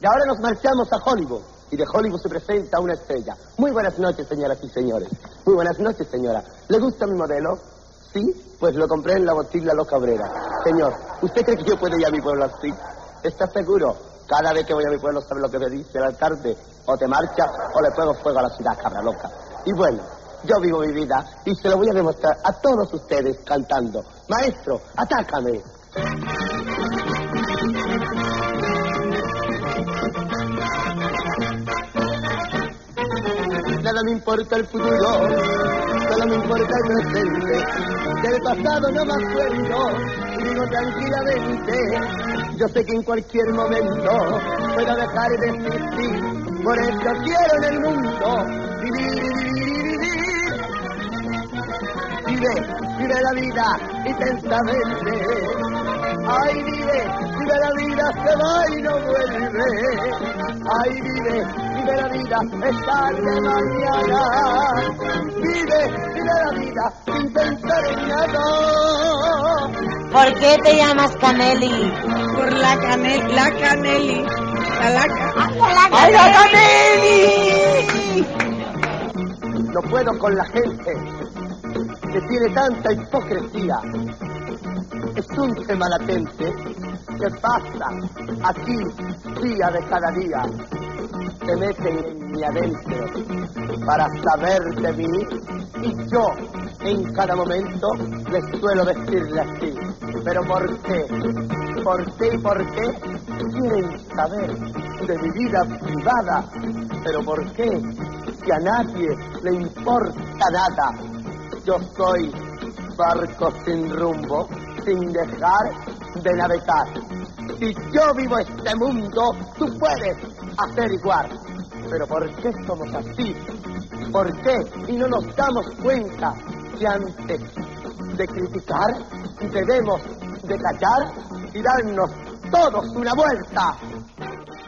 Y ahora nos marchamos a Hollywood. Y de Hollywood se presenta una estrella. Muy buenas noches, señoras y señores. Muy buenas noches, señora. ¿Le gusta mi modelo? ¿Sí? Pues lo compré en la botilla Loca Obrera. Señor, ¿usted cree que yo puedo ir a mi pueblo así? ¿Está seguro? Cada vez que voy a mi pueblo, ¿sabe lo que me dice el alcalde? O te marchas o le pongo fuego a la ciudad, cabra loca. Y bueno, yo vivo mi vida y se lo voy a demostrar a todos ustedes cantando. Maestro, atácame. Me importa el futuro, solo me importa el presente. Del pasado no me acuerdo, vivo tranquilamente. Yo sé que en cualquier momento puedo dejar de existir. Por eso quiero en el mundo vivir, vivir, vivir. Vive, vive la vida intensamente. Ay, vive, vive la vida, se va y no vuelve. Ay, vive, vive la vida, es tarde mañana. Vive, vive la vida sin pensar en nada. ¿Por qué te llamas Caneli? Por la canel, la caneli. La laca. ¡Ay, la Caneli! No puedo con la gente que tiene tanta hipocresía. Es un tema latente que pasa aquí día de cada día. Se meten en mi adentro para saber de mí y yo en cada momento les suelo decirle así. Pero ¿por qué? ¿Por qué y por qué? Quieren saber de mi vida privada. ¿Pero por qué? Si a nadie le importa nada. Yo soy barco sin rumbo, sin dejar de navegar. Si yo vivo este mundo, tú puedes hacer igual. Pero ¿por qué somos así? ¿Por qué? Y no nos damos cuenta que antes de criticar debemos de callar y darnos todos una vuelta.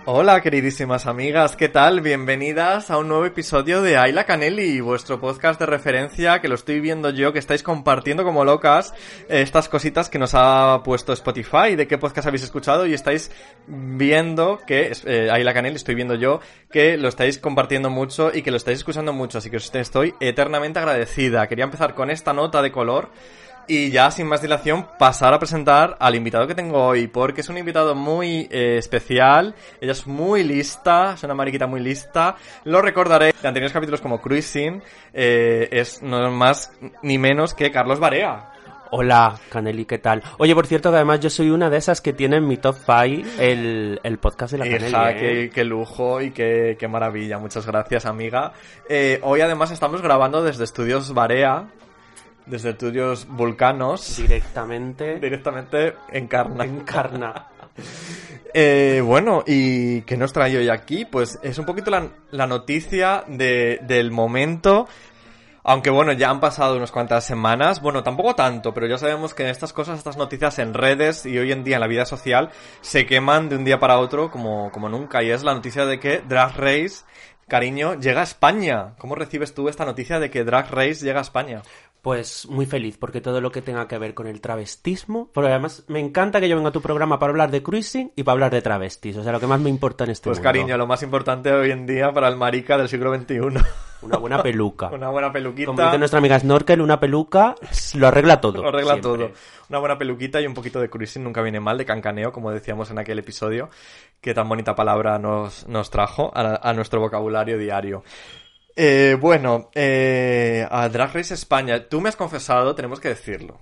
Hola queridísimas amigas, ¿qué tal? Bienvenidas a un nuevo episodio de Ayla Canelli, vuestro podcast de referencia que lo estoy viendo yo, que estáis compartiendo como locas eh, estas cositas que nos ha puesto Spotify, de qué podcast habéis escuchado y estáis viendo que, eh, Ayla Canelli, estoy viendo yo, que lo estáis compartiendo mucho y que lo estáis escuchando mucho, así que os estoy eternamente agradecida. Quería empezar con esta nota de color y ya sin más dilación pasar a presentar al invitado que tengo hoy, porque es un invitado muy eh, especial, ella es muy lista, es una mariquita muy lista, lo recordaré de anteriores capítulos como Cruising, eh, es no más ni menos que Carlos Barea. Hola, Caneli, ¿qué tal? Oye, por cierto, que además yo soy una de esas que tiene en mi top 5 el, el podcast de la Caneli. ¿eh? qué, qué lujo y qué, qué maravilla, muchas gracias amiga. Eh, hoy además estamos grabando desde Estudios Barea, desde Estudios Vulcanos, Directamente directamente en Carna. encarna. Eh, bueno, ¿y qué nos trae hoy aquí? Pues es un poquito la, la noticia de, del momento. Aunque bueno, ya han pasado unas cuantas semanas, bueno, tampoco tanto, pero ya sabemos que estas cosas, estas noticias en redes y hoy en día en la vida social se queman de un día para otro como, como nunca. Y es la noticia de que Drag Race, cariño, llega a España. ¿Cómo recibes tú esta noticia de que Drag Race llega a España? Pues muy feliz, porque todo lo que tenga que ver con el travestismo, porque además me encanta que yo venga a tu programa para hablar de cruising y para hablar de travestis, o sea, lo que más me importa en este Pues mundo. cariño, lo más importante hoy en día para el marica del siglo XXI. Una buena peluca. Una buena peluquita. Como dice nuestra amiga Snorkel, una peluca lo arregla todo. Lo arregla siempre. todo. Una buena peluquita y un poquito de cruising nunca viene mal, de cancaneo, como decíamos en aquel episodio, que tan bonita palabra nos, nos trajo a, a nuestro vocabulario diario. Eh, bueno, eh, a Drag Race España, tú me has confesado, tenemos que decirlo.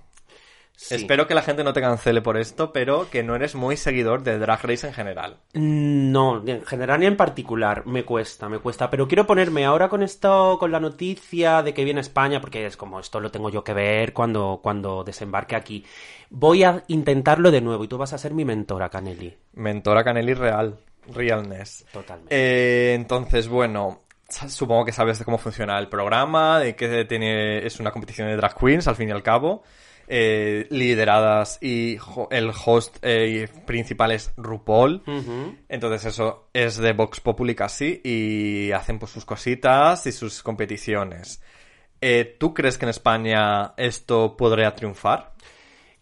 Sí. Espero que la gente no te cancele por esto, pero que no eres muy seguidor de Drag Race en general. No, ni en general ni en particular. Me cuesta, me cuesta. Pero quiero ponerme ahora con esto, con la noticia de que viene a España, porque es como esto lo tengo yo que ver cuando, cuando desembarque aquí. Voy a intentarlo de nuevo y tú vas a ser mi mentora, Caneli. Mentora Canelli Real, Realness. Totalmente. Eh, entonces, bueno, supongo que sabes de cómo funciona el programa, de que tiene, es una competición de drag queens, al fin y al cabo, eh, lideradas y el host eh, principal es RuPaul. Entonces eso es de Vox Populi casi y hacen pues sus cositas y sus competiciones. Eh, ¿Tú crees que en España esto podría triunfar?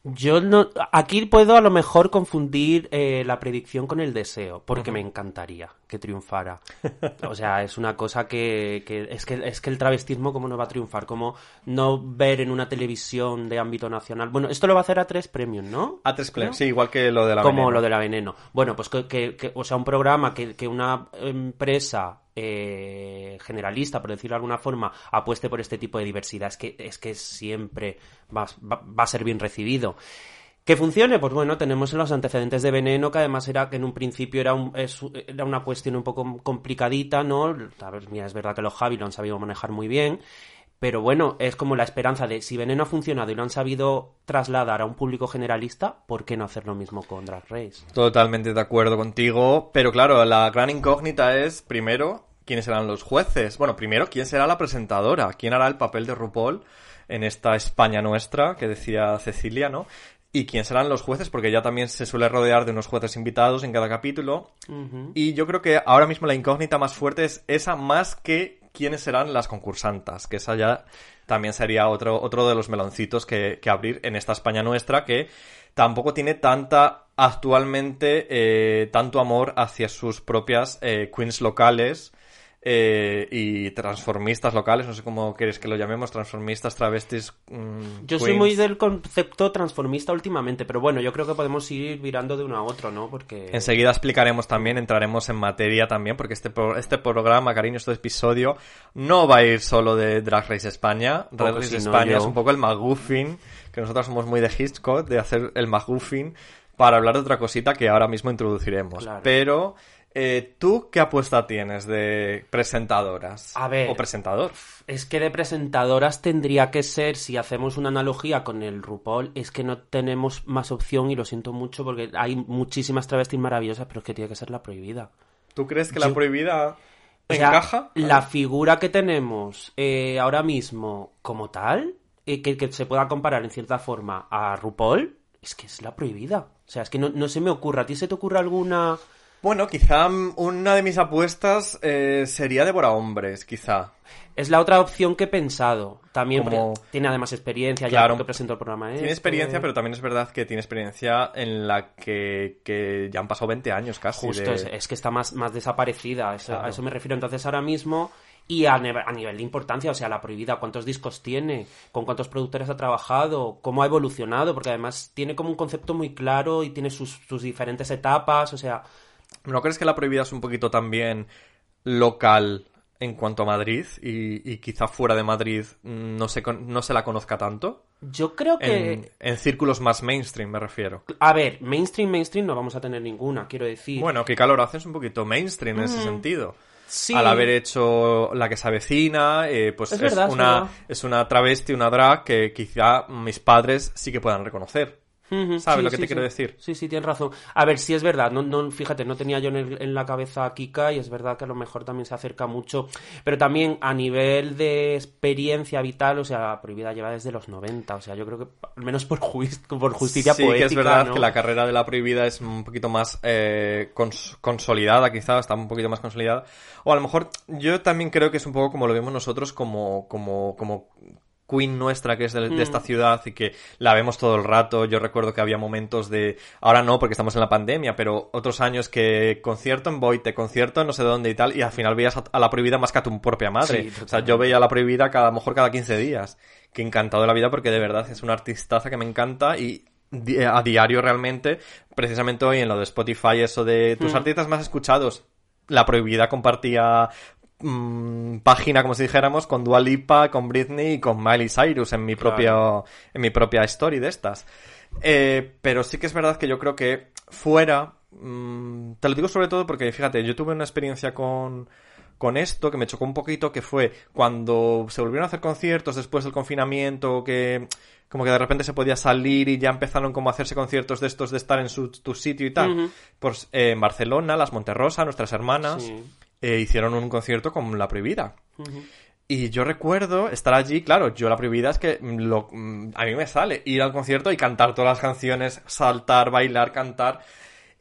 Yo no. Aquí puedo a lo mejor confundir eh, la predicción con el deseo, porque me encantaría que triunfara. O sea, es una cosa que, que, es que es que el travestismo cómo no va a triunfar, como no ver en una televisión de ámbito nacional. Bueno, esto lo va a hacer a tres premios, ¿no? A tres premios, sí, igual que lo de la como Veneno. lo de la veneno. Bueno, pues que, que- que- o sea, un programa que, que una empresa eh, generalista, por decirlo de alguna forma, apueste por este tipo de diversidad, es que, es que siempre va, va- a ser bien recibido. Que funcione, pues bueno, tenemos los antecedentes de Veneno, que además era que en un principio era, un- era una cuestión un poco complicadita, ¿no? A ver, mira, es verdad que los Javi lo han sabido manejar muy bien, pero bueno, es como la esperanza de si Veneno ha funcionado y lo han sabido trasladar a un público generalista, ¿por qué no hacer lo mismo con Drag Race? Totalmente de acuerdo contigo, pero claro, la gran incógnita es, primero, quiénes serán los jueces. Bueno, primero, quién será la presentadora, quién hará el papel de RuPaul en esta España nuestra, que decía Cecilia, ¿no? Y quién serán los jueces, porque ya también se suele rodear de unos jueces invitados en cada capítulo. Y yo creo que ahora mismo la incógnita más fuerte es esa más que quiénes serán las concursantas, que esa ya también sería otro, otro de los meloncitos que, que abrir en esta España nuestra, que tampoco tiene tanta actualmente eh, tanto amor hacia sus propias eh, queens locales eh, y transformistas locales, no sé cómo quieres que lo llamemos, transformistas, travestis. mm, Yo soy muy del concepto transformista últimamente, pero bueno, yo creo que podemos ir virando de uno a otro, ¿no? Porque... Enseguida explicaremos también, entraremos en materia también, porque este, pro- este programa, cariño, este episodio, no va a ir solo de Drag Race España. Drag Race España yo. es un poco el McGuffin, que nosotros somos muy de Hitchcock, de hacer el McGuffin, para hablar de otra cosita que ahora mismo introduciremos. Claro. Pero, eh, ¿tú qué apuesta tienes de presentadoras? A ver. O presentador. Es que de presentadoras tendría que ser, si hacemos una analogía con el RuPaul, es que no tenemos más opción y lo siento mucho porque hay muchísimas travestis maravillosas, pero es que tiene que ser la prohibida. ¿Tú crees que la prohibida O sea, encaja? la figura que tenemos eh, ahora mismo como tal, eh, que, que se pueda comparar en cierta forma a RuPaul, es que es la prohibida. O sea, es que no, no se me ocurre. ¿A ti se te ocurre alguna...? Bueno, quizá una de mis apuestas eh, sería Débora Hombres, quizá. Es la otra opción que he pensado. También Como- tiene además experiencia, Claro. ya que presentó el programa. Tiene este. experiencia, pero también es verdad que tiene experiencia en la que, que ya han pasado 20 años casi. Justo, de- es, es que está más, más desaparecida, a eso, Claro. a eso me refiero. Entonces ahora mismo, y a, nivel- a nivel de importancia, o sea, la prohibida, cuántos discos tiene, con cuántos productores ha trabajado, cómo ha evolucionado, porque además tiene como un concepto muy claro y tiene sus, sus diferentes etapas, o sea, ¿No crees que la prohibida es un poquito también local en cuanto a Madrid y, y quizá fuera de Madrid no se, no se la conozca tanto? yo creo que... En, en círculos más mainstream, me refiero. A ver, mainstream, mainstream no vamos a tener ninguna, quiero decir. Bueno, que calor haces un poquito mainstream en ese sentido. Mm. sí. Al haber hecho La que se avecina, eh, pues Es es, verdad, es una, verdad. es una travesti, una drag que quizá mis padres sí que puedan reconocer. ¿Sabes sí, lo que sí, te quiero sí. decir? Sí, sí, tienes razón. A ver, sí es verdad. No, no, fíjate, no tenía yo en, el- en la cabeza a Kika y es verdad que a lo mejor también se acerca mucho. Pero también a nivel de experiencia vital, o sea, la prohibida lleva desde los 90. O sea, yo creo que al menos por, juis- por justicia sí, poética. que es verdad ¿no? que la carrera de la prohibida es un poquito más eh, cons- consolidada, quizá, está un poquito más consolidada. O a lo mejor yo también creo que es un poco como lo vemos nosotros como, como, como queen nuestra que es de, de Mm. esta ciudad y que la vemos todo el rato. Yo recuerdo que había momentos de, ahora no porque estamos en la pandemia, pero otros años que concierto en Boite, concierto en no sé dónde y tal, y al final veías a, a la prohibida más que a tu propia madre. Sí, o sea, yo veía a la prohibida cada, a lo mejor cada 15 días. Que encantado de la vida porque de verdad es una artistaza que me encanta y di- a diario realmente, precisamente hoy en lo de Spotify, eso de tus Mm. artistas más escuchados. La prohibida compartía mm, página, como si dijéramos, con Dua Lipa, con Britney y con Miley Cyrus en mi Claro. propio, en mi propia story de estas. Eh, pero sí que es verdad que yo creo que fuera, mm, te lo digo sobre todo porque, fíjate, yo tuve una experiencia con, con esto que me chocó un poquito, que fue cuando se volvieron a hacer conciertos después del confinamiento, que como que de repente se podía salir y ya empezaron como a hacerse conciertos de estos de estar en su, tu sitio y tal. Pues eh, en Barcelona, las Monterrosa, nuestras hermanas, Sí. Eh, hicieron un concierto con La Prohibida. Y yo recuerdo estar allí, claro, yo la prohibida es que lo- mm, a mí me sale ir al concierto y cantar todas las canciones, saltar, bailar, cantar.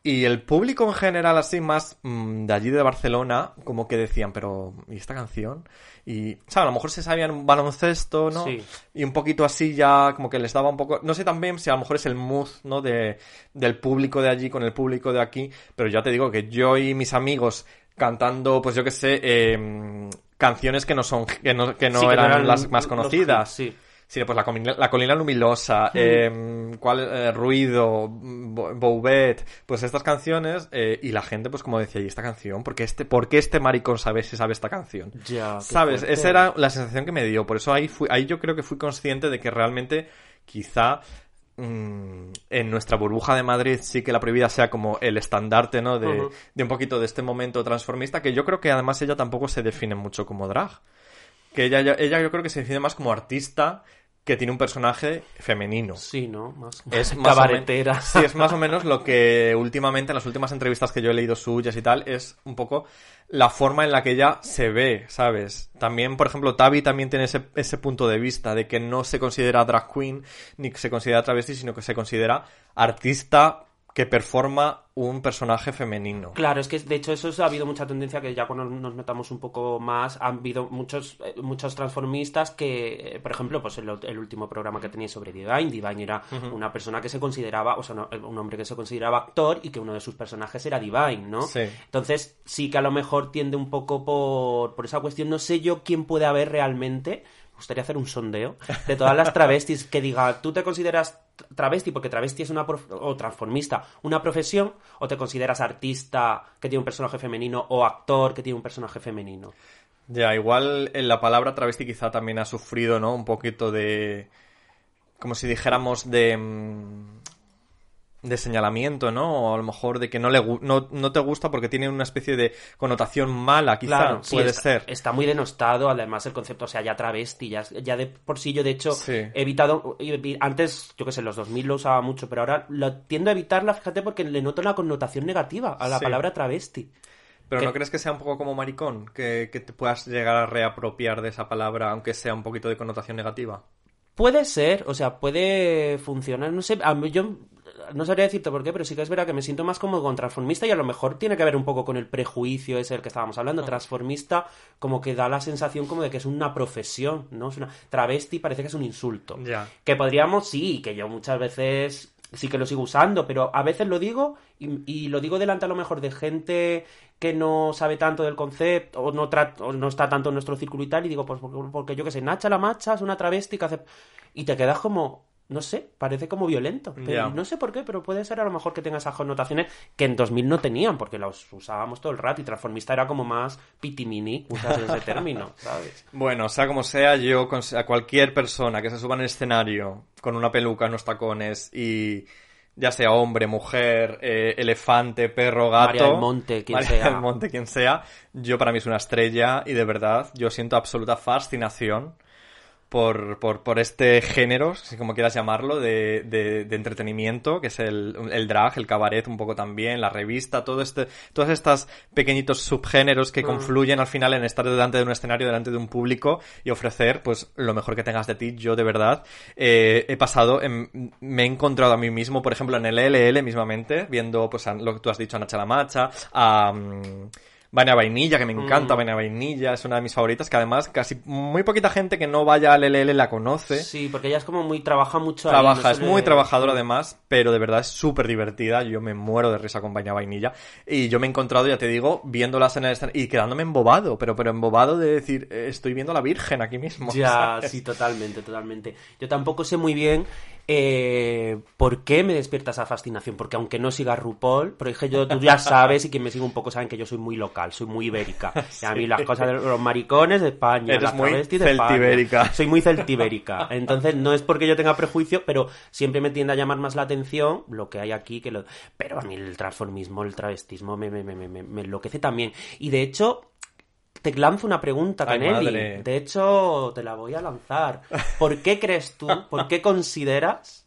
Y el público en general, así más mm, de allí de Barcelona, como que decían, pero ¿y esta canción? Y, sea, a lo mejor se sabían baloncesto, ¿no? Sí. Y un poquito así ya, como que les daba un poco... No sé también si a lo mejor es el mood, ¿no? De, del público de allí con el público de aquí, pero ya te digo que yo y mis amigos cantando, pues yo qué sé, eh, canciones que no son, que no, que no Sí, que eran, las más conocidas. hits, sí. Sí, pues la, colina- la colina luminosa, eh, cuál, eh, ruido, Bo- Bouvet, pues estas canciones, eh, y la gente, pues como decía, ¿y esta canción? ¿Por qué este, por qué este maricón sabe si sabe esta canción? Ya, ¿Sabes? Esa era la sensación que me dio. Por eso ahí, fui, ahí yo creo que fui consciente de que realmente quizá en nuestra burbuja de Madrid sí que la prohibida sea como el estandarte, ¿no? De, de un poquito de este momento transformista, que yo creo que además ella tampoco se define mucho como drag. Que ella, ella yo creo que se define más como artista que tiene un personaje femenino. Sí, ¿no? Más Es más o men- cabaretera. Sí, es más o menos lo que últimamente, en las últimas entrevistas que yo he leído suyas y tal, es un poco la forma en la que ella se ve, ¿sabes? También, por ejemplo, Tavi también tiene ese, ese punto de vista de que no se considera drag queen ni se considera travesti, sino que se considera artista que performa un personaje femenino. Claro, es que de hecho eso ha habido mucha tendencia que ya cuando nos notamos un poco más, han habido muchos eh, muchos transformistas que, eh, por ejemplo, pues el, el último programa que tenía sobre Divine, Divine era una persona que se consideraba, o sea, no, un hombre que se consideraba actor y que uno de sus personajes era Divine, ¿no? Sí. Entonces sí que a lo mejor tiende un poco por, por esa cuestión. No sé yo quién puede haber realmente. Gustaría hacer un sondeo de todas las travestis que diga, ¿tú te consideras travesti porque travesti es una o transformista una profesión o te consideras artista que tiene un personaje femenino o actor que tiene un personaje femenino? Ya, igual en la palabra travesti quizá también ha sufrido, ¿no? Un poquito de... Como si dijéramos de... de señalamiento, ¿no? O a lo mejor de que no le no, no te gusta porque tiene una especie de connotación mala, quizá, Claro, sí, puede está, ser. Está muy denostado, además, el concepto, o sea, ya travesti, ya, ya de por sí yo, de hecho, Sí. he evitado, evi- antes, yo que sé, en los 2000 lo usaba mucho, pero ahora lo tiendo a evitarla, fíjate, porque le noto una connotación negativa a la Sí. palabra travesti. Pero ¿no crees que sea un poco como maricón? Que, que te puedas llegar a reapropiar de esa palabra, aunque sea un poquito de connotación negativa. Puede ser, o sea, puede funcionar, no sé, a mí yo no sabría decirte por qué, pero sí que es verdad que me siento más como con transformista y a lo mejor tiene que ver un poco con el prejuicio ese del que estábamos hablando. Transformista como que da la sensación como de que es una profesión, ¿no? Es una travesti parece que es un insulto. Que podríamos, sí, que yo muchas veces sí que lo sigo usando, pero a veces lo digo y, y lo digo delante a lo mejor de gente que no sabe tanto del concepto o no, tra- o no está tanto en nuestro círculo y tal y digo, pues porque, porque yo que sé, Nacha la macha es una travesti que hace... Y te quedas como, no sé, parece como violento. Pero no sé por qué, pero puede ser a lo mejor que tenga esas connotaciones que en 2000 no tenían, porque los usábamos todo el rato y transformista era como más pitimini, usas ese término, ¿sabes? Bueno, sea como sea, yo a cualquier persona que se suba en el escenario con una peluca, unos tacones y ya sea hombre, mujer, eh, elefante, perro, gato, María del Monte, quien María sea. del Monte, quien sea, yo para mí es una estrella y de verdad yo siento absoluta fascinación por, por, por este género, si como quieras llamarlo, de, de, de entretenimiento, que es el, el drag, el cabaret un poco también, la revista, todo este, todos estos pequeñitos subgéneros que confluyen al final en estar delante de un escenario, delante de un público y ofrecer pues lo mejor que tengas de ti. Yo de verdad eh, he pasado, en- me he encontrado a mí mismo, por ejemplo, en el LL mismamente, viendo pues a lo que tú has dicho, a Nacha la Macha, a... mm, Vania Vainilla, que me encanta, Vania Vainilla, es una de mis favoritas, que además casi muy poquita gente que no vaya al LL la conoce. Sí, porque ella es como muy, trabaja mucho ahí, Trabaja, no es muy trabajadora además, pero de verdad es súper divertida. Yo me muero de risa con Vania Vainilla. Y yo me he encontrado, ya te digo, viéndolas en el escenario y quedándome embobado, pero, pero embobado de decir, eh, estoy viendo a la Virgen aquí mismo. Ya, ¿sabes? sí, totalmente, totalmente. Yo tampoco sé muy bien eh, por qué me despierta esa fascinación, porque aunque no siga RuPaul, pero dije yo, tú ya sabes y quien me sigue un poco saben que yo soy muy local, soy muy ibérica. Y a mí las cosas de los maricones de España, Eres las muy travestis de España. celtibérica. Soy muy celtibérica. Entonces no es porque yo tenga prejuicio, pero siempre me tiende a llamar más la atención lo que hay aquí que lo... Pero a mí el transformismo, el travestismo me, me, me, me, me enloquece también. Y de hecho... Te lanzo una pregunta, Canelli. De hecho, te la voy a lanzar. ¿Por qué crees tú, por qué consideras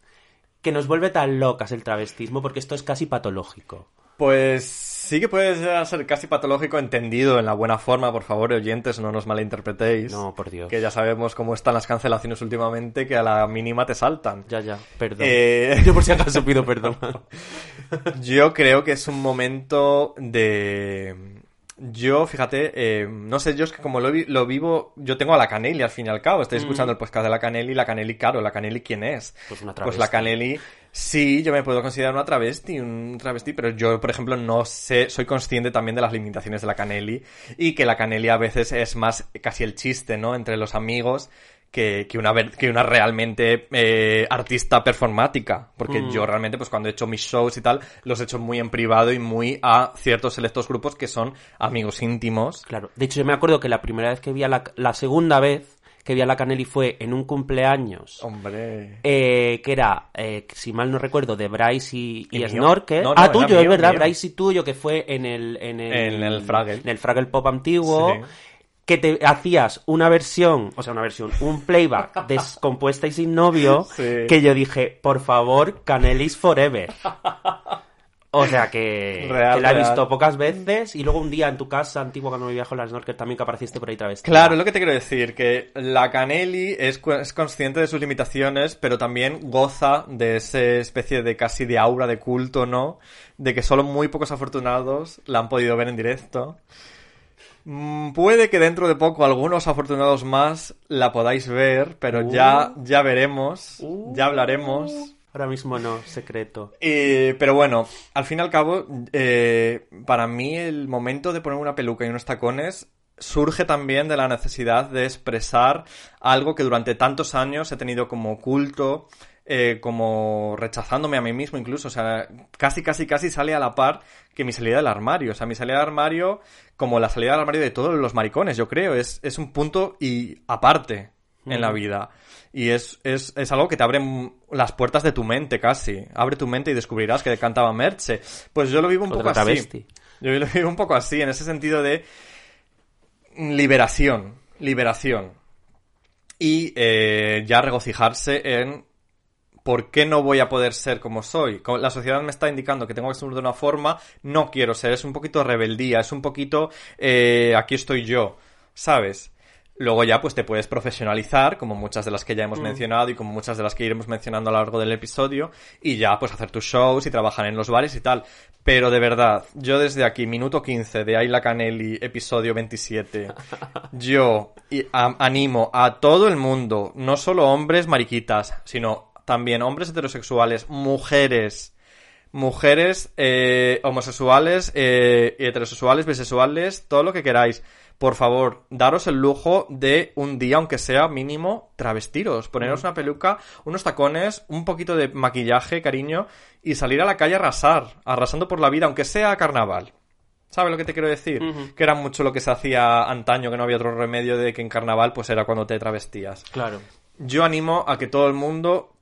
que nos vuelve tan locas el travestismo? Porque esto es casi patológico. Pues Sí que puede ser casi patológico entendido en la buena forma, por favor, oyentes, no nos malinterpretéis. No, por Dios. Que ya sabemos cómo están las cancelaciones últimamente, que a la mínima te saltan. Ya, ya, perdón. Eh, Yo por si acaso pido perdón. Yo creo que es un momento de... Yo, fíjate, eh, no sé, yo es que como lo, vi- lo vivo, yo tengo a la Canelli al fin y al cabo. Estoy escuchando el podcast de la Canelli, la Canelli, claro, la Canelli, ¿quién es? Pues una Pues la travesti. Canelli, sí, yo me puedo considerar una travesti, un travesti, pero yo, por ejemplo, no sé, soy consciente también de las limitaciones de la Canelli y que la Canelli a veces es más casi el chiste, ¿no? Entre los amigos que, que una, que una realmente eh, artista performática. Porque Mm. yo realmente, pues cuando he hecho mis shows y tal, los he hecho muy en privado y muy a ciertos selectos grupos que son amigos íntimos. Claro. De hecho, yo me acuerdo que la primera vez que vi a la... La segunda vez que vi a la Canelli fue en un cumpleaños. Hombre. eh, que era, eh, si mal no recuerdo, de Bryce y, y ¿Y mío? Snorkel. No, no, ah, tuyo, mío, es verdad, mío. Bryce y tuyo, que fue en el... En el, En el Fraggle. En el Fraggle Pop antiguo. Sí. Que te hacías una versión, o sea, una versión, un playback descompuesta y sin novio, Sí. que yo dije, por favor, Canelis Forever. O sea que, Real, que la he real. visto pocas veces y luego un día en tu casa antigua cuando me viajo a la Snorkel también que apareciste por ahí otra vez. Claro, es lo que te quiero decir, que la Canelli es, es consciente de sus limitaciones, pero también goza de esa especie de casi de aura de culto, ¿no? De que solo muy pocos afortunados la han podido ver en directo. Mm, Puede que dentro de poco algunos afortunados más la podáis ver, pero ya, ya veremos, ya hablaremos. Ahora mismo no, secreto. Eh, pero bueno, al fin y al cabo, eh, para mí el momento de poner una peluca y unos tacones surge también de la necesidad de expresar algo que durante tantos años he tenido como oculto, eh, como rechazándome a mí mismo incluso, o sea, casi, casi, casi sale a la par que mi salida del armario, o sea, mi salida del armario, como la salida del armario de todos los maricones, yo creo, es, es un punto y aparte en la vida. Y es, es, es algo que te abre las puertas de tu mente casi. Abre tu mente y descubrirás que cantaba Merche. Pues yo lo vivo un poco así. Yo lo vivo un poco así, en ese sentido de liberación. Liberación. Y eh, ya regocijarse en ¿por qué no voy a poder ser como soy? La sociedad me está indicando que tengo que ser de una forma, no quiero ser, es un poquito rebeldía, es un poquito eh, aquí estoy yo, ¿sabes? Luego ya pues te puedes profesionalizar, como muchas de las que ya hemos mencionado y como muchas de las que iremos mencionando a lo largo del episodio, y ya pues hacer tus shows y trabajar en los bares y tal. Pero de verdad, yo desde aquí, minuto 15 de Ayla Canelli, episodio 27, yo animo a todo el mundo, no solo hombres mariquitas, sino también hombres heterosexuales, mujeres, mujeres eh, homosexuales, eh, heterosexuales, bisexuales, todo lo que queráis. Por favor, daros el lujo de un día, aunque sea mínimo, travestiros, poneros una peluca, unos tacones, un poquito de maquillaje, cariño, y salir a la calle a arrasar, arrasando por la vida, aunque sea carnaval. ¿Sabes lo que te quiero decir? Que era mucho lo que se hacía antaño, que no había otro remedio de que en carnaval pues era cuando te travestías. Claro. Yo animo a que todo el mundo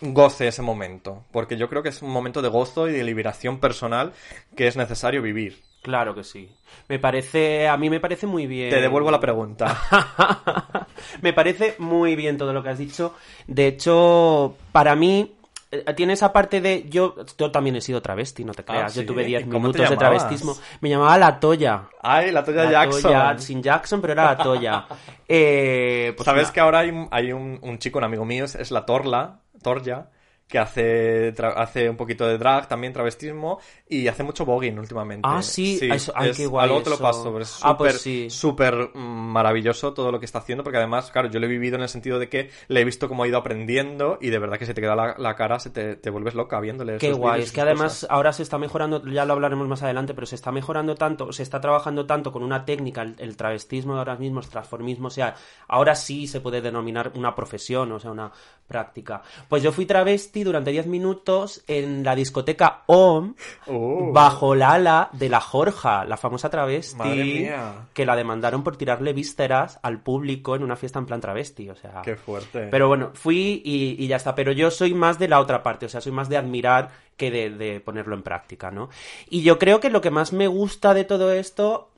goce ese momento, porque yo creo que es un momento de gozo y de liberación personal que es necesario vivir. Claro que sí. Me parece, a mí me parece muy bien. Te devuelvo la pregunta. me parece muy bien todo lo que has dicho. De hecho, para mí, eh, tiene esa parte de. Yo, yo también he sido travesti, no te creas. ¿sí? Yo tuve 10 ¿Y cómo te minutos de travestismo. Me llamaba La Toya. Ay, la Toya La Jackson. Toya, sin Jackson, pero era La Toya. Eh, pues ¿Sabes que ahora hay, un- hay un, un chico, un amigo mío, es- es la Torla, Torja, que hace, hace un poquito de drag, también travestismo, y hace mucho voguing últimamente. Ah, sí, eso- ay, es- qué guay Luego te lo paso, pero es Ah, pues súper, sí. súper maravilloso todo lo que está haciendo, porque además, claro, yo lo he vivido en el sentido de que le he visto cómo ha ido aprendiendo, y de verdad que se te queda la, la cara, se te, te vuelves loca viéndole Qué guay, es que además cosas. ahora se está mejorando, ya lo hablaremos más adelante, pero se está mejorando tanto, se está trabajando tanto con una técnica, el, el travestismo de ahora mismo, el transformismo, o sea, ahora sí se puede denominar una profesión, o sea, una práctica. Pues yo fui travesti durante 10 minutos en la discoteca OM, Oh. bajo la ala de la Jorja, la famosa travesti, que la demandaron por tirarle vísceras al público en una fiesta en plan travesti, o sea... Qué fuerte. Pero bueno, fui y, y ya está. Pero yo soy más de la otra parte, o sea, soy más de admirar que de, de ponerlo en práctica, ¿no? Y yo creo que lo que más me gusta de todo esto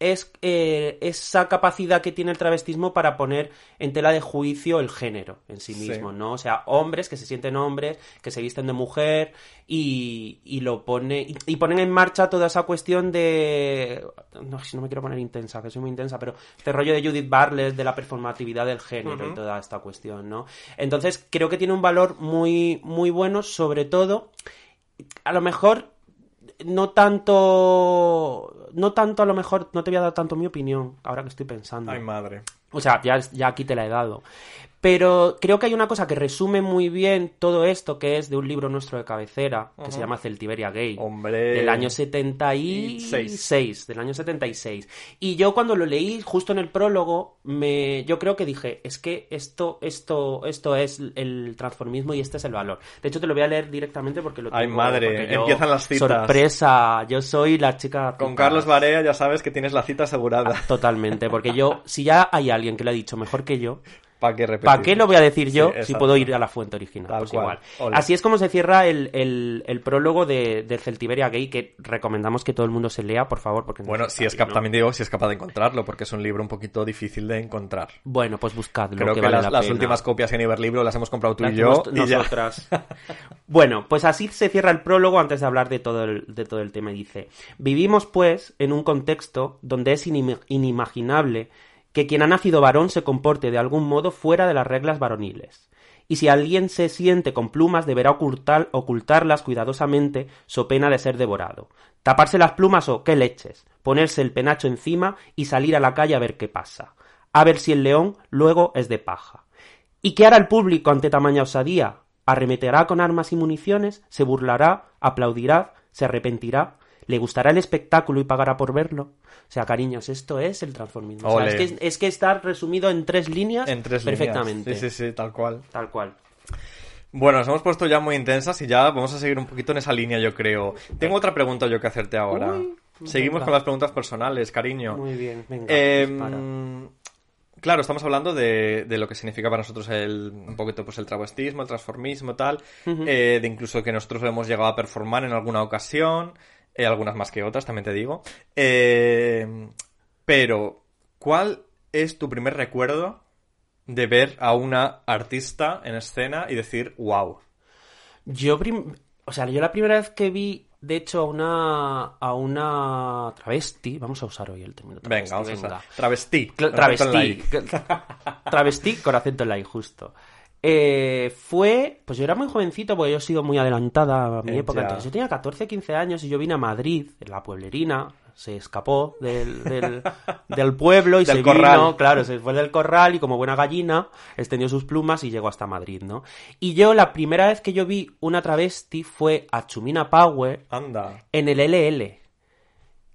es eh, esa capacidad que tiene el travestismo para poner en tela de juicio el género en sí Sí. mismo, ¿no? O sea, hombres que se sienten hombres, que se visten de mujer y, y lo pone y, y ponen en marcha toda esa cuestión de no, si no me quiero poner intensa, que soy muy intensa, pero este rollo de Judith Barles de la performatividad del género y toda esta cuestión, ¿no? Entonces, creo que tiene un valor muy muy bueno, sobre todo a lo mejor no tanto no tanto a lo mejor no te voy a dar tanto mi opinión ahora que estoy pensando Ay, madre. o sea ya, ya aquí te la he dado pero creo que hay una cosa que resume muy bien todo esto que es de un libro nuestro de cabecera que se llama Celtiberia Gay Hombre. del año 76 del año 76 y yo cuando lo leí justo en el prólogo me yo creo que dije es que esto esto esto es el transformismo y este es el valor de hecho te lo voy a leer directamente porque lo Ay, tengo- madre, porque yo- empiezan las citas. sorpresa yo soy la chica Con. Carlos Barea ya sabes que tienes la cita asegurada. totalmente porque yo si ya hay alguien que lo ha dicho mejor que yo ¿Para qué repetir? ¿Para qué lo voy a decir yo Sí, si puedo ir a la fuente original? Tal pues igual. Así es como se cierra el, el- el prólogo de, de Celtiberia Gay, que recomendamos que todo el mundo se lea, por favor, porque Bueno, si es capaz, ¿no? también digo si es capaz de encontrarlo, porque es un libro un poquito difícil de encontrar. Bueno, pues buscadlo, Creo que, vale las, la las pena. últimas copias en Iberlibro las hemos comprado tú Las y yo. y nosotras. bueno, pues así se cierra el prólogo antes de hablar de todo el, de todo el tema. Dice, vivimos pues en un contexto donde es inim- inimaginable que quien ha nacido varón se comporte de algún modo fuera de las reglas varoniles. Y si alguien se siente con plumas deberá ocultar, ocultarlas cuidadosamente so pena de ser devorado. Taparse las plumas o, qué leches, ponerse el penacho encima y salir a la calle a ver qué pasa. A ver si el león luego es de paja. ¿Y qué hará el público ante tamaña osadía? ¿Arremeterá con armas y municiones? ¿Se burlará? ¿Aplaudirá? ¿Se arrepentirá? ¿Le gustará el espectáculo y pagará por verlo? O sea, cariños, esto es el transformismo. O sea, es, que, es que está resumido en tres líneas En tres perfectamente. líneas. Sí, sí, sí, tal cual. Tal cual. Bueno, nos hemos puesto ya muy intensas y ya vamos a seguir un poquito en esa línea, yo creo. Tengo otra pregunta yo que hacerte ahora. Uy, Seguimos venga. con las preguntas personales, cariño. Muy bien, venga. Eh, dispara. claro, estamos hablando de, de lo que significa para nosotros el, un poquito pues el travestismo, el transformismo, tal, eh, de incluso que nosotros lo hemos llegado a performar en alguna ocasión, eh, algunas más que otras, también te digo. Eh, pero, ¿cuál es tu primer recuerdo de ver a una artista en escena y decir, wow? Yo, prim- o sea, yo la primera vez que vi, de hecho, a una, a una travesti, vamos a usar hoy el término travesti, Venga, vamos a usar. Travestí. Cla- con acento en la I. Travesti. Travesti con acento en la I, justo. Eh, fue, pues yo era muy jovencito porque yo he sido muy adelantada a mi Eh, época. ya. Entonces yo tenía 14, 15 años y yo vine a Madrid, en la pueblerina, se escapó del, del, del pueblo y Del se corral. vino, claro, se fue del corral y como buena gallina extendió sus plumas y llegó hasta Madrid, ¿no? Y yo la primera vez que yo vi una travesti fue a Chumina Power Anda. en el LL.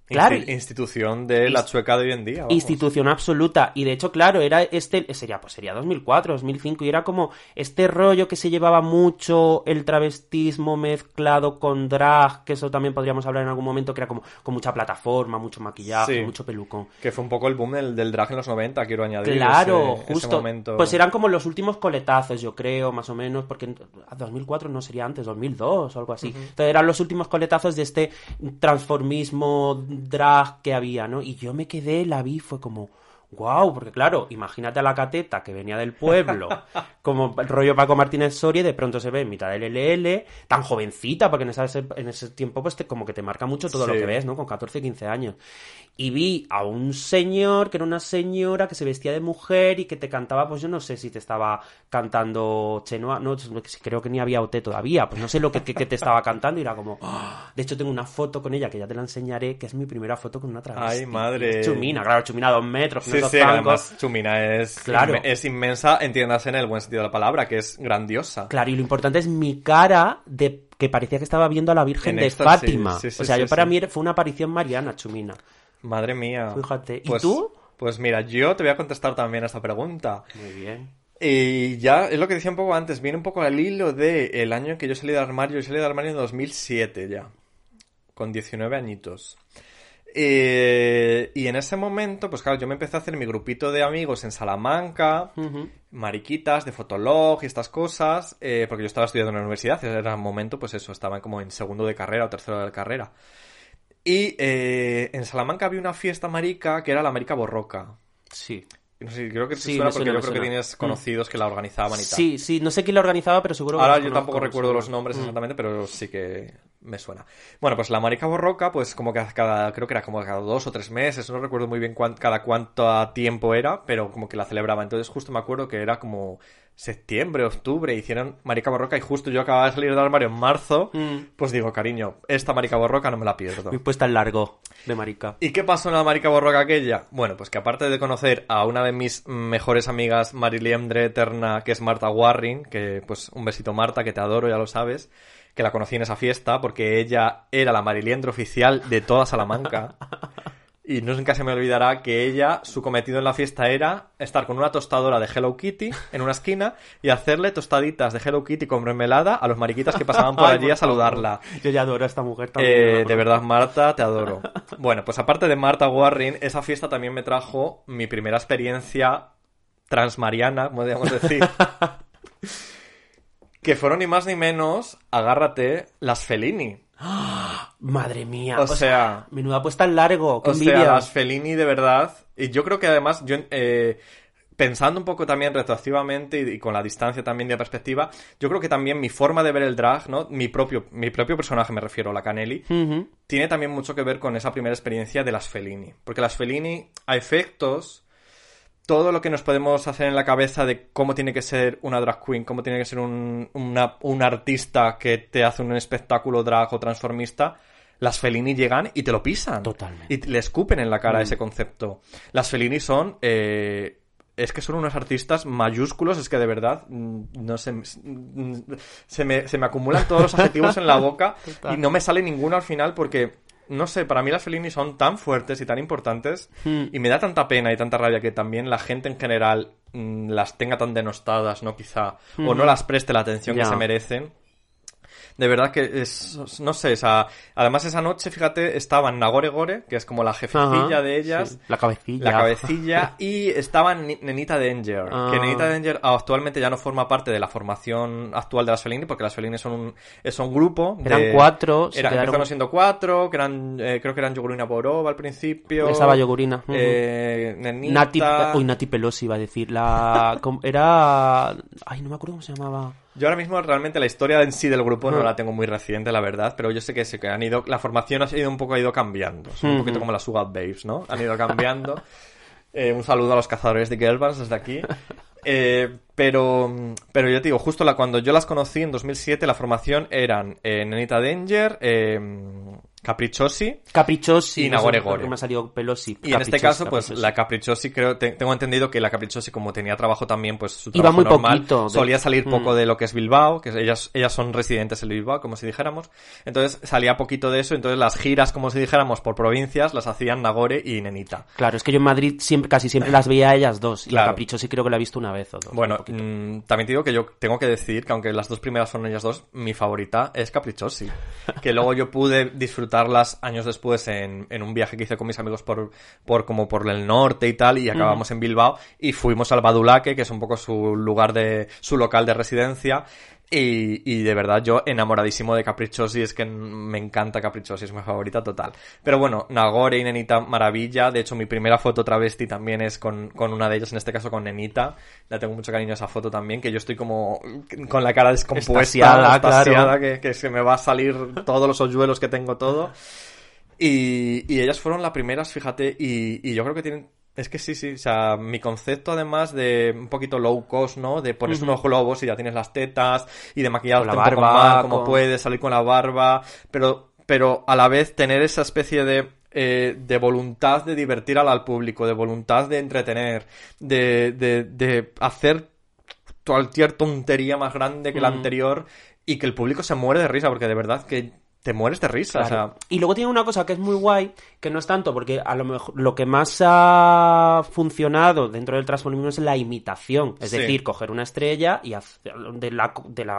Claro, Insti- institución de la chueca de hoy en día. vamos. institución absoluta y de hecho claro era este sería pues sería 2004 2005 y era como este rollo que se llevaba mucho el travestismo mezclado con drag que eso también podríamos hablar en algún momento que era como con mucha plataforma mucho maquillaje Sí. mucho pelucón Que fue un poco el boom del, del drag en los 90, quiero añadir. Claro, ese- ese justo. momento. Pues eran como los últimos coletazos, yo creo, más o menos, porque en 2004 no sería antes, 2002 o algo así. Entonces eran los últimos coletazos de este transformismo drag que había, ¿no? Y yo me quedé, la vi, fue como, wow, porque claro, imagínate a la cateta que venía del pueblo, como el rollo Paco Martínez Soria, y de pronto se ve en mitad del LL, tan jovencita, porque en, esa- en ese tiempo, pues te- como que te marca mucho todo lo que ves, ¿no? Con 14, 15 años. Y vi a un señor, que era una señora que se vestía de mujer y que te cantaba, pues yo no sé si te estaba cantando Chenoa, no, creo que ni había OT todavía, pues no sé lo que, que- que te estaba cantando y era como, ¡ah! de hecho tengo una foto con ella que ya te la enseñaré, que es mi primera foto con una travesti. Ay, madre. Chumina, claro, Chumina dos metros, Sí, con sí, además Chumina es, Claro. es inmensa, entiéndase en el buen sentido de la palabra, que es grandiosa. Claro, y lo importante es mi cara de que parecía que estaba viendo a la Virgen En de Fátima. sí, sí, o sea, yo para mí fue una aparición mariana, Chumina. Madre mía. Fíjate. ¿Y Pues- tú? Pues mira, yo te voy a contestar también a esta pregunta. Muy bien. Y ya es lo que decía un poco antes, viene un poco al hilo de el año en que yo salí del armario. Yo salí del armario en 2007 ya, con 19 añitos. Eh, y en ese momento, pues claro, yo me empecé a hacer mi grupito de amigos en Salamanca, mariquitas de Fotolog y estas cosas, eh, porque yo estaba estudiando en la universidad, era un momento, pues eso, estaba como en segundo de carrera o tercero de carrera. Y eh, en Salamanca había una fiesta marica que era la Marica Borroca. Sí. No sé, creo que Sí, suena porque suena, yo creo que suena. tienes conocidos que la organizaban y tal. Sí, sí, no sé quién la organizaba, pero seguro que Ahora yo tampoco recuerdo los nombres Mm. exactamente, pero sí que me suena. Bueno, pues la Marica Borroca, pues como que cada, creo que era como cada dos o tres meses, no recuerdo muy bien cuán- cada cuánto tiempo era, pero como que la celebraba. Entonces justo me acuerdo que era como septiembre, octubre, hicieron Marica Borroca y justo yo acababa de salir del armario en marzo, Mm. pues digo, cariño, esta Marica Borroca no me la pierdo. Mi puesta en largo de marica. ¿Y qué pasó en la marica borroca aquella? Bueno, pues que aparte de conocer a una de mis mejores amigas, Mariliendre Eterna, que es Marta Warring, que pues un besito Marta, que te adoro, ya lo sabes, que la conocí en esa fiesta, porque ella era la Mariliendre oficial de toda Salamanca. Y nunca se me olvidará que ella, su cometido en la fiesta era estar con una tostadora de Hello Kitty en una esquina y hacerle tostaditas de Hello Kitty con mermelada a los mariquitas que pasaban por Ay, allí por a saludarla. Yo ya adoro a esta mujer también. Eh, de verdad, Marta, te adoro. Bueno, pues aparte de Marta Warren, esa fiesta también me trajo mi primera experiencia transmariana, podríamos decir. que fueron ni más ni menos, agárrate, las Fellini. Madre mía. O sea, menuda puesta en largo. Qué o sea, las Fellini de verdad. Y yo creo que además, yo eh, pensando un poco también retroactivamente y, y con la distancia también de perspectiva, yo creo que también mi forma de ver el drag, ¿no? Mi propio, mi propio personaje, me refiero a la Canelli, tiene también mucho que ver con esa primera experiencia de las Fellini. Porque las Fellini, a efectos, todo lo que nos podemos hacer en la cabeza de cómo tiene que ser una drag queen, cómo tiene que ser un, una- un artista que te hace un espectáculo drag o transformista, las Fellini llegan y te lo pisan. Totalmente. Y le escupen en la cara ese concepto. Las Fellini son... eh, es que son unos artistas mayúsculos, es que de verdad, mm, no sé, mm, se me, se me acumulan todos los adjetivos en la boca y no me sale ninguno al final porque, no sé, para mí las Fellini son tan fuertes y tan importantes Hmm. y me da tanta pena y tanta rabia que también la gente en general mm, las tenga tan denostadas, ¿no? Quizá, o no las preste la atención que se merecen. De verdad que es, no sé, esa, además esa noche, fíjate, estaban Nagore Gore, que es como la jefecilla Ajá, de ellas, sí, La cabecilla. la cabecilla y estaba Ni- Nenita Danger, Ah. que Nenita Danger actualmente ya no forma parte de la formación actual de las Fellini porque las Fellini son un, es un grupo de- Eran cuatro, se era, quedaron- empezaron siendo cuatro que eran eh, creo que eran Yogurina Borova al principio Estaba Yogurina. ujú. eh, Nenita Nati, uy, Nati Pelosi iba a decir. La, era. Ay, no me acuerdo cómo se llamaba. Yo ahora mismo realmente la historia en sí del grupo no Ah. la tengo muy reciente la verdad pero yo sé que sí que han ido la formación ha ido un poco ha ido cambiando Son un poquito como las Sugar Babes no han ido cambiando Eh, un saludo a los cazadores de Girlbands desde aquí. Eh, pero, pero yo te digo, justo la, cuando yo las conocí en 2007, la formación eran eh, Nenita Danger, Capricciosi, Caprichosi. Y no sé Nagore Gore. me ha salido Pelosi. y en este Caprichosi, caso, pues Caprichosi. la Capricciosi, creo, te- tengo entendido que la Capricciosi, como tenía trabajo también, pues su Iba trabajo muy normal, poquito de- solía salir poco Mm. de lo que es Bilbao, que ellas, ellas son residentes en Bilbao, como si dijéramos. Entonces salía poquito de eso, entonces las giras, como si dijéramos, por provincias, las hacían Nagore y Nenita. Claro, es que yo en Madrid siempre, casi siempre las veía a ellas dos. Y Claro. la Caprichosi creo que la he visto una vez o dos. Bueno, un poquito. mm, también te digo que yo tengo que decir que aunque las dos primeras son ellas dos, mi favorita es Capricciosi. Que luego yo pude disfrutarlas años después en, en un viaje que hice con mis amigos por, por como por el norte y tal, y acabamos en Bilbao y fuimos al Badulaque, que es un poco su lugar de, su local de residencia. Y, y de verdad yo enamoradísimo de Capricciosi, es que me encanta Capricciosi, es mi favorita total. Pero bueno, Nagore y Nenita, maravilla. De hecho, mi primera foto travesti también es con, con una de ellas, en este caso con Nenita. Le tengo mucho cariño a esa foto también, que yo estoy como con la cara descompuesta, claro. que, que se me va a salir todos los hoyuelos que tengo todo. Y, y ellas fueron las primeras, fíjate, y, y yo creo que tienen... Es que sí, sí, o sea, mi concepto además de un poquito low cost, ¿no? De pones unos globos y ya tienes las tetas y de maquillarte un la poco barba, más, como con- puedes, salir con la barba, pero, pero a la vez tener esa especie de, eh, de voluntad de divertir al, al público, de voluntad de entretener, de, de, de hacer cualquier tontería más grande que la anterior y que el público se muere de risa, porque de verdad que te mueres de risa, Claro. o sea... Y luego tiene una cosa que es muy guay, que no es tanto, porque a lo mejor lo que más ha funcionado dentro del transformismo es la imitación. Es Sí. decir, coger una estrella y hacer de la, de la,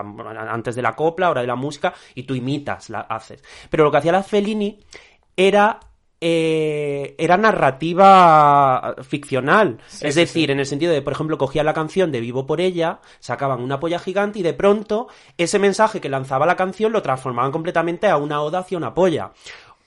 antes de la copla, ahora de la música, y tú imitas, la haces. Pero lo que hacía la Fellini era. Eh, era narrativa ficcional. Sí, es sí, decir, sí. en el sentido de, por ejemplo, cogían la canción de Vivo por ella, sacaban una polla gigante y de pronto ese mensaje que lanzaba la canción lo transformaban completamente a una oda hacia una polla.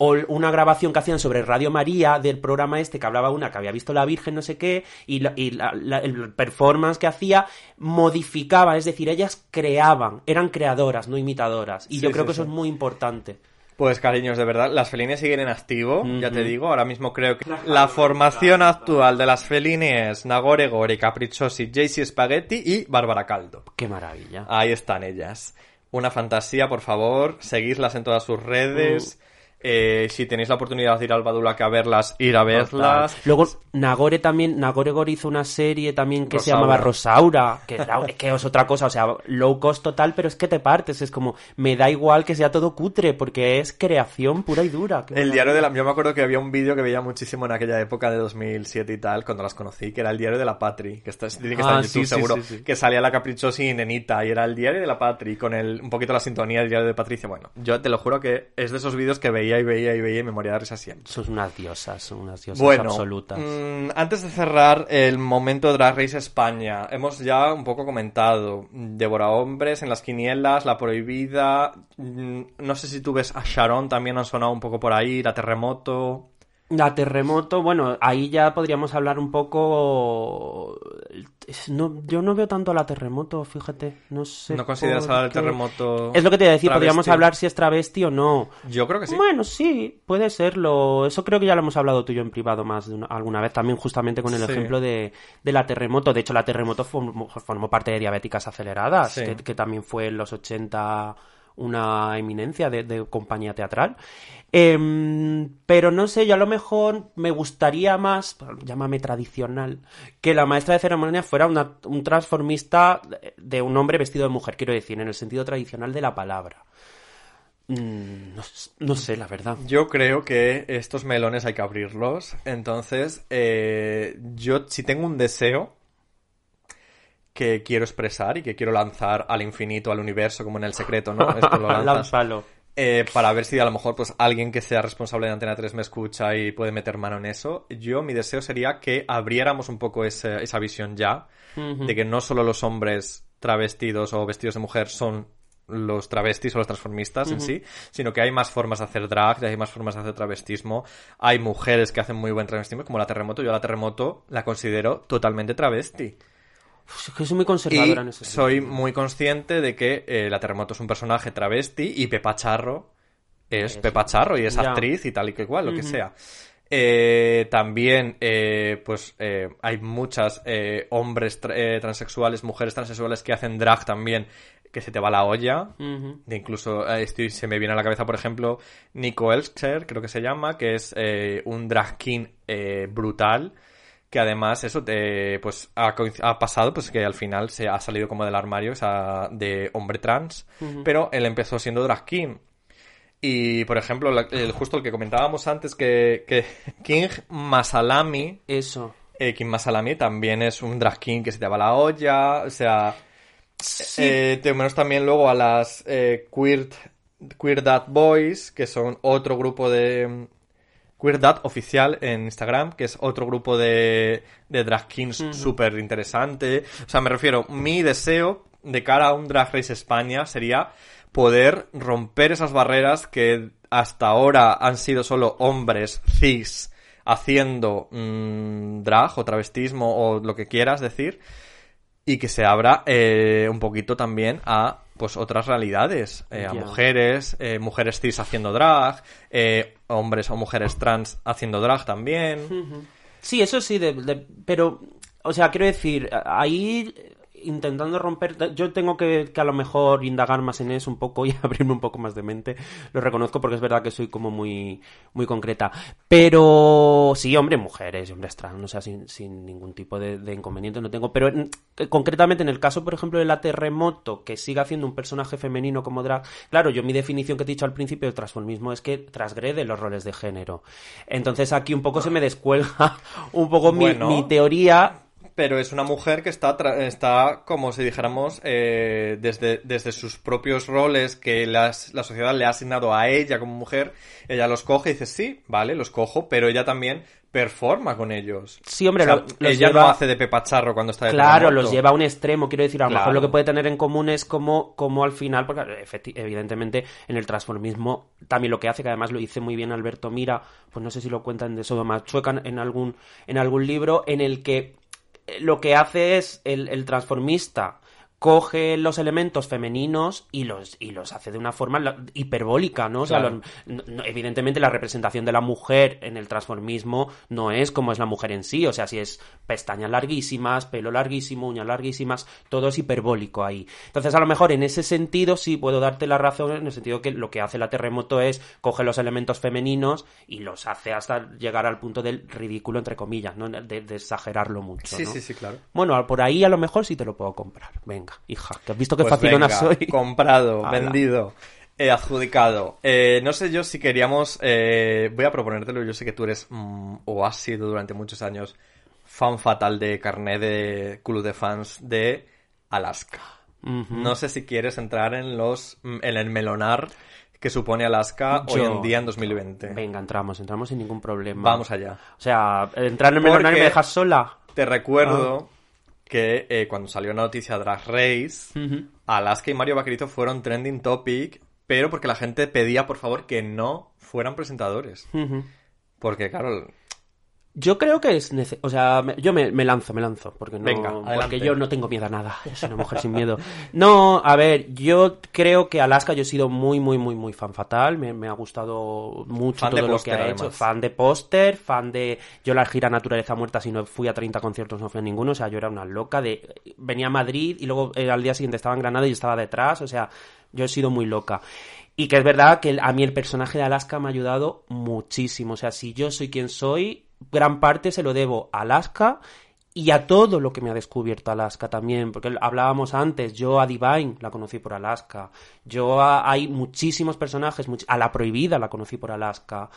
o una grabación que hacían sobre Radio María del programa este que hablaba una que había visto la Virgen no sé qué y, la- y la- la- el performance que hacía modificaba, es decir, ellas creaban, eran creadoras, no imitadoras y Sí, yo creo sí, que eso es muy importante. Pues cariños, de verdad, las felines siguen en activo, ya te digo, ahora mismo creo que la formación actual de las felines es Nagore Gore, Capricciosi, JC Spaghetti y Bárbara Caldo. Qué maravilla. Ahí están ellas. Una fantasía, por favor, seguidlas en todas sus redes. Eh, si tenéis la oportunidad de ir al Badulac a verlas, ir a verlas. Luego, Nagore también, Nagore Gore hizo una serie también que se Rosaura. llamaba Rosaura, que, era- que es otra cosa, o sea, low cost total, pero es que te partes, es como, me da igual que sea todo cutre, porque es creación pura y dura. Qué El diario de la... Yo me acuerdo que había un vídeo que veía muchísimo en aquella época de 2007 y tal, cuando las conocí, que era el diario de la Patri, que está, tiene que estar Ah, en YouTube sí, seguro, sí, sí. que salía la caprichosi y nenita, y era el diario de la Patri, con el, un poquito la sintonía del diario de Patricia. Bueno, yo te lo juro que es de esos vídeos que veía y veía y veía y me moría de risa siempre. Son unas diosas, son unas diosas Bueno, absolutas. mm, antes de cerrar el momento Drag Race España, hemos ya un poco comentado Devora Hombres en las quinielas, La Prohibida, mm, no sé si tú ves a Sharon, también han sonado un poco por ahí, La Terremoto... La terremoto, bueno, ahí ya podríamos hablar un poco. No, yo no veo tanto a la terremoto, fíjate. No sé. ¿No consideras a la qué. Terremoto Es lo que te iba a decir, travesti? podríamos hablar si es travesti o no. Yo creo que sí. Bueno, sí, puede serlo. Eso creo que ya lo hemos hablado tú y yo en privado más de una- alguna vez, también justamente con el Sí. ejemplo de, de la terremoto. De hecho, la terremoto formó, formó parte de Diabéticas Aceleradas, Sí. que, que también fue en los 80 una eminencia de, compañía teatral. Em, pero no sé, yo a lo mejor me gustaría más, llámame tradicional, que la maestra de ceremonia fuera una- un transformista de- un hombre vestido de mujer, quiero decir, en el sentido tradicional de la palabra. Mm, no, no sé, la verdad. Yo creo que estos melones hay que abrirlos. Entonces, eh, yo si tengo un deseo que quiero expresar y que quiero lanzar al infinito, al universo, como en el secreto, ¿no? Esto lo lanzas. Eh, para ver si a lo mejor pues alguien que sea responsable de Antena 3 me escucha y puede meter mano en eso. Yo mi deseo sería que abriéramos un poco ese- esa visión ya, de que no solo los hombres travestidos o vestidos de mujer son los travestis o los transformistas en sí, sino que hay más formas de hacer drag, hay más formas de hacer travestismo, hay mujeres que hacen muy buen travestismo, como la terremoto, yo la terremoto la considero totalmente travesti. Es que soy muy conservadora Y en ese soy sentido. muy consciente de que eh, la Terremoto es un personaje travesti y Pepa Charro es Es- Pepa Charro y es ya. actriz y tal y que igual, lo que sea. Eh, también, eh, pues, eh, hay muchas eh, hombres tra- eh, transexuales, mujeres transexuales que hacen drag también, que se te va la olla. De incluso, eh, estoy- se me viene a la cabeza, por ejemplo, Nico Elsker, creo que se llama, que es eh, un drag king eh, brutal, que además eso te, pues ha, pasado pues que al final se ha salido como del armario o sea, de hombre trans, pero él empezó siendo drag king. Y, por ejemplo, la- el, justo el que comentábamos antes, que, que King Masalami, Eso. eh, King Masalami también es un drag king que se te va la olla, o sea... Eh, tenemos también luego a las eh, Queer, Queer Dad Boys, que son otro grupo de... Queer Dad oficial en Instagram, que es otro grupo de, de drag kings súper interesante. O sea, me refiero, mi deseo de cara a un Drag Race España sería poder romper esas barreras que hasta ahora han sido solo hombres cis haciendo mm, drag o travestismo o lo que quieras decir y que se abra eh, un poquito también a pues otras realidades, eh, a mujeres, eh, mujeres cis haciendo drag, eh, hombres o mujeres trans haciendo drag también. Sí, eso sí, de- de- pero, o sea, quiero decir, ahí intentando romper, yo tengo que, que a lo mejor indagar más en eso un poco y abrirme un poco más de mente, lo reconozco porque es verdad que soy como muy, muy concreta, pero sí, hombre, mujeres hombres trans, o sea, sin, sin ningún tipo de, de inconveniente no tengo, pero en- concretamente en el caso, por ejemplo, de la terremoto, que siga haciendo un personaje femenino como drag, claro, yo mi definición que te he dicho al principio del transformismo es que transgrede los roles de género. Entonces aquí un poco se me descuelga un poco mi- mi, teoría pero es una mujer que está, está como si dijéramos, eh, desde, desde sus propios roles que las- la sociedad le ha asignado a ella como mujer, ella los coge y dice, sí, vale, los cojo, pero ella también performa con ellos. Sí, hombre, O sea, lo- los ella lleva- no hace de Pepa Charro cuando está de Claro, los lleva a un extremo, quiero decir, a lo Claro. mejor lo que puede tener en común es como, como al final, porque evidentemente en el transformismo también lo que hace, que además lo dice muy bien Alberto Mira, pues no sé si lo cuentan de Sodoma Chueca en algún, en algún libro, en el que lo que hace es el, el transformista coge los elementos femeninos y los y los hace de una forma hiperbólica, ¿no? O sea, Claro. los- no- no- evidentemente la representación de la mujer en el transformismo no es como es la mujer en sí, o sea, si es pestañas larguísimas, pelo larguísimo, uñas larguísimas, todo es hiperbólico ahí. Entonces, a lo mejor en ese sentido sí puedo darte la razón en el sentido que lo que hace la terremoto es coge los elementos femeninos y los hace hasta llegar al punto del ridículo entre comillas, ¿no? De, de exagerarlo mucho, Sí, ¿no? sí, sí, claro. Bueno, por ahí a lo mejor sí te lo puedo comprar. Venga, hija, que has visto que Pues facilona venga, soy. comprado, Ala. vendido, eh, adjudicado. Eh, no sé yo si queríamos, eh, voy a proponértelo, yo sé que tú eres, mm, o has sido durante muchos años, fan fatal de carnet de club de fans de Alaska. No sé si quieres entrar en los, mm, en el melonar que supone Alaska hoy en día en 2020. Venga, entramos, entramos sin ningún problema. Vamos allá. O sea, entrar en el melonar y me dejas sola. Te recuerdo Ah. Que eh, cuando salió la noticia Drag Race, Ujú. Alaska y Mario Vaquerito fueron trending topic, pero porque la gente pedía, por favor, que no fueran presentadores. Porque, claro, Yo creo que es necesario. O sea, me- yo me, me lanzo, me lanzo. Porque, no, Venga, porque yo no tengo miedo a nada. Soy una mujer sin miedo. No, a ver, yo creo que Alaska yo he sido muy, muy, muy, muy fan fatal. Me, me ha gustado mucho Fan todo lo que ha además. hecho. Fan de póster, fan de. Yo la gira Naturaleza Muerta, si no fui a 30 conciertos, no fui a ninguno. O sea, yo era una loca de. Venía a Madrid y luego eh, al día siguiente estaba en Granada y estaba detrás. O sea, yo he sido muy loca. Y que es verdad que a mí el personaje de Alaska me ha ayudado muchísimo. O sea, si yo soy quien soy, gran parte se lo debo a Alaska y a todo lo que me ha descubierto Alaska también. Porque hablábamos antes, yo a Divine la conocí por Alaska. Yo a- hay muchísimos personajes, much- a La Prohibida la conocí por Alaska.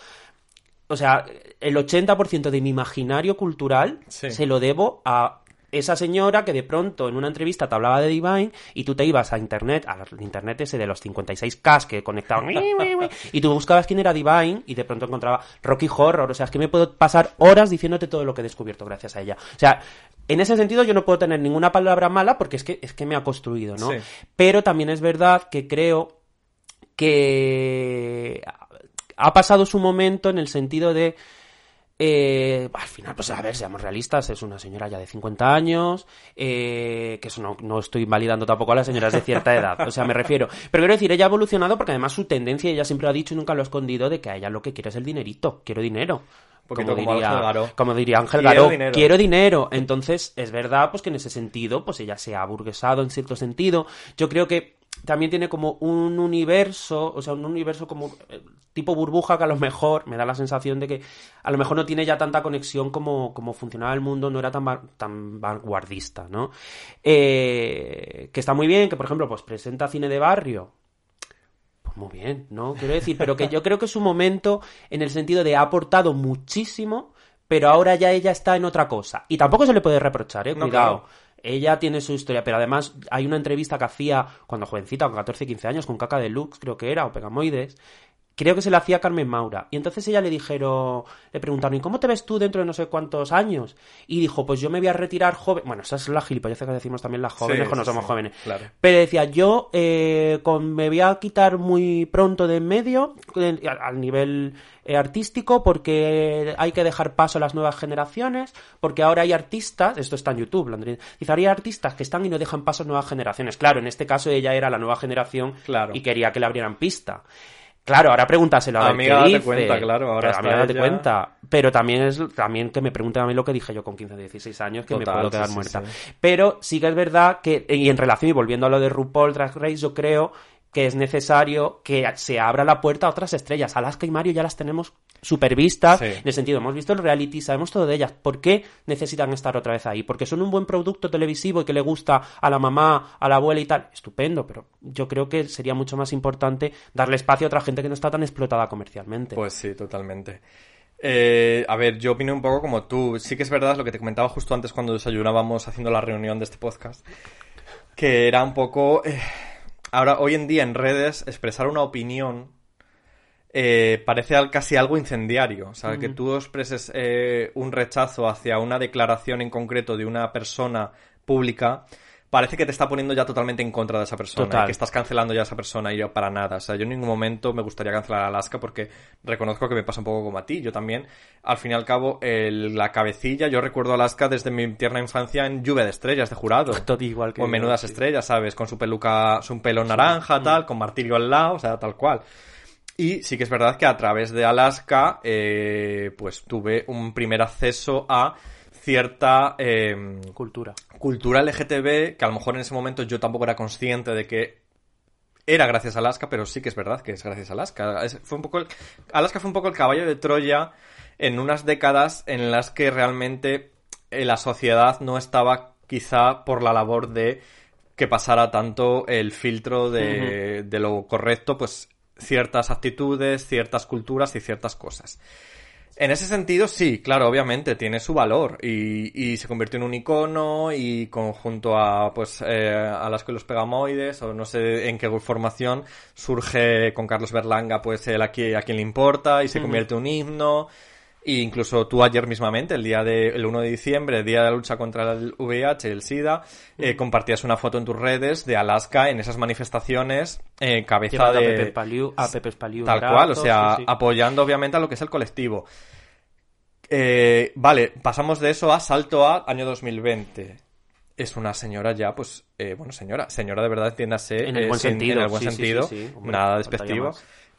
O sea, el 80% de mi imaginario cultural Sí. se lo debo a esa señora que de pronto en una entrevista te hablaba de Divine y tú te ibas a internet, al internet ese de los 56K que conectaban y tú buscabas quién era Divine y de pronto encontraba Rocky Horror. O sea, es que me puedo pasar horas diciéndote todo lo que he descubierto gracias a ella. O sea, en ese sentido yo no puedo tener ninguna palabra mala porque es que, es que me ha construido, ¿no? Sí. Pero también es verdad que creo que ha pasado su momento en el sentido de eh, al final, pues a ver, seamos realistas, es una señora ya de 50 años, eh, que eso no, no estoy validando tampoco a las señoras de cierta edad, o sea, me refiero. Pero quiero decir, ella ha evolucionado porque además su tendencia, ella siempre lo ha dicho y nunca lo ha escondido, de que a ella lo que quiere es el dinerito, quiero dinero. poquito como diría, como diría Ángel Garó, dinero. quiero dinero. Entonces, es verdad, pues que en ese sentido, pues ella se ha burguesado en cierto sentido. Yo creo que también tiene como un universo, o sea, un universo como eh, tipo burbuja que a lo mejor me da la sensación de que a lo mejor no tiene ya tanta conexión como, como funcionaba el mundo, no era tan, tan vanguardista, ¿no? Eh, que está muy bien, que por ejemplo, pues presenta cine de barrio, pues muy bien, ¿no? Quiero decir, pero que yo creo que es un momento en el sentido de ha aportado muchísimo, pero ahora ya ella está en otra cosa. Y tampoco se le puede reprochar, ¿eh? No, Cuidado. claro. Ella tiene su historia, pero además hay una entrevista que hacía cuando jovencita, con 14, 15 años, con Caca Deluxe, creo que era, o Pegamoides. Creo que se la hacía Carmen Maura. Y entonces ella le dijeron, le preguntaron, ¿y cómo te ves tú dentro de no sé cuántos años? Y dijo, pues yo me voy a retirar joven. Bueno, esa es la gilipollez que decimos también las jóvenes Sí, cuando sí, somos sí, jóvenes. claro. Pero decía, yo eh, con, me voy a quitar muy pronto de en medio eh, al, nivel eh, artístico porque hay que dejar paso a las nuevas generaciones, porque ahora hay artistas, esto está en YouTube, Landry, dice, ahora hay artistas que están y no dejan paso a nuevas generaciones. Claro, en este caso ella era la nueva generación Claro. y quería que le abrieran pista. Claro, ahora pregúntaselo a ver Amiga, qué date dice. cuenta, claro, ahora Pero, date ella- cuenta. Pero también es también que me pregunten a mí lo que dije yo con 15 16 años, que Total, me puedo quedar sí, muerta. sí. Pero sí que es verdad que, y en relación, y volviendo a lo de RuPaul Drag Race, yo creo que es necesario que se abra la puerta a otras estrellas. Alaska y Mario ya las tenemos supervistas, Sí. en el sentido, hemos visto el reality, sabemos todo de ellas. ¿Por qué necesitan estar otra vez ahí? Porque son un buen producto televisivo y que le gusta a la mamá, a la abuela y tal. Estupendo, pero yo creo que sería mucho más importante darle espacio a otra gente que no está tan explotada comercialmente. Pues sí, totalmente. Eh, a ver, yo opino un poco como tú. Sí que es verdad lo que te comentaba justo antes cuando desayunábamos haciendo la reunión de este podcast. Que era un poco... eh, ahora, hoy en día en redes, expresar una opinión eh, parece casi algo incendiario. O sea, que tú expreses eh, un rechazo hacia una declaración en concreto de una persona pública, parece que te está poniendo ya totalmente en contra de esa persona. Total. que estás cancelando ya a esa persona y yo para nada. O sea, yo en ningún momento me gustaría cancelar a Alaska porque reconozco que me pasa un poco como a ti. Yo también, al fin y al cabo, el- la cabecilla, yo recuerdo a Alaska desde mi tierna infancia en Lluvia de Estrellas de jurado. Todo igual que O en Menudas sí. Estrellas, ¿sabes? Con su peluca, su pelo naranja, tal, con martirio al lado, o sea, tal cual. Y sí que es verdad que a través de Alaska, eh, pues tuve un primer acceso a cierta eh, Cultura. cultura LGTB que a lo mejor en ese momento yo tampoco era consciente de que era gracias a Alaska, pero sí que es verdad que es gracias a Alaska. Es- fue un poco el- Alaska fue un poco el caballo de Troya en unas décadas en las que realmente eh, la sociedad no estaba quizá por la labor de que pasara tanto el filtro de, de lo correcto, pues ciertas actitudes, ciertas culturas y ciertas cosas. En ese sentido, sí, claro, obviamente tiene su valor y, y se convirtió en un icono y conjunto a pues eh, a las que los pegamoides o no sé en qué formación surge con Carlos Berlanga pues el aquí a quien le importa y se convierte en un himno e incluso tú ayer mismamente, el día de, el 1 de diciembre, el día de la lucha contra el VIH y el SIDA, eh, compartías una foto en tus redes de Alaska en esas manifestaciones, eh, cabeza de... a Pepe Paliu, a Pepe Paliu Tal cual, o sea, sí, sí. apoyando obviamente a lo que es el colectivo. Eh, vale, pasamos de eso a salto a año 2020. Es una señora ya, pues, eh, bueno, señora, señora de verdad, entiéndase. En el buen sin- sentido, En el buen sí, sí, sentido, sí, sí, hombre, nada despectivo.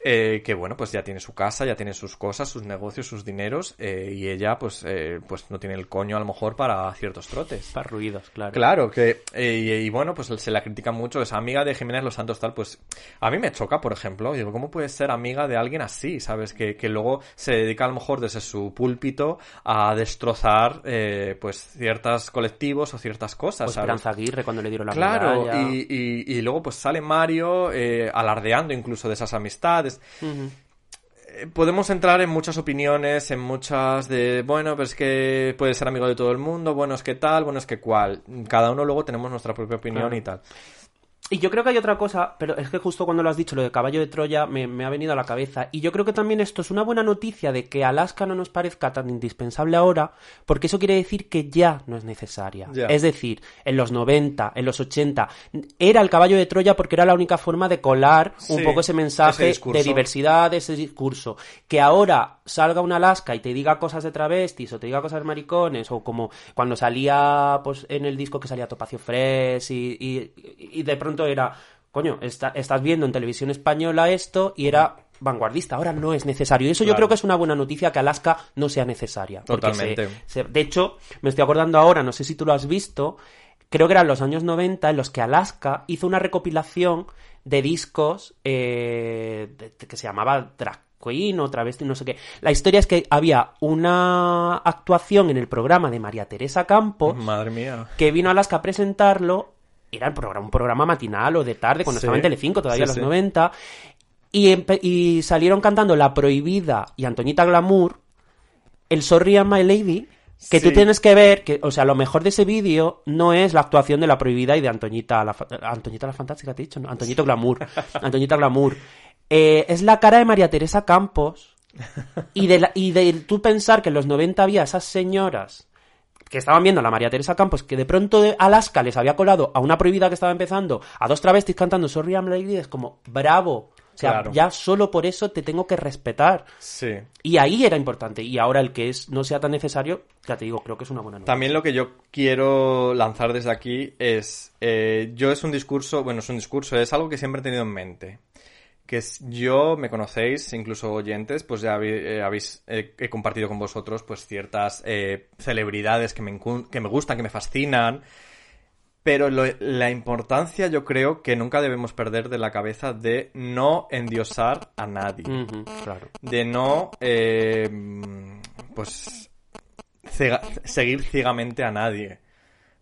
Eh, que bueno, pues ya tiene su casa, ya tiene sus cosas, sus negocios, sus dineros, eh, y ella, pues, eh, pues no tiene el coño a lo mejor para ciertos trotes. Para ruidos, claro. Claro, que, eh, y, y bueno, pues se la critica mucho, es amiga de Jiménez Los Santos tal, pues a mí me choca, por ejemplo, digo, ¿cómo puedes ser amiga de alguien así, sabes? Que, que luego se dedica a lo mejor desde su púlpito a destrozar, eh, pues, ciertos colectivos o ciertas cosas, O ¿sabes? Esperanza Aguirre cuando le dieron la Claro, y, y, y luego pues sale Mario eh, alardeando incluso de esas amistades. Eh, Podemos entrar en muchas opiniones, en muchas de, bueno, pero es que puede ser amigo de todo el mundo, bueno, es que tal, bueno, es que cual. Cada uno luego tenemos nuestra propia opinión Claro. y tal. Y yo creo que hay otra cosa, pero es que justo cuando lo has dicho, lo de caballo de Troya, me, me ha venido a la cabeza. Y yo creo que también esto es una buena noticia de que Alaska no nos parezca tan indispensable ahora, porque eso quiere decir que ya no es necesaria. Es decir, en los 90, en los 80, era el caballo de Troya porque era la única forma de colar un Sí, poco ese mensaje ese de diversidad, ese discurso. Que ahora salga un Alaska y te diga cosas de travestis o te diga cosas de maricones, o como cuando salía pues en el disco que salía Topacio Fresh y, y, y de pronto era, coño, está- estás viendo en televisión española esto y era vanguardista, ahora no es necesario. Y eso yo creo que es una buena noticia que Alaska no sea necesaria. Totalmente. se- se- de hecho, me estoy acordando ahora, no sé si tú lo has visto, creo que eran los años 90 en los que Alaska hizo una recopilación de discos eh, de- que se llamaba Drag Queen o Travesti, no sé qué. La historia es que había una actuación en el programa de María Teresa Campos Madre mía. que vino a Alaska a presentarlo. Era el programa, un programa matinal o de tarde, cuando Sí. estaba en Telecinco, todavía Sí, los sí. 90. Y, y salieron cantando La Prohibida y Antoñita Glamour, el Sorry My Lady, que tú tienes que ver que, o sea, lo mejor de ese vídeo no es la actuación de La Prohibida y de Antoñita la, Antoñita la Fantástica, te he dicho, ¿no? Antoñito Glamour. Antoñita Glamour. Eh, es la cara de María Teresa Campos y de, la- y de tú pensar que en los 90 había esas señoras que estaban viendo a la María Teresa Campos, que de pronto de Alaska les había colado a una prohibida que estaba empezando, a dos travestis cantando Sorry I'm Lady, es como, bravo. O sea, Claro. ya solo por eso te tengo que respetar. Sí. Y ahí era importante. Y ahora el que es no sea tan necesario, ya te digo, creo que es una buena noticia. También lo que yo quiero lanzar desde aquí es, eh, yo es un discurso, bueno, es un discurso, es algo que siempre he tenido en mente. Que yo, me conocéis, incluso oyentes, pues ya habéis, eh, habéis- eh, he compartido con vosotros pues ciertas eh, celebridades que me, que me gustan, que me fascinan. Pero lo- la importancia yo creo que nunca debemos perder de la cabeza de no endiosar a nadie claro. de no eh, pues cega- seguir ciegamente a nadie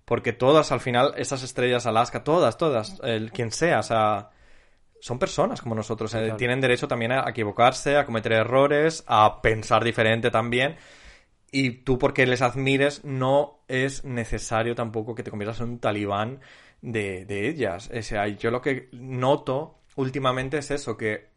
porque todas al final esas estrellas Alaska todas todas el quien sea o sea son personas como nosotros. eh, Claro. Tienen derecho también a equivocarse, a cometer errores, a pensar diferente también. Y tú, porque les admires, no es necesario tampoco que te conviertas en un talibán de, de ellas. O sea, yo lo que noto últimamente es eso, que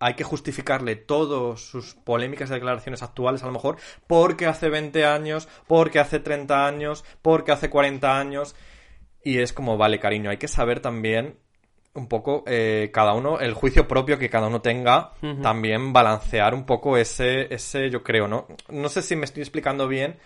hay que justificarle todas sus polémicas y declaraciones actuales, a lo mejor, porque hace 20 años, porque hace 30 años, porque hace 40 años. Y es como, vale, cariño, hay que saber también un poco eh, cada uno, el juicio propio que cada uno tenga, también balancear un poco ese, ese, yo creo, ¿no? No sé si me estoy explicando bien,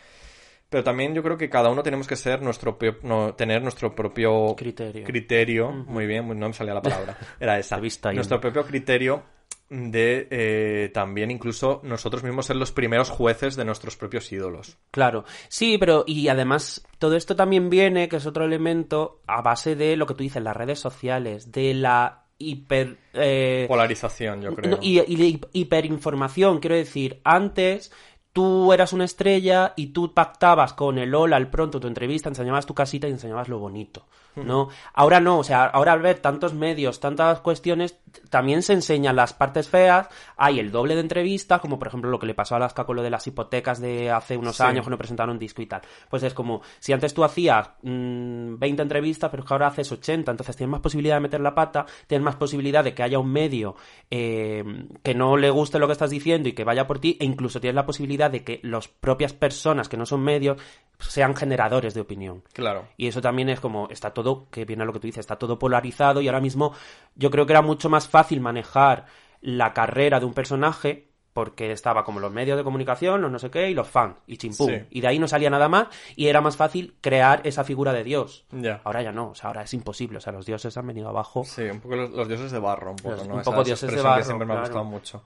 pero también yo creo que cada uno tenemos que ser nuestro propio- no, tener nuestro propio Criterio. criterio. Muy bien, no me salía la palabra. Era esa. Ahí nuestro propio criterio de eh, también incluso nosotros mismos ser los primeros jueces de nuestros propios ídolos. Claro, sí, pero y además todo esto también viene, que es otro elemento, a base de lo que tú dices, las redes sociales, de la hiper... eh, Polarización, yo creo. no, y, y hiperinformación, quiero decir, antes tú eras una estrella y tú pactabas con el hola al pronto tu entrevista, enseñabas tu casita y enseñabas lo bonito, ¿no? Ahora no, o sea, ahora al ver tantos medios, tantas cuestiones, también se enseñan las partes feas, hay el doble de entrevistas, como por ejemplo lo que le pasó a Alaska con lo de las hipotecas de hace unos Sí. años cuando presentaron un disco y tal. Pues es como, si antes tú hacías mm, 20 entrevistas, pero es que ahora haces 80, entonces tienes más posibilidad de meter la pata, tienes más posibilidad de que haya un medio eh, que no le guste lo que estás diciendo y que vaya por ti, e incluso tienes la posibilidad de que las propias personas que no son medios sean generadores de opinión. Claro. Y eso también es como, está todo, que viene a lo que tú dices, está todo polarizado y ahora mismo yo creo que era mucho más fácil manejar la carrera de un personaje porque estaba como los medios de comunicación, los no sé qué, y los fans, y chimpum. Sí. Y de ahí no salía nada más y era más fácil crear esa figura de Dios. Ya. Ahora ya no, o sea, ahora es imposible, o sea, los dioses han venido abajo. Sí, un poco los, los dioses de barro, un poco, Los- ¿no? un poco esa dioses de barro, que siempre me ha gustado mucho.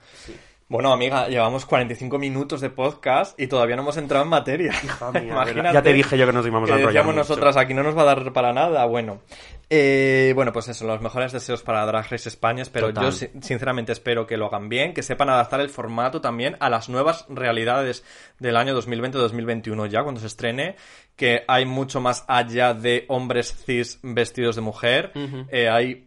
Bueno, amiga, llevamos 45 minutos de podcast y todavía no hemos entrado en materia. Hija mía, Imagínate. ya te dije yo que nos íbamos a que enrollar mucho. nosotras aquí no nos va a dar para nada. Bueno, Eh, bueno, pues eso, los mejores deseos para Drag Race España. Pero Total. yo si- sinceramente espero que lo hagan bien, que sepan adaptar el formato también a las nuevas realidades del año 2020-2021 ya, cuando se estrene, que hay mucho más allá de hombres cis vestidos de mujer. Eh, hay eh,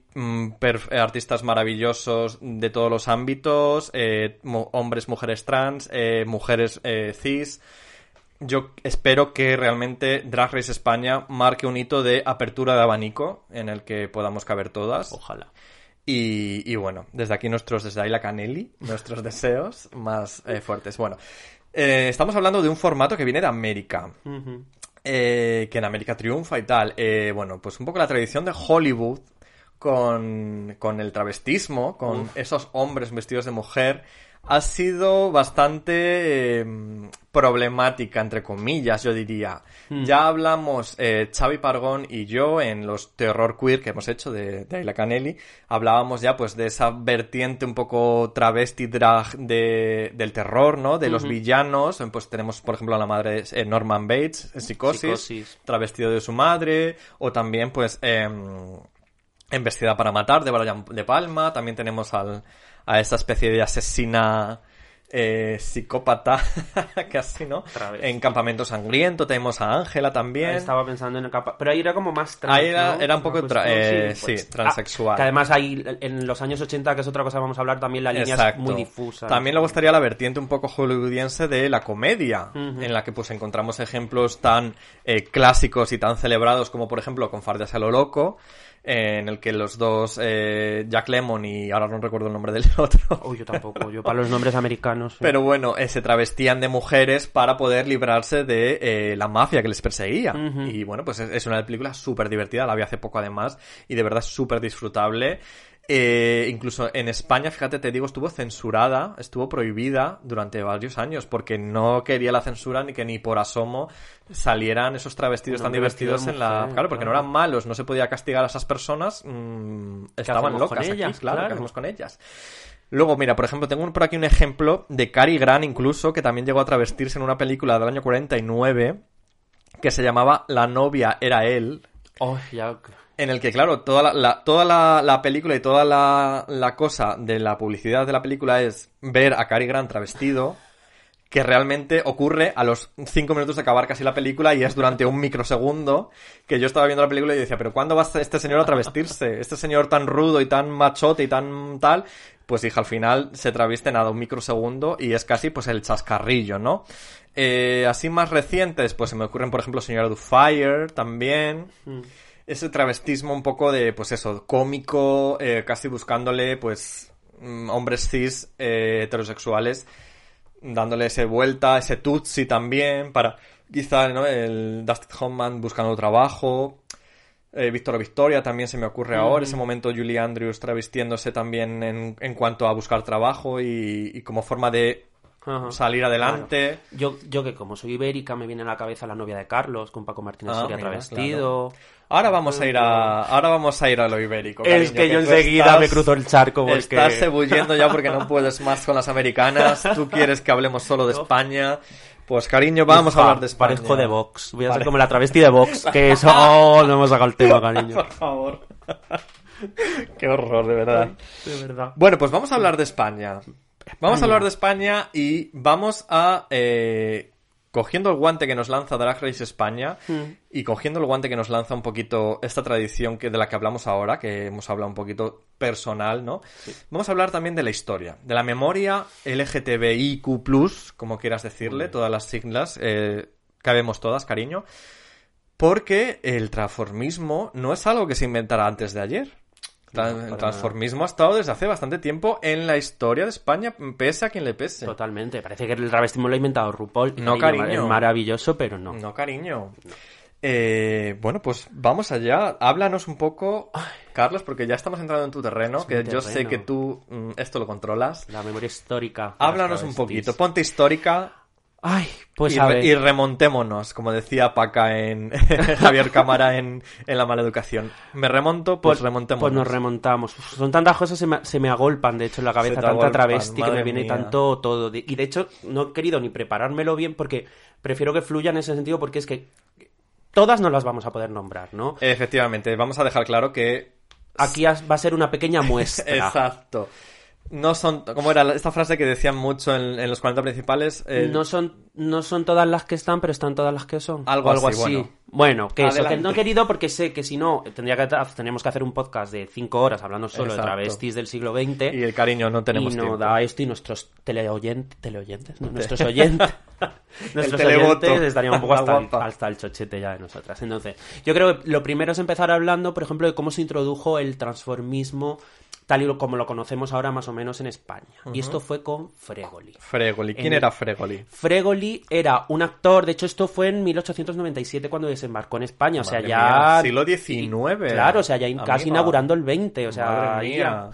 artistas maravillosos de todos los ámbitos, eh, hombres, mujeres trans, eh, mujeres eh, cis. Yo espero que realmente Drag Race España marque un hito de apertura de abanico en el que podamos caber todas. Ojalá. Y, y bueno, desde aquí nuestros, desde Ayla Canelli, nuestros deseos más eh, fuertes. Bueno, eh, estamos hablando de un formato que viene de América eh, que en América triunfa y tal. Eh, bueno, pues un poco la tradición de Hollywood con, con el travestismo, con esos hombres vestidos de mujer, ha sido bastante eh, problemática, entre comillas, yo diría. Ya hablamos, eh, Xavi Pargón y yo, en los terror queer que hemos hecho de, de Ayla Canelli, hablábamos ya pues de esa vertiente un poco travesti drag de, del terror, ¿no? De los villanos. Pues tenemos, por ejemplo, a la madre eh, Norman Bates, en Psicosis, Psicosis. travestido de su madre, o también, pues, em, en Vestida para Matar, de Brian De Palma. También tenemos al, a esta especie de asesina eh, psicópata, casi, ¿no? En Campamento Sangriento tenemos a Ángela también. Estaba pensando en el capa... Pero ahí era como más trans, Ahí era- ¿no? era un poco tra- eh, pues, sí, transexual. ah, que además ahí, en los años 80, que es otra cosa que vamos a hablar, también la línea Exacto. es muy difusa. También luego estaría la vertiente un poco hollywoodiense de la comedia, en la que pues encontramos ejemplos tan eh, clásicos y tan celebrados como por ejemplo con Fardas a lo loco, en el que los dos, eh, Jack Lemmon y ahora no recuerdo el nombre del otro, Uy, yo tampoco, yo para los nombres americanos. sí. pero bueno, eh, se travestían de mujeres para poder librarse de eh, la mafia que les perseguía. Y bueno, pues es, es una película súper divertida, la vi hace poco además, y de verdad súper disfrutable. Eh, incluso en España, fíjate, te digo, estuvo censurada, estuvo prohibida durante varios años, porque no quería la censura ni que ni por asomo salieran esos travestidos tan divertidos en la... Claro, porque no eran malos, no se podía castigar a esas personas, mm, estaban con locas aquí, ellas? claro, ¿qué Claro. hacemos con ellas? Luego, mira, por ejemplo, tengo un- por aquí un ejemplo de Cary Grant incluso, que también llegó a travestirse en una película del año 49, que se llamaba La novia era él, Oh, ya... en el que, claro, toda la, la- toda la, la película y toda la, la cosa de la publicidad de la película es ver a Cary Grant travestido, que realmente ocurre a los cinco minutos de acabar casi la película y es durante un microsegundo que yo estaba viendo la película y decía, pero ¿cuándo va este señor a travestirse? Este señor tan rudo y tan machote y tan tal, pues hija, al final se traviste nada un microsegundo y es casi pues el chascarrillo, ¿no? Eh, así más recientes, pues se me ocurren, por ejemplo, Señora do Fire también. Mm. Ese travestismo un poco de, pues eso, cómico, eh, casi buscándole, pues, mm, hombres cis eh, heterosexuales, dándole ese vuelta, ese tutsi también, para quizá, ¿no? El Dustin Hoffman buscando trabajo. Eh, Víctor Victoria también se me ocurre ahora, ese momento Julie Andrews travestiéndose también en, en cuanto a buscar trabajo y, y como forma de Ajá. salir adelante. Yo, yo que como soy ibérica me viene a la cabeza la novia de Carlos con Paco Martínez Ah, Soria mira, travestido. Ahora vamos a ir a, ahora vamos a ir a lo ibérico. Es cariño, que yo enseguida estás- me cruzo el charco porque... Estás ebulliendo ya porque no puedes más con las americanas. Tú quieres que hablemos solo de España. Pues cariño, vamos a hablar de España. Parezco de Vox. Voy a ser Pare- como la travesti de Vox. Que eso... Oh, no hemos sacado el tema, cariño. Por favor. Qué horror, de verdad. De verdad. Bueno, pues vamos a hablar de España. Vamos a hablar de España y vamos a... eh, cogiendo el guante que nos lanza Drag Race España y cogiendo el guante que nos lanza un poquito esta tradición que de la que hablamos ahora, que hemos hablado un poquito personal, ¿no? Vamos a hablar también de la historia, de la memoria LGTBIQ+, como quieras decirle, todas las siglas, eh, cabemos todas, cariño, porque el transformismo no es algo que se inventara antes de ayer. El transformismo ha estado desde hace bastante tiempo en la historia de España, pese a quien le pese. Totalmente. Parece que el travestismo lo ha inventado RuPaul. No, cariño. Es maravilloso, pero no. No, cariño. Eh, bueno, pues vamos allá. Háblanos un poco, Carlos, porque ya estamos entrando en tu terreno, Es que yo sé que tú mm, esto lo controlas. La memoria histórica. Háblanos un poquito, ponte histórica Ay, pues y, a ver. y remontémonos, como decía Paca en Javier Cámara en, en La Maleducación. Me remonto, pues, remontémonos. Pues nos remontamos. Uf, son tantas cosas se me, se me agolpan, de hecho, en la cabeza, tanta agolpan, travesti que me viene mía. tanto todo. Y de hecho, no he querido ni preparármelo bien porque prefiero que fluya en ese sentido porque es que todas no las vamos a poder nombrar, ¿no? Efectivamente, vamos a dejar claro que Aquí va a ser una pequeña muestra. Exacto. No son, como era esta frase que decían mucho en, en los 40 principales? Eh, No son, no son todas las que están, pero están todas las que son. Algo algo así, así. bueno. Bueno, que eso, que no he querido porque sé que si no, tendría que, teníamos que hacer un podcast de cinco horas hablando solo Exacto. de travestis del siglo XX. Y el cariño, no tenemos y no tiempo. da esto y nuestros teleoyentes, teleoyentes, no, nuestros oyentes, nuestros oyentes estarían un poco hasta el, hasta el chochete ya de nosotras. Entonces, yo creo que lo primero es empezar hablando, por ejemplo, de cómo se introdujo el transformismo tal y como lo conocemos ahora más o menos en España. Y esto fue con Fregoli. Fregoli. ¿Quién En- era Fregoli? Fregoli era un actor, de hecho esto fue en 1897 cuando desembarcó en España, o sea, ya... mía, siglo XIX. Claro, o sea, ya casi inaugurando el 20, o sea... Madre mía.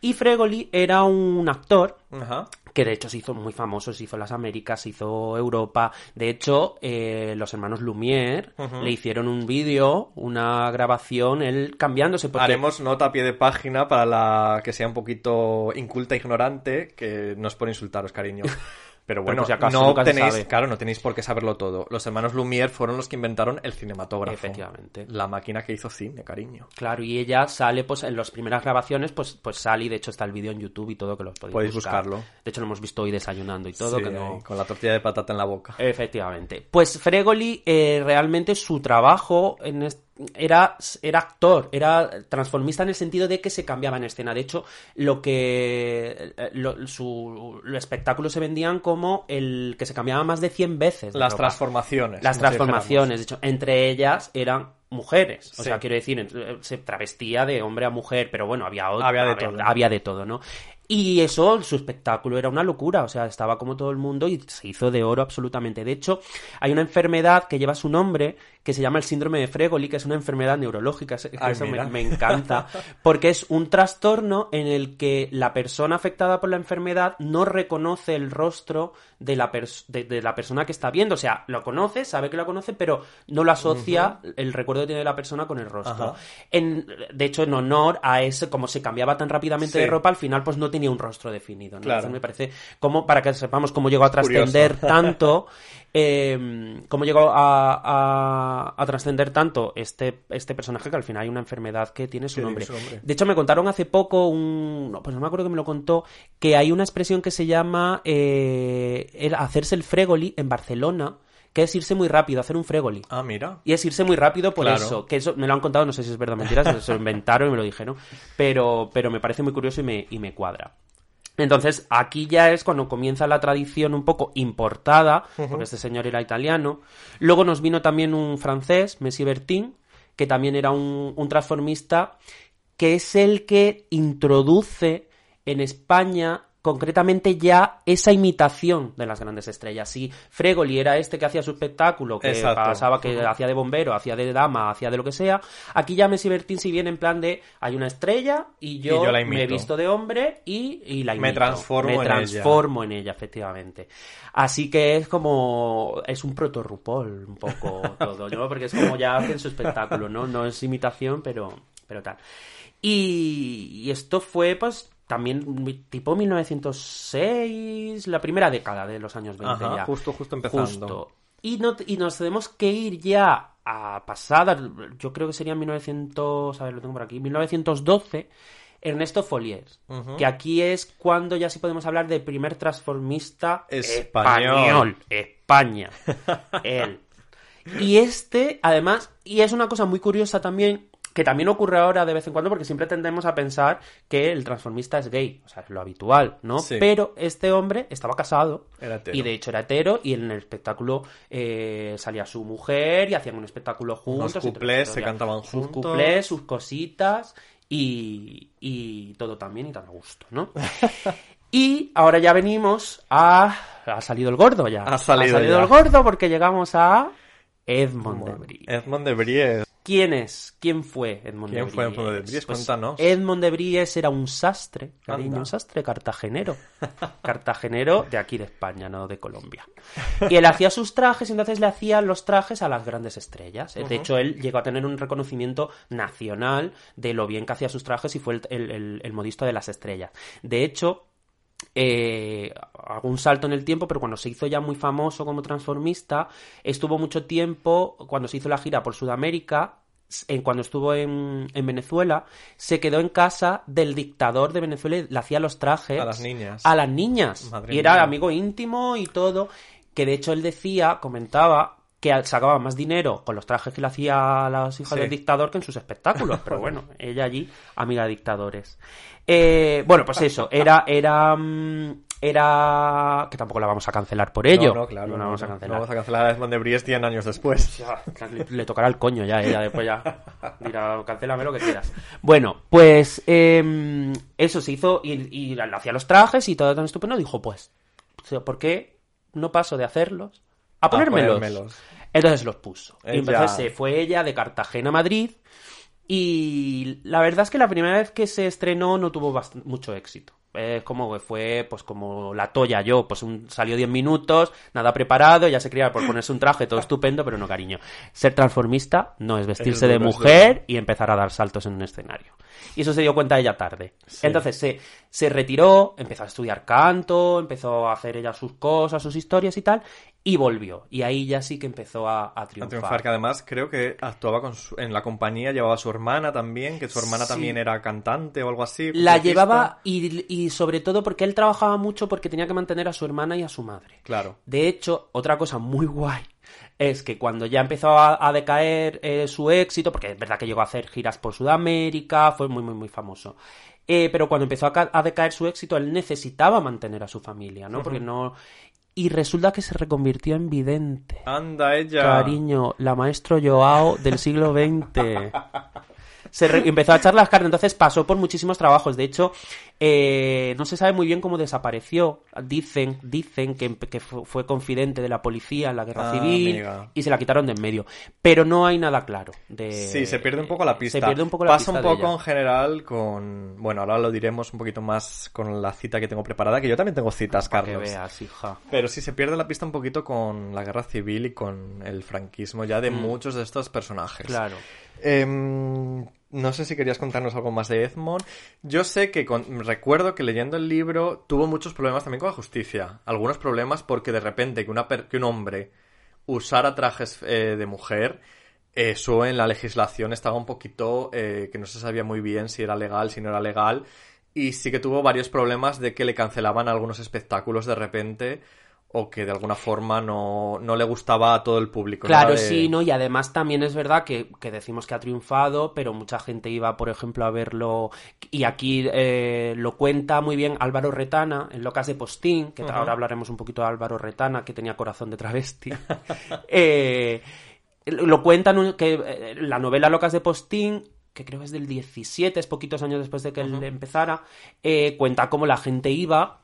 Y Fregoli era un actor Ajá. Que de hecho se hizo muy famoso, se hizo las Américas, se hizo Europa. De hecho, eh, los hermanos Lumière le hicieron un vídeo, una grabación, él cambiándose. Porque... Haremos nota a pie de página para la que sea un poquito inculta, ignorante, que no es por insultaros, cariño. Pero bueno, si acaso, no nunca se tenéis, sabe. claro, no tenéis por qué saberlo todo. Los hermanos Lumière fueron los que inventaron el cinematógrafo. Efectivamente. La máquina que hizo cine, cariño. Claro, y ella sale, pues en las primeras grabaciones, pues, pues sale y de hecho está el vídeo en YouTube y todo que lo podéis, Podéis buscar. buscarlo. De hecho lo hemos visto hoy desayunando y todo, Sí, que no... ahí, Con la tortilla de patata en la boca. Efectivamente. Pues Fregoli, eh, realmente su trabajo en est- era, era actor, era transformista en el sentido de que se cambiaba en escena. De hecho, lo que eh, lo, su, los espectáculos se vendían como el que se cambiaba más de 100 veces. Las ropa. transformaciones. Las transformaciones, de hecho, entre ellas eran mujeres. O Sí. sea, quiero decir, ent- se travestía de hombre a mujer, pero bueno, había otro, Había de todo. había de todo, ¿no? Y eso, su espectáculo era una locura, o sea, estaba como todo el mundo y se hizo de oro absolutamente. De hecho, hay una enfermedad que lleva su nombre que se llama el síndrome de Fregoli, que es una enfermedad neurológica, Ay, eso me, mira. me encanta, porque es un trastorno en el que la persona afectada por la enfermedad no reconoce el rostro de la, de, de la persona que está viendo, o sea, lo conoce, sabe que lo conoce, pero no lo asocia el recuerdo que tiene de la persona con el rostro. En, de hecho, en honor a ese, como se cambiaba tan rápidamente Sí. de ropa, al final pues no tenía un rostro definido. ¿no? Claro. Entonces me parece, como para que sepamos cómo llegó a trascender tanto, eh, cómo llegó a, a- a trascender tanto este, este personaje que al final hay una enfermedad que tiene nombre. su nombre. De hecho, me contaron hace poco un. no, Pues no me acuerdo que me lo contó. Que hay una expresión que se llama eh, el hacerse el fregoli en Barcelona. Que es irse muy rápido, hacer un fregoli. Ah, mira. Y es irse muy rápido por Claro. eso. Que eso me lo han contado, no sé si es verdad o mentira, se, se lo inventaron y me lo dijeron. Pero, pero me parece muy curioso y me, y me cuadra. Entonces, aquí ya es cuando comienza la tradición un poco importada, porque este señor era italiano. Luego nos vino también un francés, Messi Bertin, que también era un, un transformista, que es el que introduce en España concretamente ya esa imitación de las grandes estrellas. Si Fregoli era este que hacía su espectáculo, que Exacto. pasaba que hacía de bombero, hacía de dama, hacía de lo que sea, aquí ya Messi Bertin si viene en plan de hay una estrella y yo, Y yo la me he visto de hombre y, y la Me imito. transformo Me en transformo en ella, efectivamente. Así que es como es un proto RuPaul un poco todo, ¿no? Porque es como ya hacen su espectáculo, ¿no? No es imitación, pero pero tal. Y, y esto fue pues también tipo 1906, la primera década de los años 20 Ajá, ya. justo, justo empezando. Justo. Y, no, y nos tenemos que ir ya a pasadas, yo creo que sería 1900, a ver, lo tengo por aquí, 1912, Ernesto Folliers, Ujú. que aquí es cuando ya sí podemos hablar del primer transformista Español. español, España, él. Y este, además, y es una cosa muy curiosa también, que también ocurre ahora de vez en cuando, porque siempre tendemos a pensar que el transformista es gay, o sea, es lo habitual, ¿no? Sí. Pero este hombre estaba casado, Era y de hecho era hetero, y en el espectáculo eh, salía su mujer y hacían un espectáculo juntos. Toda cuplés, se cantaban Sus juntos. cuplés, sus cositas, y, y todo tan bien y tan a gusto, ¿no? Y ahora ya venimos a... Ha salido el gordo ya. Ha salido ya. el gordo porque llegamos a Edmond de Brie. Edmond de Bries. ¿Quién es? ¿Quién fue Edmond ¿Quién de fue Bries? Edmond de Bries? Pues Cuéntanos. Edmond de Bries era un sastre, cariño, un sastre cartagenero. Cartagenero de aquí de España, no de Colombia. Y él hacía sus trajes y entonces le hacía los trajes a las grandes estrellas. De hecho, él llegó a tener un reconocimiento nacional de lo bien que hacía sus trajes y fue el, el- el- el modisto de las estrellas. De hecho, eh, hago un salto en el tiempo, pero cuando se hizo ya muy famoso como transformista, estuvo mucho tiempo, cuando se hizo la gira por Sudamérica, en, cuando estuvo en, en Venezuela, se quedó en casa del dictador de Venezuela y le hacía los trajes A las niñas. a las niñas. Madre y era amigo íntimo y todo, que de hecho él decía, comentaba, que sacaba más dinero con los trajes que le hacía a las hijas Sí. del dictador que en sus espectáculos. Pero bueno, ella allí, amiga de dictadores. Eh, bueno, pues eso, era, era, mm, era, que tampoco la vamos a cancelar por ello. No, no, claro. No la vamos a cancelar. no vamos a cancelar a Edmond de Bries 100 años después. Ya, le, le tocará el coño ya, ella después ya dirá, cancélame lo que quieras. Bueno, pues eh, eso se hizo y, y le hacía los trajes y todo tan estupendo. Dijo, pues, ¿por qué no paso de hacerlos a ponérmelos? ponérmelos. Entonces los puso. Y Ella- entonces se fue ella de Cartagena a Madrid y la verdad es que la primera vez que se estrenó no tuvo mucho éxito. Es como que fue, pues como la toya yo, pues un, salió 10 minutos, nada preparado, ya se quería por ponerse un traje todo estupendo, pero no cariño. Ser transformista no es vestirse Es de mujer y empezar a dar saltos en un escenario. Y eso se dio cuenta ella tarde. Entonces se, se retiró, empezó a estudiar canto, empezó a hacer ella sus cosas, sus historias y tal, y volvió. Y ahí ya sí que empezó a, a A triunfar. triunfar, que además creo que actuaba con su- en la compañía, llevaba a su hermana también, que su hermana Sí. también era cantante o algo así. La llevaba y, y sobre todo porque él trabajaba mucho porque tenía que mantener a su hermana y a su madre. Claro. De hecho, otra cosa muy guay es que cuando ya empezó a, a decaer eh, su éxito, porque es verdad que llegó a hacer giras por Sudamérica, fue muy, muy, muy famoso. Eh, pero cuando empezó a, a decaer su éxito, él necesitaba mantener a su familia, ¿no? Porque no. Y resulta que se reconvirtió en vidente. Anda ella. Cariño, la maestro Joao del siglo XX. Se empezó a echar las cartas, entonces pasó por muchísimos trabajos. De hecho, eh, no se sabe muy bien cómo desapareció. Dicen, dicen que, que fu- fue confidente de la policía en la guerra Ah, civil amiga. y se la quitaron de en medio. Pero no hay nada claro. De... Sí, se pierde un poco la pista. Se pierde un poco la Pasa pista un de poco ella. en general con. Bueno, ahora lo diremos un poquito más con la cita que tengo preparada, que yo también tengo citas, Para que Carlos. veas, hija. Pero sí se pierde la pista un poquito con la guerra civil y con el franquismo ya de muchos de estos personajes. Mm. Claro. Em, no sé si querías contarnos algo más de Edmond. Yo sé que con- recuerdo que leyendo el libro tuvo muchos problemas también con la justicia. Algunos problemas porque de repente que, un hombre usara trajes eh, de mujer, eso en la legislación estaba un poquito eh, que no se sabía muy bien si era legal, si no era legal. Y sí que tuvo varios problemas de que le cancelaban algunos espectáculos de repente o que de alguna forma no, no le gustaba a todo el público. Claro, De- sí, ¿no? Y además también es verdad que, que decimos que ha triunfado, pero mucha gente iba, por ejemplo, a verlo. Y aquí eh, lo cuenta muy bien Álvaro Retana en Locas de Postín, que ahora hablaremos un poquito de Álvaro Retana, que tenía corazón de travesti. Eh, lo cuentan que eh, la novela Locas de Postín que creo que es del 17, es poquitos años después de que él empezara, eh, cuenta cómo la gente iba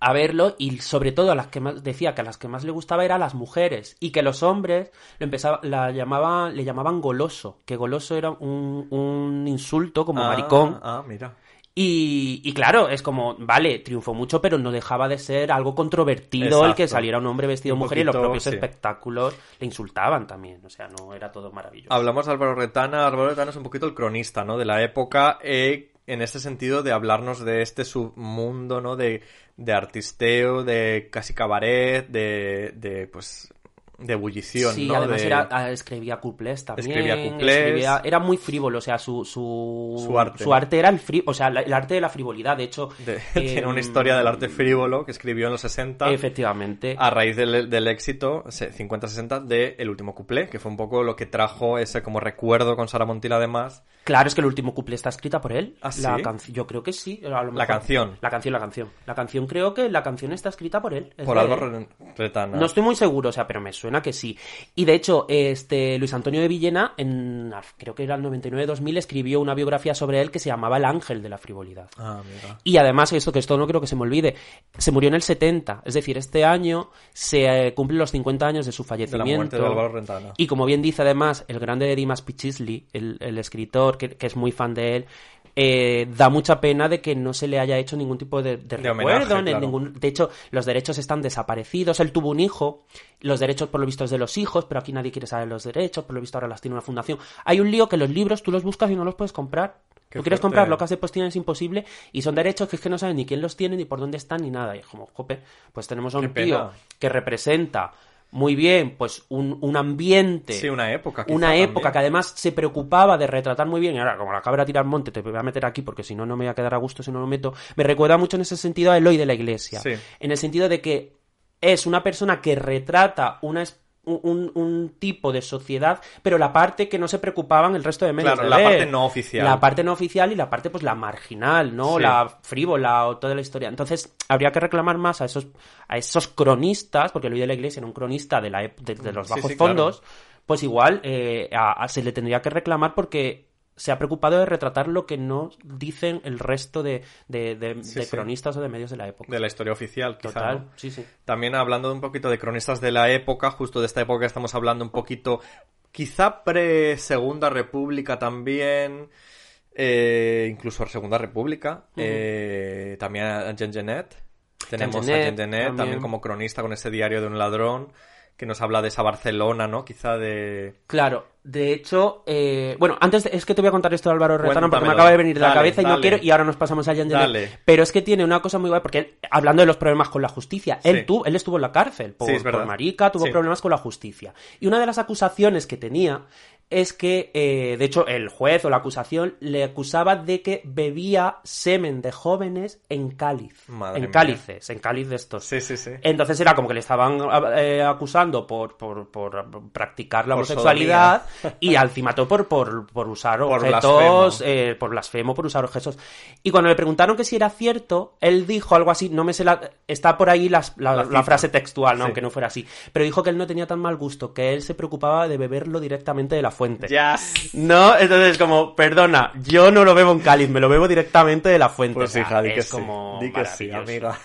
a verlo y sobre todo a las que más decía que a las que más le gustaba era a las mujeres y que los hombres lo empezaba, la llamaban, le llamaban goloso, que goloso era un, un insulto como Ah, maricón Ah, mira. y, y claro, es como, vale, triunfó mucho, pero no dejaba de ser algo controvertido el que saliera un hombre vestido de mujer y los propios sí. espectáculos le insultaban también, o sea, no era todo maravilloso. Hablamos de Álvaro Retana. Álvaro Retana es un poquito el cronista, ¿no? De la época, eh, en ese sentido de hablarnos de este submundo, ¿no? De, de artisteo, de casi cabaret, de, de pues, de ebullición, Sí, ¿no? además De- era, ah, escribía cuplés también. Escribía cuplés. escribía- era muy frívolo, o sea, su, su, Su arte. era el frí, o sea, el arte de la frivolidad, de hecho. de- eh, tiene una historia del arte frívolo que escribió en los 60 Efectivamente. a raíz del, del éxito se- 50-60 de El último cuplé, que fue un poco lo que trajo ese como recuerdo con Sara Montiel además. Claro, es que el último couple está escrita por él. ¿Ah, La sí? yo creo que sí. a lo La canción. La canción, la canción. La canción creo que la canción está escrita por él. es Por Álvaro. Retana. No estoy muy seguro, o sea, pero me suena que sí. Y de hecho, este Luis Antonio de Villena, en creo que era el 99-2000, escribió una biografía sobre él que se llamaba El ángel de la frivolidad. Ah, mira. Y además, esto que esto no creo que se me olvide, se murió en el 70, es decir, este año se eh, cumplen los 50 años de su De la fallecimiento. muerte de Álvaro Retana. Y como bien dice además el grande de Dimas Pichisley, el, el escritor que, que es muy fan de él, eh, da mucha pena de que no se le haya hecho ningún tipo de, de De recuerdo. homenaje, ni claro. ningún, de hecho, los derechos están desaparecidos. Él tuvo un hijo, los derechos por lo visto es de los hijos, pero aquí nadie quiere saber los derechos, por lo visto ahora las tiene una fundación. Hay un lío que los libros tú los buscas y no los puedes comprar. Qué Tú quieres fuerte. comprar locas de postín es imposible y son derechos que es que no saben ni quién los tiene ni por dónde están ni nada. Y es como, jope, pues tenemos a un tío que representa muy bien pues un, un ambiente Sí, una época. una época también. que además se preocupaba de retratar muy bien, y ahora como la cabra tira al monte, te voy a meter aquí porque si no, no me voy a quedar a gusto si no lo meto, me recuerda mucho en ese sentido a Eloy de la Iglesia, Sí. en el sentido de que es una persona que retrata una un, tipo de sociedad, pero la parte que no se preocupaban el resto de medios Claro, de la ver. parte no oficial. La parte no oficial y la parte, pues, la marginal, ¿no? Sí. La frívola o toda la historia. Entonces, habría que reclamar más a esos, a esos cronistas, porque Eloy de la Iglesia era un cronista de, la, de, de los bajos sí, fondos, pues igual eh, a- a- se le tendría que reclamar porque se ha preocupado de retratar lo que no dicen el resto de, de- de- Sí, de sí. cronistas o de medios de la época. De la historia oficial, quizá. Total, ¿no? sí, sí. También hablando de un poquito de cronistas de la época, justo de esta época estamos hablando un poquito, quizá pre-Segunda República también, eh, incluso Segunda República, eh, también a Jean Genet. Tenemos a Genet Jean Genet también. también. como cronista con ese diario de un ladrón, que nos habla de esa Barcelona, ¿no? Quizá de... Claro, de hecho, eh, bueno, antes de- es que te voy a contar esto de Álvaro Retana porque me acaba de venir de la cabeza y no quiero, y ahora nos pasamos a. Dale. Pero es que tiene una cosa muy guay, porque él- hablando de los problemas con la justicia, él, Sí. tu- él estuvo en la cárcel por, Sí, marica, tuvo Sí. problemas con la justicia. Y una de las acusaciones que tenía es que, eh, de hecho, el juez o la acusación le acusaba de que bebía semen de jóvenes en cáliz. Madre en mía. cálices, en cáliz de estos. Sí, sí, sí. Entonces era como que le estaban eh, acusando por, por, por practicar la Por homosexualidad y encima todo por, por, por usar Por objetos, blasfemo. eh, por blasfemo, por usar objetos. Y cuando le preguntaron que si era cierto, él dijo algo así, no me sé la... Está por ahí la, La la cita. frase textual, ¿no? Sí. aunque no fuera así. Pero dijo que él no tenía tan mal gusto, que él se preocupaba de beberlo directamente de la fuente. Yes. No, entonces como, perdona, yo no lo bebo en cáliz, me lo bebo directamente de la fuente. Pues O sea, hija, di que es sí. como Di que sí, maravilloso. amiga.